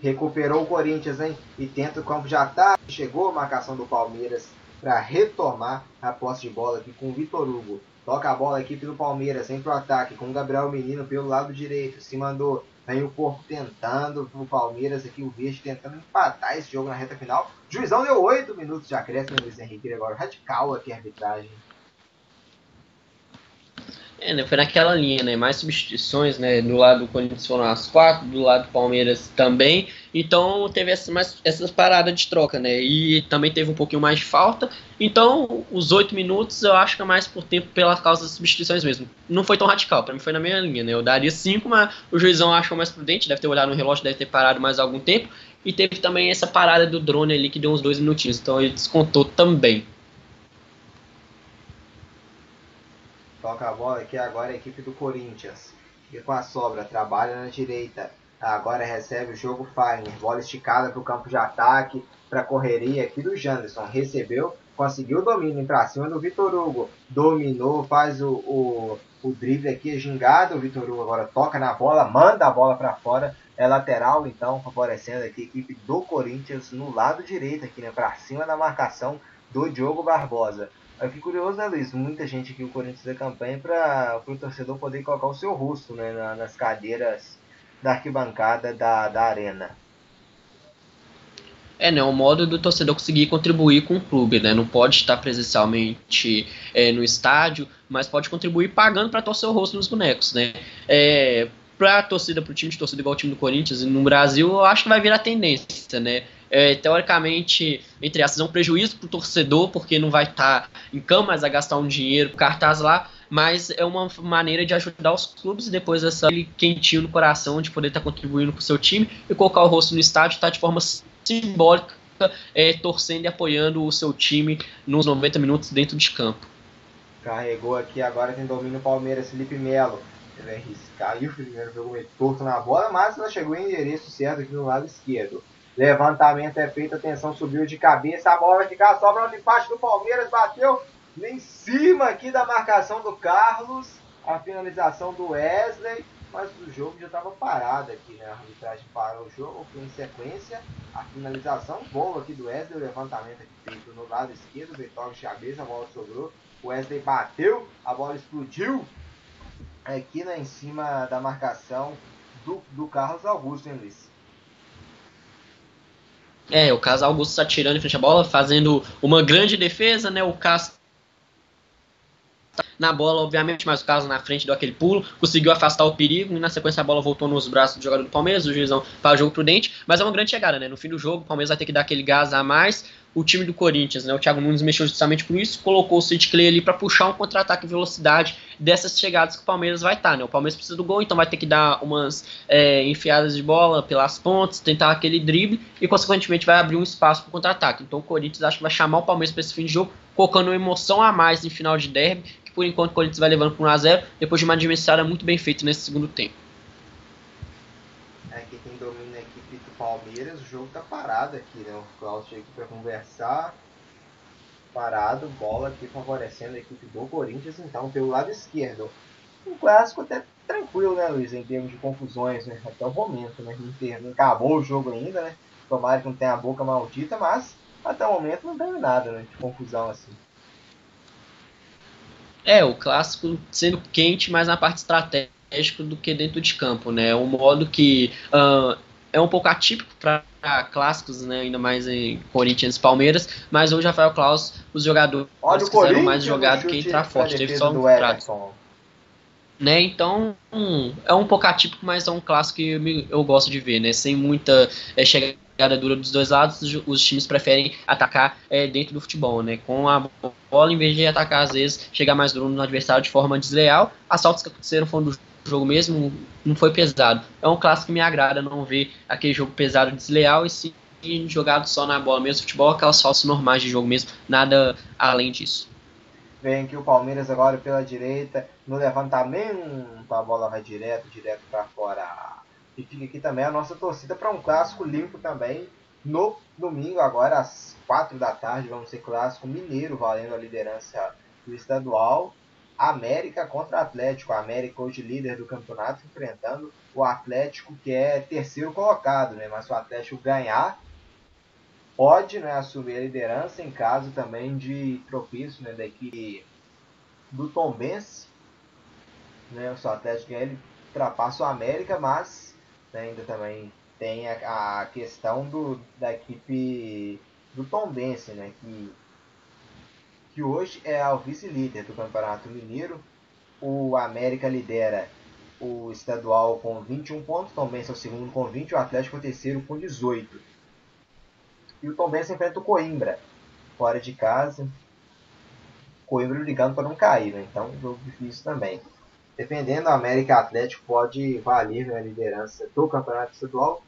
Recuperou o Corinthians, hein? E tenta o campo já tá. Chegou a marcação do Palmeiras para retomar a posse de bola aqui com o Vitor Hugo. Toca a bola aqui pelo Palmeiras, vem pro ataque com o Gabriel Menino pelo lado direito. Se mandou. Vem o corpo tentando o Palmeiras aqui, o Verde tentando empatar esse jogo na reta final. O juizão deu 8 minutos de acréscimo, Luiz Henrique agora radical aqui a arbitragem. É, né, foi naquela linha, né? Mais substituições, né? Do lado do Corinthians foram as quatro, do lado do Palmeiras também. Então teve essas, mais, essas paradas de troca, né? E também teve um pouquinho mais de falta. Então, os oito minutos eu acho que é mais por tempo pela causa das substituições mesmo. Não foi tão radical, para mim foi na minha linha, né? Eu daria cinco, mas o juizão achou mais prudente, deve ter olhado no relógio, deve ter parado mais algum tempo. E teve também essa parada do drone ali que deu uns dois minutinhos. Então ele descontou também. Toca a bola aqui agora a equipe do Corinthians. E com a sobra, trabalha na direita. Agora recebe o jogo Fagner. Bola esticada para o campo de ataque. Para a correria aqui do Janderson. Recebeu, conseguiu o domínio para cima do Vitor Hugo. Dominou, faz o, o, o drible aqui, gingado. O Vitor Hugo agora toca na bola, manda a bola para fora. É lateral, então, favorecendo aqui a equipe do Corinthians no lado direito, aqui, né? Para cima da marcação do Diogo Barbosa. Eu fiquei curioso, né, Luiz? Muita gente aqui, o Corinthians da campanha, para o torcedor poder colocar o seu rosto né, na, nas cadeiras da arquibancada da, da arena. É, né, o modo do torcedor conseguir contribuir com o clube, né, não pode estar presencialmente é, no estádio, mas pode contribuir pagando para torcer o rosto nos bonecos, né, é, para a torcida, para o time de torcida igual o time do Corinthians no Brasil, eu acho que vai virar tendência, né, é, teoricamente, entre essas, é um prejuízo para o torcedor, porque não vai estar tá em campo, mas vai gastar um dinheiro para cartaz lá, mas é uma maneira de ajudar os clubes depois essa quentinho no coração de poder estar tá contribuindo para o seu time e colocar o rosto no estádio, tá de forma simbólica, é, torcendo e apoiando o seu time nos 90 minutos dentro de campo. Carregou aqui, agora tem domínio o Palmeiras, Felipe Melo. Ele e o Felipe Melo pegou meio torto na bola, mas ela chegou em endereço certo aqui no lado esquerdo. Levantamento é feito, atenção, subiu de cabeça, a bola vai ficar sobra de parte do Palmeiras, bateu em cima aqui da marcação do Carlos, a finalização do Wesley, mas o jogo já estava parado aqui, né? A arbitragem parou o jogo, foi em sequência, a finalização boa aqui do Wesley, o levantamento aqui feito no lado esquerdo, Beethoven de cabeça, a bola sobrou, o Wesley bateu, a bola explodiu aqui né, em cima da marcação do, do Carlos Augusto, hein, Luiz? É, o Carlos Augusto está em frente à bola, fazendo uma grande defesa, né? O Castro na bola, obviamente, mas o caso na frente deu aquele pulo, conseguiu afastar o perigo e na sequência a bola voltou nos braços do jogador do Palmeiras, o juizão para o jogo prudente, mas é uma grande chegada, né? No fim do jogo, o Palmeiras vai ter que dar aquele gás a mais. O time do Corinthians, né? O Thiago Nunes mexeu justamente por isso, colocou o Sid Clay ali para puxar um contra-ataque velocidade dessas chegadas que o Palmeiras vai estar, tá, né? O Palmeiras precisa do gol, então vai ter que dar umas é, enfiadas de bola pelas pontas, tentar aquele drible e, consequentemente, vai abrir um espaço para contra-ataque. Então o Corinthians acho que vai chamar o Palmeiras para esse fim de jogo, colocando uma emoção a mais em final de derby, por enquanto o Corinthians vai levando por 1x0, depois de uma administrada muito bem feita nesse segundo tempo. É que quem domina a equipe do Palmeiras, o jogo tá parado aqui, né? O Klaus chega aqui para conversar. Parado, bola aqui favorecendo a equipe do Corinthians, então, pelo lado esquerdo. Um clássico até tranquilo, né, Luiz, em termos de confusões, né? Até o momento, né? Não acabou o jogo ainda, né? Tomara que não tenha a boca maldita, mas até o momento não teve nada né, de confusão assim. É, o clássico sendo quente, mas na parte estratégica do que dentro de campo, né? Um modo que uh, é um pouco atípico para clássicos, né? Ainda mais em Corinthians e Palmeiras, mas hoje Rafael Klaus, os jogadores Olha quiseram mais jogado que entrar forte, teve só um trato. Né, então é um pouco atípico, mas é um clássico que eu, eu gosto de ver, né? Sem muita é, chegada pegada dura dos dois lados, os times preferem atacar é, dentro do futebol, né? Com a bola, em vez de atacar, às vezes, chegar mais duro no adversário de forma desleal. As saltos que aconteceram foram do jogo mesmo, não foi pesado. É um clássico que me agrada não ver aquele jogo pesado desleal e sim jogado só na bola mesmo. Futebol, aquelas faltas normais de jogo mesmo, nada além disso. Vem aqui o Palmeiras agora pela direita, no levantamento, a bola vai direto, direto para fora e fica aqui também a nossa torcida para um clássico limpo também no domingo, agora às 4 da tarde, vamos ser clássico mineiro valendo a liderança do estadual. América contra Atlético. A América hoje líder do campeonato, enfrentando o Atlético que é terceiro colocado, né? Mas o Atlético ganhar, pode né, assumir a liderança em caso também de tropeço né, da equipe do Tombense. Né? O Atlético ganhar, ele ultrapassa o América, mas ainda também tem a, a, questão do, da equipe do Tombense, né, que, que hoje é o vice-líder do Campeonato Mineiro. O América lidera o estadual com 21 pontos, o Tombense é o segundo com 20, o Atlético é o terceiro com 18. E o Tombense enfrenta o Coimbra, fora de casa. Coimbra ligando para não cair, né? Então, jogo difícil também. Dependendo, o América Atlético pode valer na liderança do Campeonato Estadual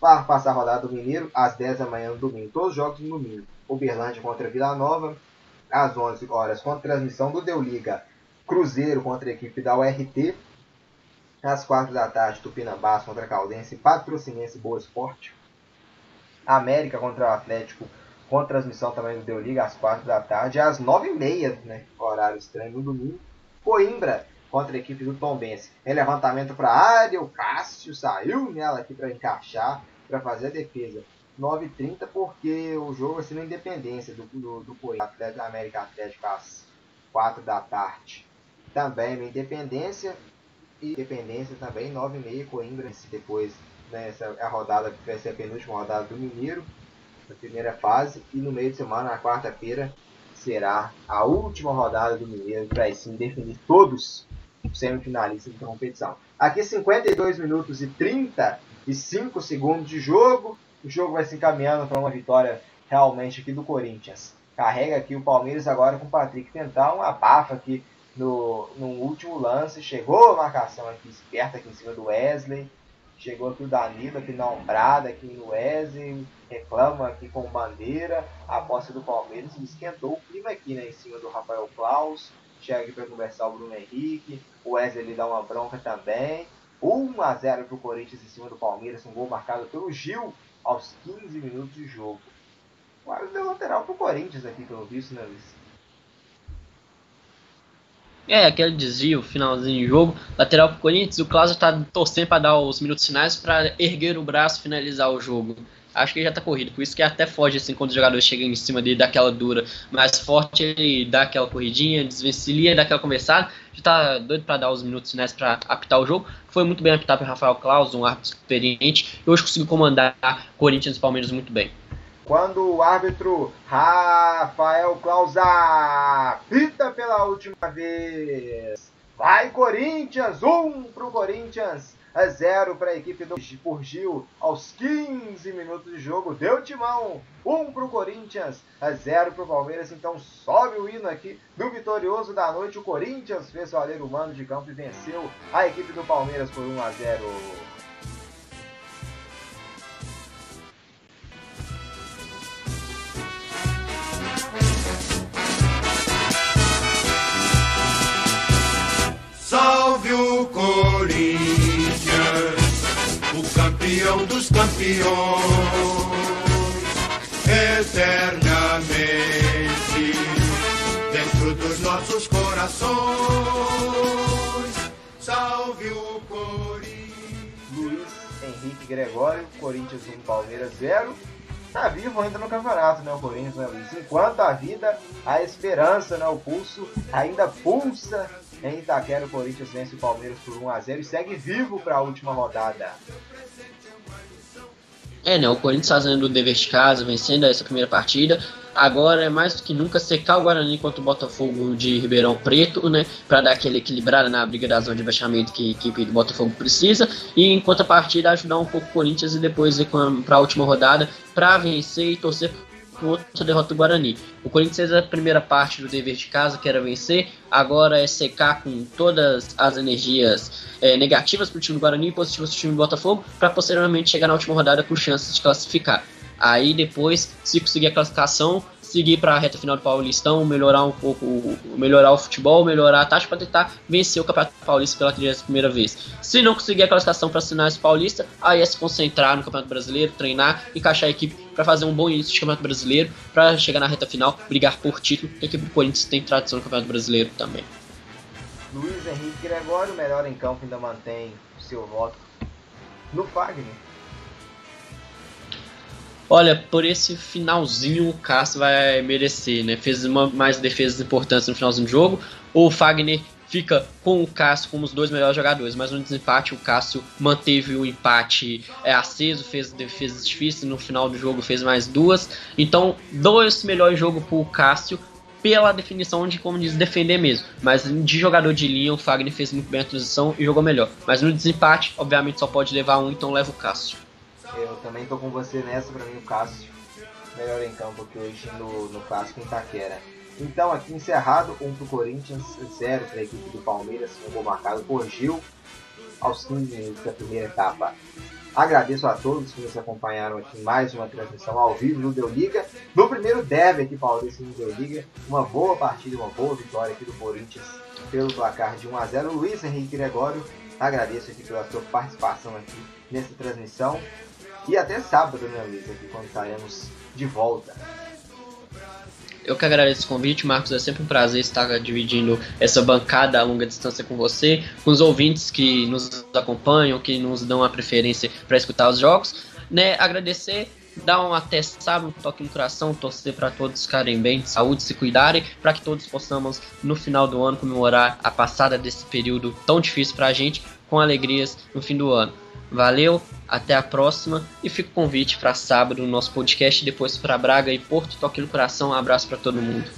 para passar a rodada do Mineiro às 10 da manhã no domingo. Todos os jogos no domingo. Uberlândia contra Vila Nova, às 11 horas, com transmissão do Deu Liga. Cruzeiro contra a equipe da URT. Às 4 da tarde, Tupinambás contra Caldense, Patrocinense Boa Esporte. América contra o Atlético, com transmissão também do Deu Liga, às 4 da tarde. Às 9h30, né, horário estranho no domingo. Coimbra contra a equipe do Tombense. Em levantamento para a área, o Cássio saiu nela aqui para encaixar, para fazer a defesa. 9h30 porque o jogo vai ser na Independência do, do, do Atlético América Atlético às 4 da tarde. Também na Independência e Independência também 9h30 Coimbra depois né, essa é a rodada que vai ser a penúltima rodada do Mineiro na primeira fase e no meio de semana na quarta-feira será a última rodada do Mineiro para sim definir todos semifinalistas da competição. Aqui 52 minutos e 35 segundos de jogo. O jogo vai se encaminhando para uma vitória realmente aqui do Corinthians. Carrega aqui o Palmeiras agora com o Patrick tentar um abafa aqui no, no último lance. Chegou a marcação aqui esperta aqui em cima do Wesley. Chegou aqui o Danilo aqui na ombrada aqui no Wesley. Reclama aqui com bandeira. A posse do Palmeiras esquentou o clima aqui né, em cima do Rafael Klaus chega aqui para conversar o Bruno Henrique, o Wesley dá uma bronca também. 1 a 0 para o Corinthians em cima do Palmeiras, um gol marcado pelo Gil aos 15 minutos de jogo. Quase deu lateral para o Corinthians aqui, pelo visto, né, Luiz? É, aquele desvio, finalzinho de jogo, lateral pro Corinthians, o Klaus tá torcendo para dar os minutos finais para erguer o braço e finalizar o jogo. Acho que ele já tá corrido, por isso que até foge assim quando os jogadores chegam em cima dele, daquela dura. Mais forte, ele dá aquela corridinha, desvencilha, dá aquela conversada, já tá doido para dar os minutos finais para apitar o jogo. Foi muito bem apitado pelo Rafael Klaus, um árbitro experiente, e hoje conseguiu comandar Corinthians e Palmeiras muito bem. Quando o árbitro Rafael Clausa apita pela última vez. Vai Corinthians, 1 um pro Corinthians, 0 para a equipe do por Gil aos 15 minutos de jogo. Deu timão, 1 um pro Corinthians, 0 pro Palmeiras. Então sobe o hino aqui do vitorioso da noite. O Corinthians fez o mano de campo e venceu a equipe do Palmeiras por 1 a 0. Salve o Corinthians, o campeão dos campeões, eternamente dentro dos nossos corações. Salve o Corinthians. Luiz Henrique Gregório, Corinthians 1, Palmeiras 0 tá vivo ainda no campeonato, né, o Corinthians, né, Luiz? Enquanto a vida, a esperança, né, o pulso ainda pulsa em Itaquera, o Corinthians vence o Palmeiras por 1 a 0 e segue vivo para a última rodada. É, né? O Corinthians fazendo o dever de casa, vencendo essa primeira partida. Agora é mais do que nunca secar o Guarani contra o Botafogo de Ribeirão Preto, né? Para dar aquele equilibrada na briga da zona de baixamento que a equipe do Botafogo precisa. E em contrapartida ajudar um pouco o Corinthians e depois ir para a última rodada para vencer e torcer outra derrota do Guarani. O Corinthians fez a primeira parte do dever de casa, que era vencer, agora é secar com todas as energias é, negativas para o time do Guarani e positivas para o time do Botafogo, para posteriormente chegar na última rodada com chances de classificar. Aí depois, se conseguir a classificação, seguir para a reta final do Paulistão, melhorar um pouco, melhorar o futebol, melhorar a taxa para tentar vencer o Campeonato Paulista pela primeira vez. Se não conseguir a classificação para as finais paulista, aí é se concentrar no Campeonato Brasileiro, treinar, encaixar a equipe para fazer um bom início de Campeonato Brasileiro, para chegar na reta final, brigar por título. A equipe do Corinthians tem tradição no Campeonato Brasileiro também. Luiz Henrique Gregório, melhor em campo, ainda mantém o seu voto no Fagner. Olha, por esse finalzinho o Cássio vai merecer, né? Fez uma, mais defesas importantes no finalzinho do jogo. O Fagner fica com o Cássio como os dois melhores jogadores, mas no desempate o Cássio manteve o empate é, aceso, fez defesas difíceis, no final do jogo fez mais duas. Então, dois melhores jogos pro Cássio pela definição de como diz defender mesmo. Mas de jogador de linha, o Fagner fez muito bem a transição e jogou melhor. Mas no desempate, obviamente só pode levar um, então leva o Cássio. Eu também tô com você nessa, pra mim o Cássio melhor em campo que hoje no, no clássico em Itaquera. Então aqui encerrado, 1 um pro Corinthians, 0 para a equipe do Palmeiras, um gol marcado por Gil aos 15 minutos da primeira etapa. Agradeço a todos que nos acompanharam aqui em mais uma transmissão ao vivo no Deu Liga. No primeiro derby aqui paulista no Deu Liga, uma boa partida, uma boa vitória aqui do Corinthians pelo placar de 1 a 0. Luiz Henrique Gregório, agradeço aqui pela sua participação aqui nessa transmissão. E até sábado, né, Luiz, aqui quando estaremos de volta. Eu que agradeço o convite, Marcos. É sempre um prazer estar dividindo essa bancada a longa distância com você, com os ouvintes que nos acompanham, que nos dão a preferência para escutar os jogos. Né, agradecer, dar um até sábado, um toque no coração, torcer para todos ficarem bem, de saúde, se cuidarem, para que todos possamos, no final do ano, comemorar a passada desse período tão difícil para a gente, com alegrias no fim do ano. Valeu, até a próxima e fica o convite para sábado no nosso podcast, depois para Braga e Porto. Toque no coração, um abraço para todo mundo.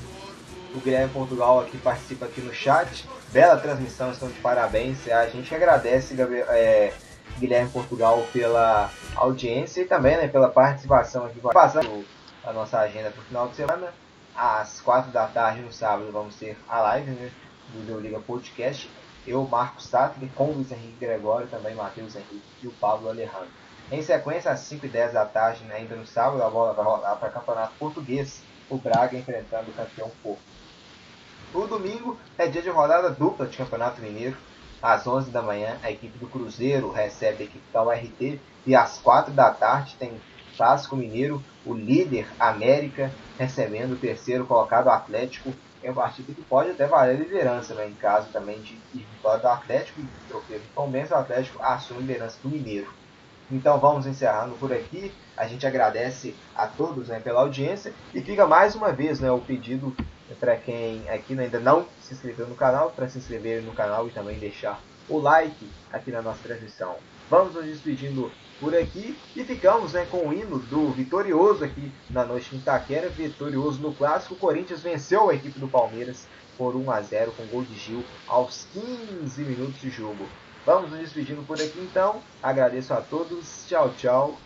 O Guilherme Portugal aqui participa aqui no chat. Bela transmissão, estão de parabéns. A gente agradece, é, Guilherme Portugal, pela audiência e também né, pela participação aqui. Passando a nossa agenda para o final de semana. Às quatro da tarde no sábado vamos ter a live né, do Liga Podcast eu, Marcos Sattler, com Luiz Henrique Gregório, também Matheus Henrique e o Pablo Alejandro. Em sequência, às 5 e 10 da tarde, né, ainda no sábado, a bola vai rolar para o Campeonato Português, o Braga enfrentando o campeão Porto. O domingo é dia de rodada dupla de Campeonato Mineiro. Às 11 da manhã, a equipe do Cruzeiro recebe a equipe da URT. E às 4 da tarde tem Clássico Mineiro, o líder América recebendo o terceiro colocado Atlético. É uma partida que pode até valer liderança, né? em caso também de vitória do Atlético e troféu do Palmeiras, o Atlético assume a liderança do Mineiro. Então vamos encerrando por aqui. A gente agradece a todos né, pela audiência e fica mais uma vez né, o pedido para quem aqui ainda não se inscreveu no canal, para se inscrever no canal e também deixar o like aqui na nossa transmissão. Vamos nos despedindo por aqui e ficamos né, com o hino do vitorioso aqui na noite em Itaquera, vitorioso no clássico. O Corinthians venceu a equipe do Palmeiras por 1 a 0 com gol de Gil aos 15 minutos de jogo. Vamos nos despedindo por aqui então. Agradeço a todos. Tchau, tchau.